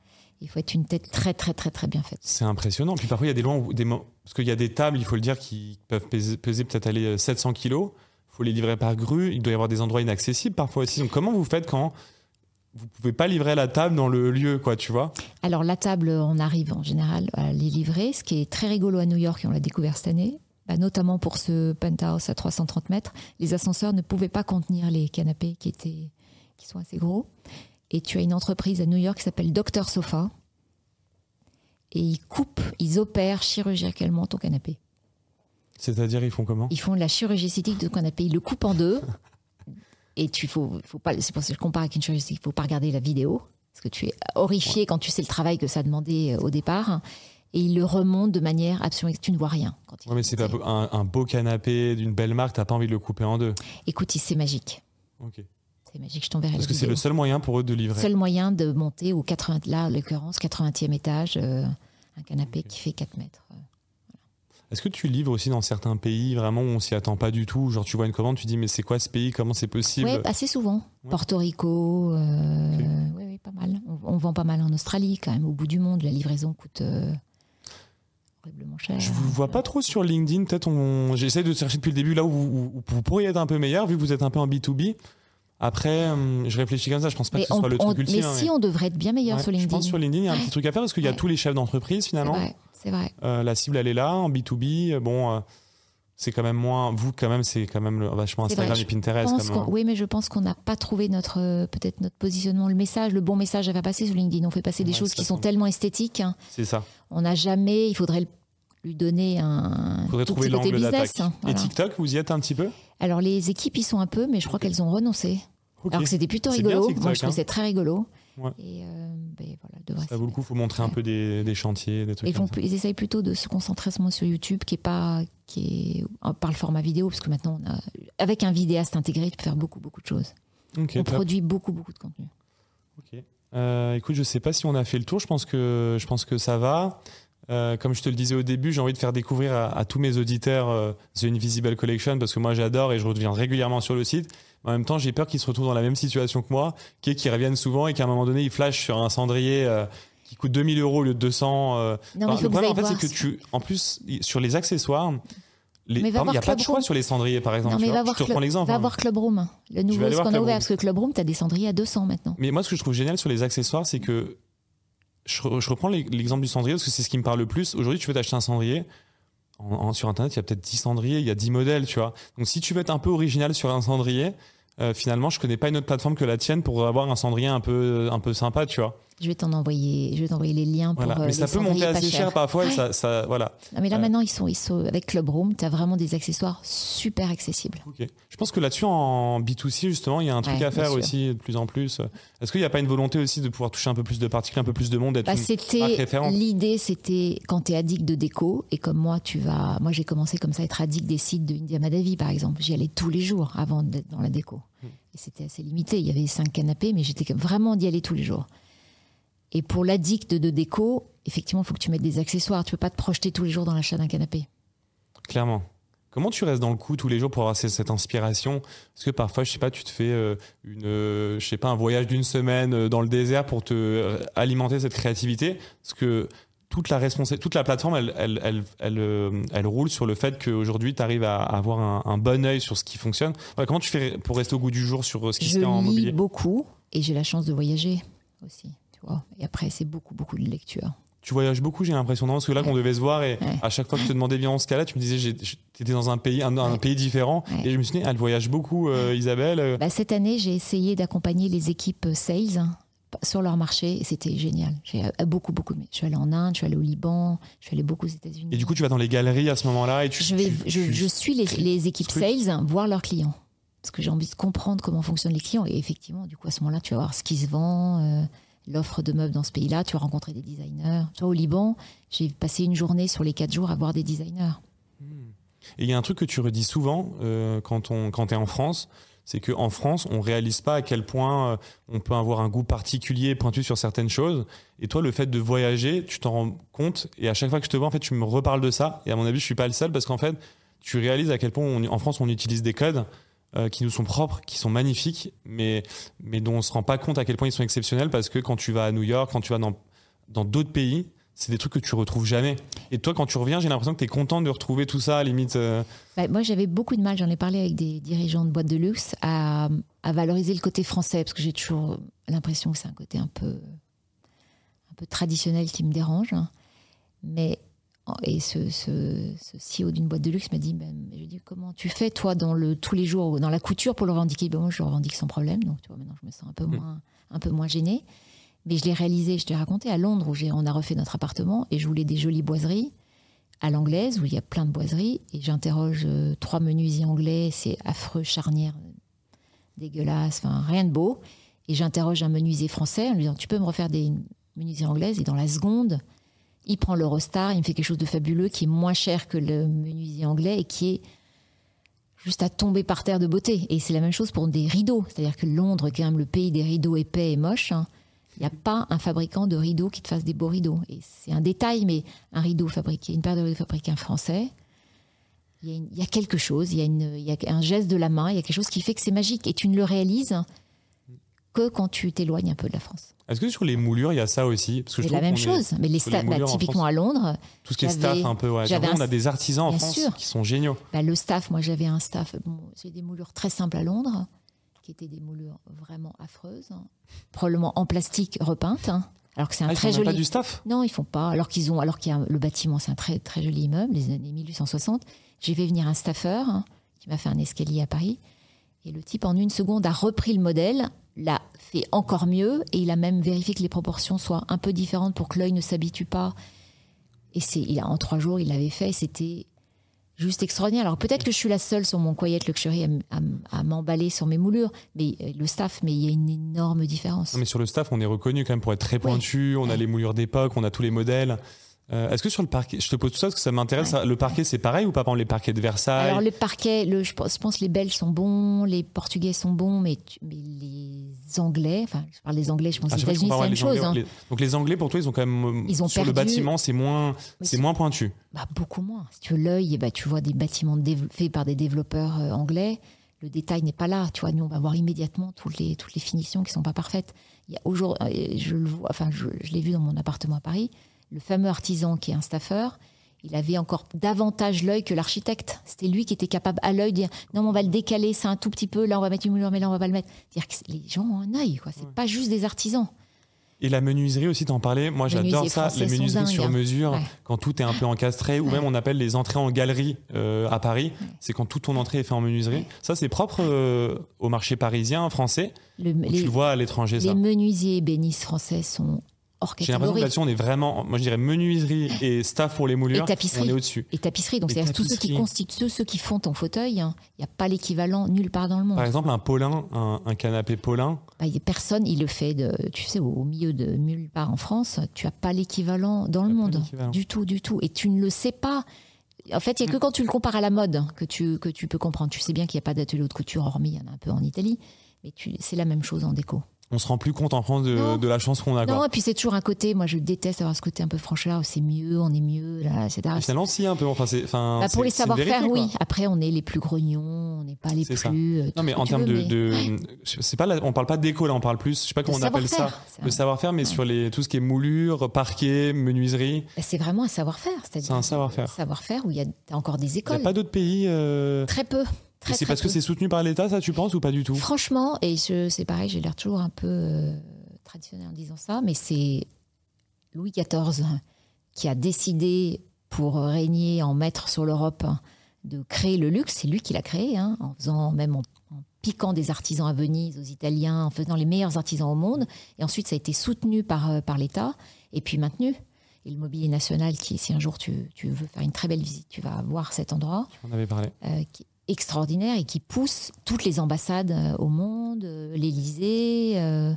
B: Il faut être une tête très très très très bien faite.
A: C'est impressionnant. Puis parfois, il y a des lois, des, parce qu'il y a des tables, il faut le dire, qui peuvent peser, peser peut-être aller euh, 700 kilos. Faut les livrer par grue. Il doit y avoir des endroits inaccessibles parfois aussi. Donc, comment vous faites quand vous pouvez pas livrer la table dans le lieu, quoi, tu vois?
B: Alors la table, on arrive en général à les livrer. Ce qui est très rigolo à New York, et on l'a découvert cette année, bah, notamment pour ce penthouse à 330 mètres, les ascenseurs ne pouvaient pas contenir les canapés qui étaient qui sont assez gros. Et tu as une entreprise à New York qui s'appelle Doctor Sofa. Et ils coupent, ils opèrent chirurgicalement ton canapé.
A: C'est-à-dire, ils font comment
B: Ils font la chirurgie esthétique de ton canapé. Ils le coupent en deux. et tu faut, faut pas. C'est pour ça que je compare avec une chirurgie esthétique. Il faut pas regarder la vidéo parce que tu es horrifié quand tu sais le travail que ça demandait euh, au départ. Et ils le remontent de manière absolument. Tu ne vois rien.
A: Quand ouais, mais c'est pas un, un, beau canapé d'une belle marque. T'as pas envie de le couper en deux.
B: Écoute, c'est magique.
A: Ok.
B: C'est magique, je t'enverrai
A: Parce que c'est le seul moyen pour eux de livrer.
B: Seul moyen de monter au 80, là, en l'occurrence, 80e étage, euh, un canapé qui fait 4 mètres.
A: Est-ce que tu livres aussi dans certains pays vraiment où on s'y attend pas du tout Genre tu vois une commande, tu dis mais c'est quoi ce pays Comment c'est possible?
B: Oui, assez souvent. Ouais. Porto Rico, euh, okay. oui, oui, pas mal. On, on, vend pas mal en Australie quand même. Au bout du monde, la livraison coûte euh, horriblement cher.
A: Je vous vois pas trop sur LinkedIn. Peut-être on... j'essaie de chercher depuis le début là où vous, où vous pourriez être un peu meilleur vu que vous êtes un peu en B2B. Après, euh, je réfléchis comme ça. Je pense pas
B: mais
A: que ce
B: on,
A: soit le truc ultime.
B: Mais si, on devrait être bien meilleur
A: ouais,
B: sur LinkedIn.
A: Je pense sur LinkedIn, il y a un petit truc à faire parce qu'il y a tous les chefs d'entreprise finalement.
B: C'est vrai.
A: Euh, la cible, elle est là en B2B. Bon, euh, c'est quand même moins. Vous, quand même, c'est quand même le, vachement Instagram
B: vrai.
A: et Pinterest.
B: Quand même. Oui, mais je pense qu'on n'a pas trouvé notre euh, peut-être notre positionnement, le message, le bon message à faire passer sur LinkedIn. On fait passer des
A: Ouais,
B: choses qui sont tellement esthétiques. hein.
A: C'est ça.
B: On n'a jamais. Il faudrait lui donner un.
A: Il faudrait
B: tout
A: trouver l'angle
B: business.
A: d'attaque.
B: hein,
A: Et
B: voilà.
A: TikTok, vous y êtes un petit peu?
B: Alors les équipes y sont un peu, mais je crois qu'elles ont renoncé.
A: Ok.
B: Alors que c'était plutôt
A: bien,
B: rigolo.
A: TikTok,
B: Moi, je
A: hein.
B: trouve c'est très rigolo.
A: Ouais.
B: Et euh, ben, voilà,
A: Ça vaut le coup, faut montrer un peu des, des chantiers, des trucs
B: Ils,
A: comme
B: font, plus- ils essayent plutôt de se concentrer moins sur YouTube, qui est pas, qui est euh, par le format vidéo, parce que maintenant, on a, avec un vidéaste intégré, tu peux faire beaucoup, beaucoup de choses. on
A: top.
B: produit beaucoup, beaucoup de contenu.
A: Ok. Euh, écoute, je sais pas si on a fait le tour. Je pense que je pense que ça va. Euh, comme je te le disais au début, j'ai envie de faire découvrir à, à tous mes auditeurs euh, The Invisible Collection parce que moi j'adore et je reviens régulièrement sur le site. Mais en même temps, j'ai peur qu'ils se retrouvent dans la même situation que moi, qui est qu'ils reviennent souvent et qu'à un moment donné ils flashent sur un cendrier euh, qui coûte 2000 euros au lieu de 200. euh.
B: Non, mais
A: Enfin,
B: faut
A: le problème en fait, c'est que tu, en plus, sur les accessoires, les,
B: Mais
A: il n'y a pas de choix
B: Room.
A: sur les cendriers par exemple.
B: Non,
A: tu
B: mais
A: vois.
B: va
A: je
B: voir,
A: te reprends l'exemple.
B: va
A: hein.
B: voir Club Room, le nouveau, ce qu'on a ouvert, parce que Club Room, tu as des cendriers à 200 maintenant.
A: Mais moi, ce que je trouve génial sur les accessoires, c'est que je, je reprends l'e- l'exemple du cendrier parce que c'est ce qui me parle le plus. Aujourd'hui, tu veux t'acheter un cendrier. En, en- sur Internet, il y a peut-être 10 cendriers, il y a 10 modèles, tu vois. Donc, si tu veux être un peu original sur un cendrier, euh, finalement, je connais pas une autre plateforme que la tienne pour avoir un cendrier un peu, un peu sympa, tu vois.
B: Je vais t'en envoyer, je vais t'envoyer les liens pour
A: Voilà.
B: euh,
A: Mais ça peut monter assez cher parfois.
B: Ouais.
A: Ça, ça, voilà.
B: Non, mais là
A: Ouais.
B: maintenant, ils sont, ils sont avec Club Room, tu as vraiment des accessoires super accessibles.
A: Ok. Je pense que là-dessus, en B2C, justement, il y a un truc
B: Ouais,
A: à faire aussi de plus en plus. Est-ce qu'il n'y a pas une volonté aussi de pouvoir toucher un peu plus de particules, un peu plus de monde, d'être
B: Bah, c'était l'idée, c'était quand tu es addict de déco et comme moi, tu vas. Moi, j'ai commencé comme ça à être addict des sites de India Madavi, par exemple. J'y allais tous les jours avant d'être dans la déco.
A: Hmm.
B: Et c'était assez limité. Il y avait cinq canapés, mais j'étais vraiment d'y aller tous les jours. Et pour l'addict de déco, effectivement, il faut que tu mettes des accessoires. Tu peux pas te projeter tous les jours dans l'achat d'un canapé.
A: Clairement. Comment tu restes dans le coup tous les jours pour avoir cette, inspiration? Parce que parfois, je sais pas, tu te fais euh, une, euh, je sais pas, un voyage d'une semaine euh, dans le désert pour te alimenter cette créativité. Parce que toute la responsabilité, toute la plateforme, elle, elle, elle, elle, roule sur le fait qu'aujourd'hui, tu arrives à avoir un, un bon œil sur ce qui fonctionne. Comment tu fais pour rester au goût du jour sur ce qui se
B: Je
A: fait en
B: lis
A: mobilier?
B: beaucoup et j'ai la chance de voyager aussi. Tu vois. Et après, c'est beaucoup, beaucoup de lecture.
A: Tu voyages beaucoup, j'ai l'impression, non? Parce que là, qu'on devait se voir et
B: Ouais.
A: à chaque fois que je te demandais bien en ce cas-là, tu me disais, t'étais dans un pays, un, un
B: Ouais.
A: pays différent.
B: Ouais.
A: Et je me suis dit, elle voyage beaucoup, euh, Isabelle. euh,
B: Bah, cette année, j'ai essayé d'accompagner les équipes sales hein, sur leur marché et c'était génial. J'ai euh, beaucoup, beaucoup. Je suis allée en Inde, je suis allée au Liban, je suis allée beaucoup aux États-Unis.
A: Et du coup, tu vas dans les galeries à ce moment-là et tu.
B: je, vais,
A: tu-
B: je,
A: tu-
B: je suis les, les équipes sales voir leurs clients. Parce que j'ai envie de comprendre comment fonctionnent les clients. Et effectivement, du coup, à ce moment-là, tu vas voir ce qui se vend, euh, l'offre de meubles dans ce pays-là. Tu vas rencontrer des designers. Tu vois, au Liban, j'ai passé une journée sur les quatre jours à voir des designers.
A: Et il y a un truc que tu redis souvent euh, quand on quand t'es en France, c'est qu'en France, on réalise pas à quel point euh, on peut avoir un goût particulier, pointu sur certaines choses. Et toi, le fait de voyager, tu t'en rends compte. Et à chaque fois que je te vois, en fait, tu me reparles de ça. Et à mon avis, je suis pas le seul parce qu'en fait, tu réalises à quel point en France, on utilise des codes. Euh, qui nous sont propres, qui sont magnifiques, mais, mais dont on se rend pas compte à quel point ils sont exceptionnels parce que quand tu vas à New York, quand tu vas dans d'autres pays, c'est des trucs que tu retrouves jamais. Et toi, quand tu reviens, j'ai l'impression que tu es contente de retrouver tout ça, à limite. euh,
B: Bah, moi, j'avais beaucoup de mal, j'en ai parlé avec des dirigeants de boîtes de luxe, à, à valoriser le côté français, parce que j'ai toujours l'impression que c'est un côté un peu, un peu traditionnel qui me dérange. hein. Mais, et ce, ce, ce CEO d'une boîte de luxe m'a dit, ben, je dit, comment tu fais, toi, dans le, tous les jours, dans la couture pour le revendiquer? Ben, Moi, je le revendique sans problème, donc tu vois, maintenant, je me sens un peu moins, un peu moins gênée. Mais je l'ai réalisé, je t'ai raconté, à Londres, où on a refait notre appartement, et je voulais des jolies boiseries à l'anglaise, où il y a plein de boiseries, et j'interroge euh, trois menuisiers anglais, c'est affreux, charnière, dégueulasse, enfin rien de beau. Et j'interroge un menuisier français en lui disant Tu peux me refaire des menuisiers anglaises? Et dans la seconde, il prend l'Eurostar, il me fait quelque chose de fabuleux qui est moins cher que le menuisier anglais et qui est juste à tomber par terre de beauté. Et c'est la même chose pour des rideaux. C'est-à-dire que Londres, qui quand même le pays des rideaux épais et moches, hein, il n'y a pas un fabricant de rideaux qui te fasse des beaux rideaux. Et c'est un détail, mais un rideau fabriqué, une paire de rideaux fabriqués en français, il y, a quelque chose, il y, y a un geste de la main, il y a quelque chose qui fait que c'est magique. Et tu ne le réalises que quand tu t'éloignes un peu de la France.
A: Est-ce que sur les moulures, il y a ça aussi? Parce que je
B: C'est la même
A: est-
B: chose. Mais les
A: les
B: bah, typiquement
A: France.
B: à Londres,
A: Tout ce qui est staff un peu, ouais.
B: un-
A: on a des artisans en France
B: sûr.
A: qui sont géniaux.
B: bah, le staff, moi j'avais un staff, bon, j'ai des moulures très simples à Londres, qui étaient des moulures vraiment affreuses, hein. probablement en plastique repeinte, hein. alors que c'est un
A: Ah, ils
B: très
A: font même
B: joli.
A: pas du staff?
B: Non, ils font pas. Alors qu'ils ont, alors qu'il y a le bâtiment, c'est un très très joli immeuble, les années 1860. J'ai fait venir un staffeur hein, qui m'a fait un escalier à Paris, et le type en une seconde a repris le modèle, l'a fait encore mieux, et il a même vérifié que les proportions soient un peu différentes pour que l'œil ne s'habitue pas. Et c'est, il a en trois jours, il l'avait fait. C'était juste extraordinaire. Alors peut-être que je suis la seule sur mon Quiet Luxury à, à m'emballer sur mes moulures, mais euh, le staff, mais il y a une énorme différence.
A: Non, mais sur le staff, on est reconnu quand même pour être très pointu. On a les moulures d'époque, on a tous les modèles. Euh, Est-ce que sur le parquet, je te pose tout ça parce que ça m'intéresse. ça- Le parquet, c'est pareil ou pas exemple, les parquets de Versailles?
B: Alors le parquet, le, je pense je pense les Belges sont bons, les Portugais sont bons, mais, tu- mais les Anglais, enfin je parle des Anglais, je pense
A: Ah,
B: aux États-Unis c'est
A: des
B: chose. Hein.
A: Les- Donc les Anglais, pour toi, ils ont quand même
B: Ils ont
A: sur le bâtiment, c'est moins, c'est moins pointu.
B: Bah, beaucoup moins. Si tu veux l'œil, eh ben, tu vois des bâtiments faits par des développeurs euh, anglais. Le détail n'est pas là. Tu vois, nous on va voir immédiatement toutes les toutes les finitions qui sont pas parfaites. Il y a aujourd'hui, euh, je le vois, enfin je, je l'ai vu dans mon appartement à Paris. Le fameux artisan qui est un staffeur, il avait encore davantage l'œil que l'architecte. C'était lui qui était capable à l'œil de dire non, mais on va le décaler, c'est un tout petit peu. Là, on va mettre une moulure, mais là, on va pas le mettre. dire que les gens ont un œil, quoi. C'est pas juste des artisans.
A: Et la menuiserie aussi, t'en parlais. Moi, j'adore ça, les menuiseries sur
B: hein.
A: mesure,
B: Ouais.
A: quand tout est un peu encastré, ou même on appelle les entrées en galerie euh, à Paris. C'est quand toute ton entrée est faite en menuiserie. Ça, c'est propre euh, au marché parisien, français.
B: Le- les,
A: Tu le vois à l'étranger, ça.
B: les menuisiers ébénistes français sont hors
A: J'ai l'impression que là-dessus, on est vraiment, moi je dirais menuiserie et staff pour les moulures.
B: Et tapisserie.
A: On est au-dessus.
B: Et tapisserie, donc c'est-à-dire tous ceux qui constituent, ceux, qui font ton fauteuil, il n'y a pas l'équivalent nulle part dans le monde.
A: Par exemple, un Paulin, un, un canapé Paulin.
B: Bah, personne, il le fait, de, tu sais, au, milieu de nulle part en France, tu as pas l'équivalent dans le monde. Du tout, du tout. Et tu ne le sais pas. En fait, il n'y a que quand tu le compares à la mode que tu, que tu peux comprendre. Tu sais bien qu'il n'y a pas d'atelier de couture, hormis, il y en a un peu en Italie. Mais c'est la même chose en déco.
A: On se rend plus compte en France de, la chance qu'on a.
B: Non,
A: Quoi.
B: et puis c'est toujours un côté, moi je déteste avoir ce côté un peu franchard, où c'est mieux, on est mieux, là, etc.
A: Et Finalement, si un peu. Enfin, c'est, enfin,
B: Bah, pour les savoir-faire, oui. Après, on est les plus grognons, on n'est pas les
A: C'est ça.
B: plus. euh,
A: Non, mais en termes de,
B: mais-
A: de- c'est pas la- on parle pas de déco là, on parle plus, je sais pas comment on appelle ça, le savoir-faire, mais sur les tout ce qui est moulure, parquet, menuiserie.
B: Bah, C'est vraiment un savoir-faire. C'est-à-dire
A: C'est un savoir-faire.
B: savoir-faire où il y a encore des
A: Il n'y a
B: écoles.
A: pas d'autres pays. euh,
B: Très peu. Très,
A: et c'est parce que c'est soutenu par l'État, ça, tu penses ou pas du tout?
B: Franchement, et c'est pareil, j'ai l'air toujours un peu euh, traditionnel en disant ça, mais c'est Louis XIV qui a décidé, pour régner en maître sur l'Europe, de créer le luxe. C'est lui qui l'a créé, hein, en faisant même en, en piquant des artisans à Venise, aux Italiens, en faisant les meilleurs artisans au monde. Et ensuite, ça a été soutenu par, euh, par l'État et puis maintenu. Et le mobilier national, qui, si un jour tu, tu veux faire une très belle visite, tu vas voir cet endroit
A: On avait parlé.
B: euh, qui extraordinaire et qui pousse toutes les ambassades euh, au monde. Euh, L'Élysée euh,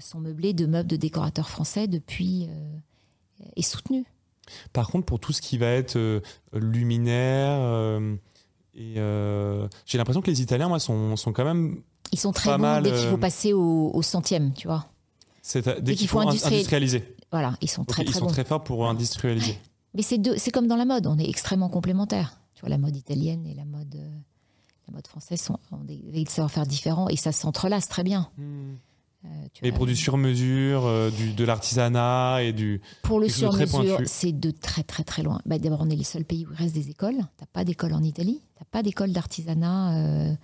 B: sont meublés de meubles de décorateurs français depuis euh, et soutenus.
A: Par contre, pour tout ce qui va être euh, luminaire, et j'ai l'impression que les Italiens, moi, sont, sont quand même.
B: Ils sont très bons
A: mal,
B: dès qu'il faut passer au, au centième, tu vois.
A: c'est- Dès,
B: qu'il
A: qu'il
B: faut
A: industrialiser.
B: Voilà, ils sont très
A: ils
B: très
A: sont
B: bons.
A: très forts pour industrialiser.
B: Mais c'est comme dans la mode, on est extrêmement complémentaires. Tu vois, la mode italienne et la mode, euh, la mode française sont ont des, des savoir-faire différents et ça s'entrelace très bien.
A: Hmm.
B: Euh, tu as-
A: pour du sur-mesure, euh, du, de l'artisanat et du.
B: Pour le sur-mesure, c'est de très très très loin. Bah, D'abord, on est les seuls pays où il reste des écoles. T'as pas d'école en Italie. T'as pas d'école d'artisanat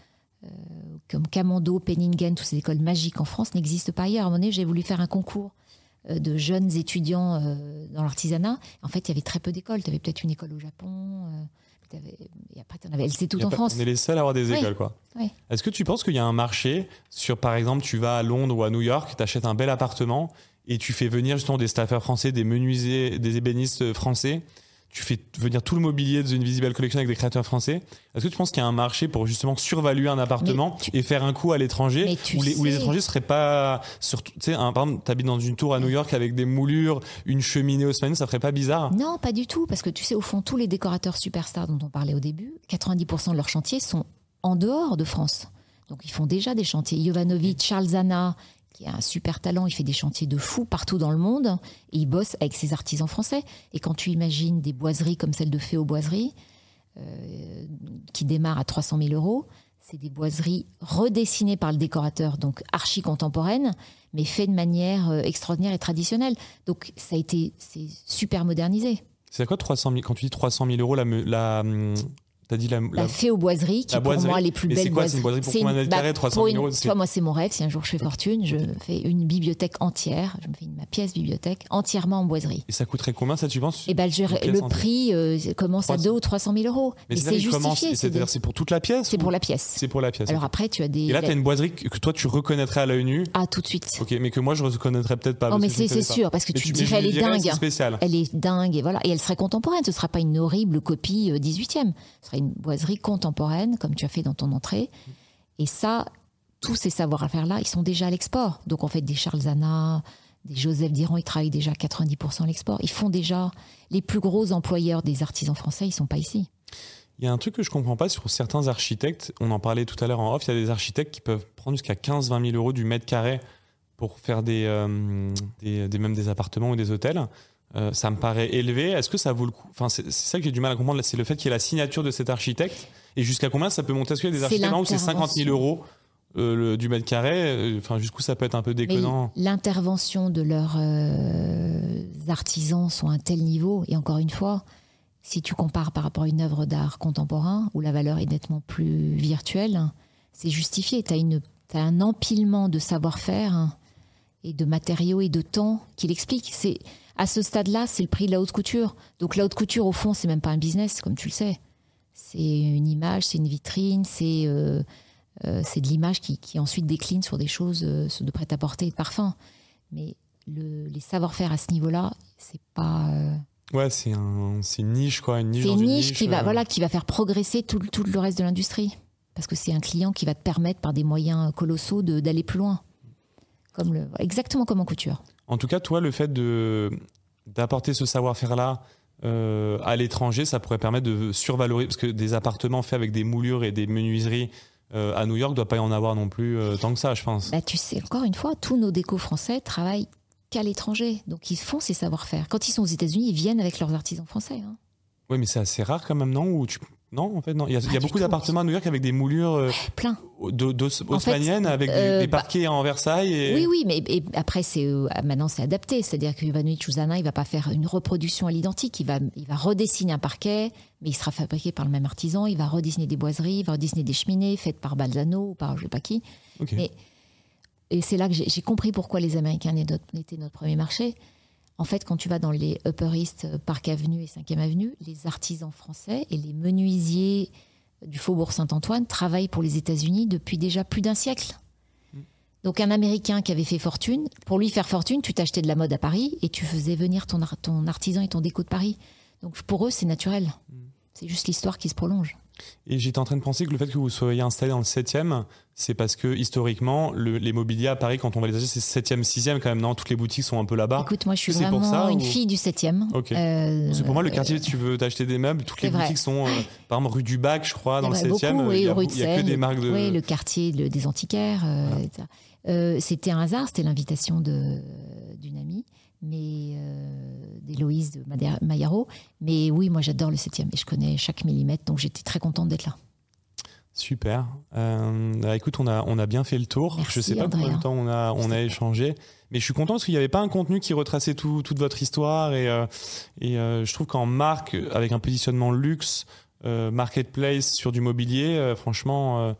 B: comme Camando, Penningen, toutes ces écoles magiques en France n'existent pas ailleurs. À un moment donné, j'ai voulu faire un concours de jeunes étudiants dans l'artisanat. En fait, il y avait très peu d'écoles. Tu avais peut-être une école au Japon. Et après, tu en avais. C'est tout en
A: pas-
B: France.
A: On est les seuls à avoir des
B: Oui.
A: écoles, quoi.
B: Oui.
A: Est-ce que tu penses qu'il y a un marché sur, par exemple, tu vas à Londres ou à New York, tu achètes un bel appartement et tu fais venir justement des staffeurs français, des menuisiers, des ébénistes français tu fais venir tout le mobilier de The Invisible Collection avec des créateurs français. Est-ce que tu penses qu'il y a un marché pour justement survaluer un appartement
B: tu-
A: et faire un coup à l'étranger où les, où les
B: sais-
A: étrangers seraient pas surtout tu sais un- par exemple t'habites dans une tour à New York avec des moulures une cheminée haussmannienne ça ferait pas bizarre
B: Non, pas du tout, parce que tu sais, au fond, tous les décorateurs superstars dont on parlait au début, 90% de leurs chantiers sont en dehors de France. Donc ils font déjà des chantiers. Jovanovic, Charles Zana, qui a un super talent, il fait des chantiers de fou partout dans le monde, et il bosse avec ses artisans français. Et quand tu imagines des boiseries comme celle de Féo Boiserie, euh, qui démarre à 300 000 euros, c'est des boiseries redessinées par le décorateur, donc archi contemporaines, mais faites de manière euh, extraordinaire et traditionnelle. Donc ça a été, c'est super modernisé.
A: c'est quoi 300 000 quand tu dis 300 000 euros la hum, t'as dit la,
B: La
A: la-
B: fée aux boiseries, qui
A: la
B: pour
A: boiserie.
B: moi les plus
A: Mais c'est
B: belles
A: quoi, c'est une boiserie pour combien de
B: bah,
A: carrés, 300
B: pour
A: 000
B: une-
A: euros,
B: vois, moi c'est mon rêve. Si un jour je fais fortune, je fais une bibliothèque entière. Je me fais une- ma pièce bibliothèque entièrement en boiserie.
A: et ça coûterait combien ça tu penses?
B: Et ben je-
A: Une
B: le prix euh, commence à
A: 300.
B: 2 ou 300 000 euros.
A: mais c'est
B: justifié. C'est
A: c'est-à-dire
B: des-
A: c'est pour toute la pièce
B: c'est
A: ou-
B: pour la pièce.
A: c'est pour la pièce
B: Alors après, tu as des.
A: et là tu as une boiserie que toi tu reconnaîtrais à l'œil nu?
B: Ah, tout de suite.
A: ok mais que moi je reconnaîtrais peut-être pas
B: Non, mais c'est sûr, parce que tu dirais, elle est dingue. Elle est dingue, et voilà. Et elle serait contemporaine. Ce ne sera pas une horrible copie euh, 18e. Ce une boiserie contemporaine, comme tu as fait dans ton entrée. Et ça, tous ces savoir-faire-là, ils sont déjà à l'export. Donc, on fait des Charles Zana, des Joseph Diran, ils travaillent déjà à 90% à l'export. Ils font déjà. Les plus gros employeurs des artisans français, ils sont pas ici.
A: Il y a un truc que je comprends pas sur certains architectes. On en parlait tout à l'heure en off. Il y a des architectes qui peuvent prendre jusqu'à 15-20 000 euros du mètre carré pour faire euh, des, des- même des appartements ou des hôtels. Euh, ça me paraît élevé. Est-ce que ça vaut le coup? Enfin, c'est ça que j'ai du mal à comprendre. C'est le fait qu'il y ait la signature de cet architecte. Et jusqu'à combien ça peut monter? Est-ce qu'il y a des architectes où c'est 50 000
B: l'intervention.
A: euros euh, le- du mètre carré Euh, Enfin, jusqu'où ça peut être un peu déconnant?
B: l'intervention de leurs euh, artisans sont à un tel niveau, et encore une fois, si tu compares par rapport à une œuvre d'art contemporain, où la valeur est nettement plus virtuelle, c'est justifié. Tu as, un empilement de savoir-faire et de matériaux et de temps qui l'explique. C'est À ce stade-là, c'est le prix de la haute couture. Donc la haute couture, au fond, c'est même pas un business, comme tu le sais. C'est une image, c'est une vitrine, c'est... euh, euh, c'est de l'image qui, qui ensuite décline sur des choses euh, de prêt-à-porter et de parfum. Mais le- les savoir-faire à ce niveau-là, c'est pas.
A: Ouais, c'est un, une niche, quoi. Une niche dans
B: une niche qui va, voilà, qui va faire progresser tout, le- tout le reste de l'industrie. Parce que c'est un client qui va te permettre, par des moyens colossaux, d'aller plus loin. Comme le, exactement comme en couture.
A: En tout cas, toi, le fait de d'apporter ce savoir-faire-là euh, à l'étranger, ça pourrait permettre de survaloriser, parce que des appartements faits avec des moulures et des menuiseries euh, à New York, doit pas y en avoir non plus euh, tant que ça, je pense.
B: Bah, tu sais, encore une fois, tous nos décos français travaillent qu'à l'étranger. Donc ils font ces savoir-faire. Quand ils sont aux États-Unis, ils viennent avec leurs artisans français. hein.
A: Oui, mais c'est assez rare quand même, non? Ou tu... Non, en fait, non. Il y a, il y a
B: Pas du
A: beaucoup d'appartements à New York avec des moulures euh,
B: Plein.
A: d'os- d'os-
B: En fait,
A: haussmanniennes, avec des,
B: euh,
A: des
B: bah-
A: parquets en Versailles. Et...
B: Oui, oui, mais et après, c'est euh, maintenant c'est adapté. C'est-à-dire que Ivanovic Zana, il va pas faire une reproduction à l'identique. Il va, il va redessiner un parquet, mais il sera fabriqué par le même artisan. Il va redessiner des boiseries, il va redessiner des cheminées faites par Balzano ou par je sais pas qui. Mais- Et c'est là que j'ai compris pourquoi les Américains étaient notre premier marché. En fait, quand tu vas dans les Upper East, Park Avenue et 5e Avenue, les artisans français et les menuisiers du Faubourg Saint-Antoine travaillent pour les États-Unis depuis déjà plus d'un siècle. Donc un Américain qui avait fait fortune, pour lui faire fortune, tu t'achetais de la mode à Paris et tu faisais venir ton, ton artisan et ton déco de Paris. Donc pour eux, c'est naturel. C'est juste l'histoire qui se prolonge.
A: Et j'étais en train de penser que le fait que vous soyez installé dans le 7e, c'est parce que historiquement, le- les mobiliers à Paris, quand on va les acheter, c'est 7e, 6e quand même, non? Toutes les boutiques sont un peu là-bas.
B: Écoute, moi je suis.
A: C'est pour
B: vraiment
A: ça
B: une
A: ou-
B: fille du 7e.
A: Ok.
B: Euh,
A: que pour moi, le quartier, si tu veux t'acheter des meubles, toutes les
B: C'est vrai.
A: boutiques sont, euh, par exemple, rue du Bac, je crois, dans le
B: C'est vrai,
A: 7e.
B: beaucoup,
A: il
B: oui,
A: a,
B: rue
A: il
B: de
A: y a que des marques de.
B: Oui, le quartier le- des antiquaires. euh. Euh, c'était un hasard, c'était l'invitation d'une amie, mais euh, d'Héloïse de Maillaro. Mais oui, moi j'adore le 7e et je connais chaque millimètre, donc j'étais très contente d'être là.
A: Super. Euh, bah, écoute, on a, on a bien fait le tour.
B: Merci,
A: je sais pas combien de temps on a, on a échangé, mais je suis content parce qu'il n'y avait pas un contenu qui retraçait tout, toute votre histoire et, euh, et euh, je trouve qu'en marque, avec un positionnement luxe, marketplace sur du mobilier, franchement,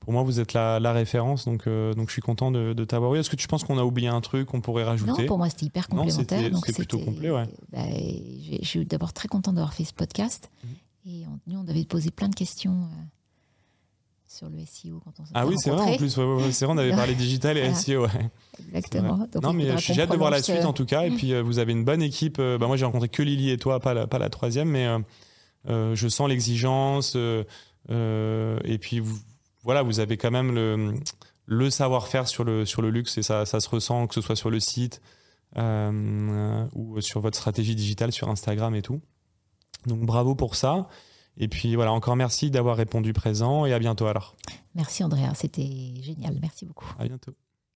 A: pour moi, vous êtes la, la référence. Donc, euh, donc, je suis content de, de t'avoir eu. Est-ce que tu penses qu'on a oublié un truc qu'on pourrait rajouter?
B: Non, pour moi, c'était hyper complémentaire.
A: c'était- plutôt complet, ouais.
B: bah, j'ai- je suis d'abord très contente d'avoir fait ce podcast.
A: Mhm.
B: Et on, nous, on devait poser plein de questions euh, sur le SEO quand on
A: Ah oui, c'est vrai en plus. ouais, ouais, ouais, c'est vrai, on avait parlé digital et
B: Voilà.
A: SEO. Ouais.
B: Exactement. Donc,
A: non, mais
B: qu'on
A: hâte de voir la suite en tout cas. Et puis, euh, vous avez une bonne équipe. Bah, moi, j'ai rencontré que Lily et toi, pas la, pas la troisième, mais je sens l'exigence. euh, et puis, vous, voilà, vous avez quand même le, le savoir-faire sur le, sur le luxe et ça, ça se ressent, que ce soit sur le site euh, euh, ou sur votre stratégie digitale sur Instagram et tout. Donc, bravo pour ça. Et puis, voilà, encore merci d'avoir répondu présent et à bientôt alors.
B: Merci Andrea, c'était génial. Merci beaucoup.
A: À bientôt.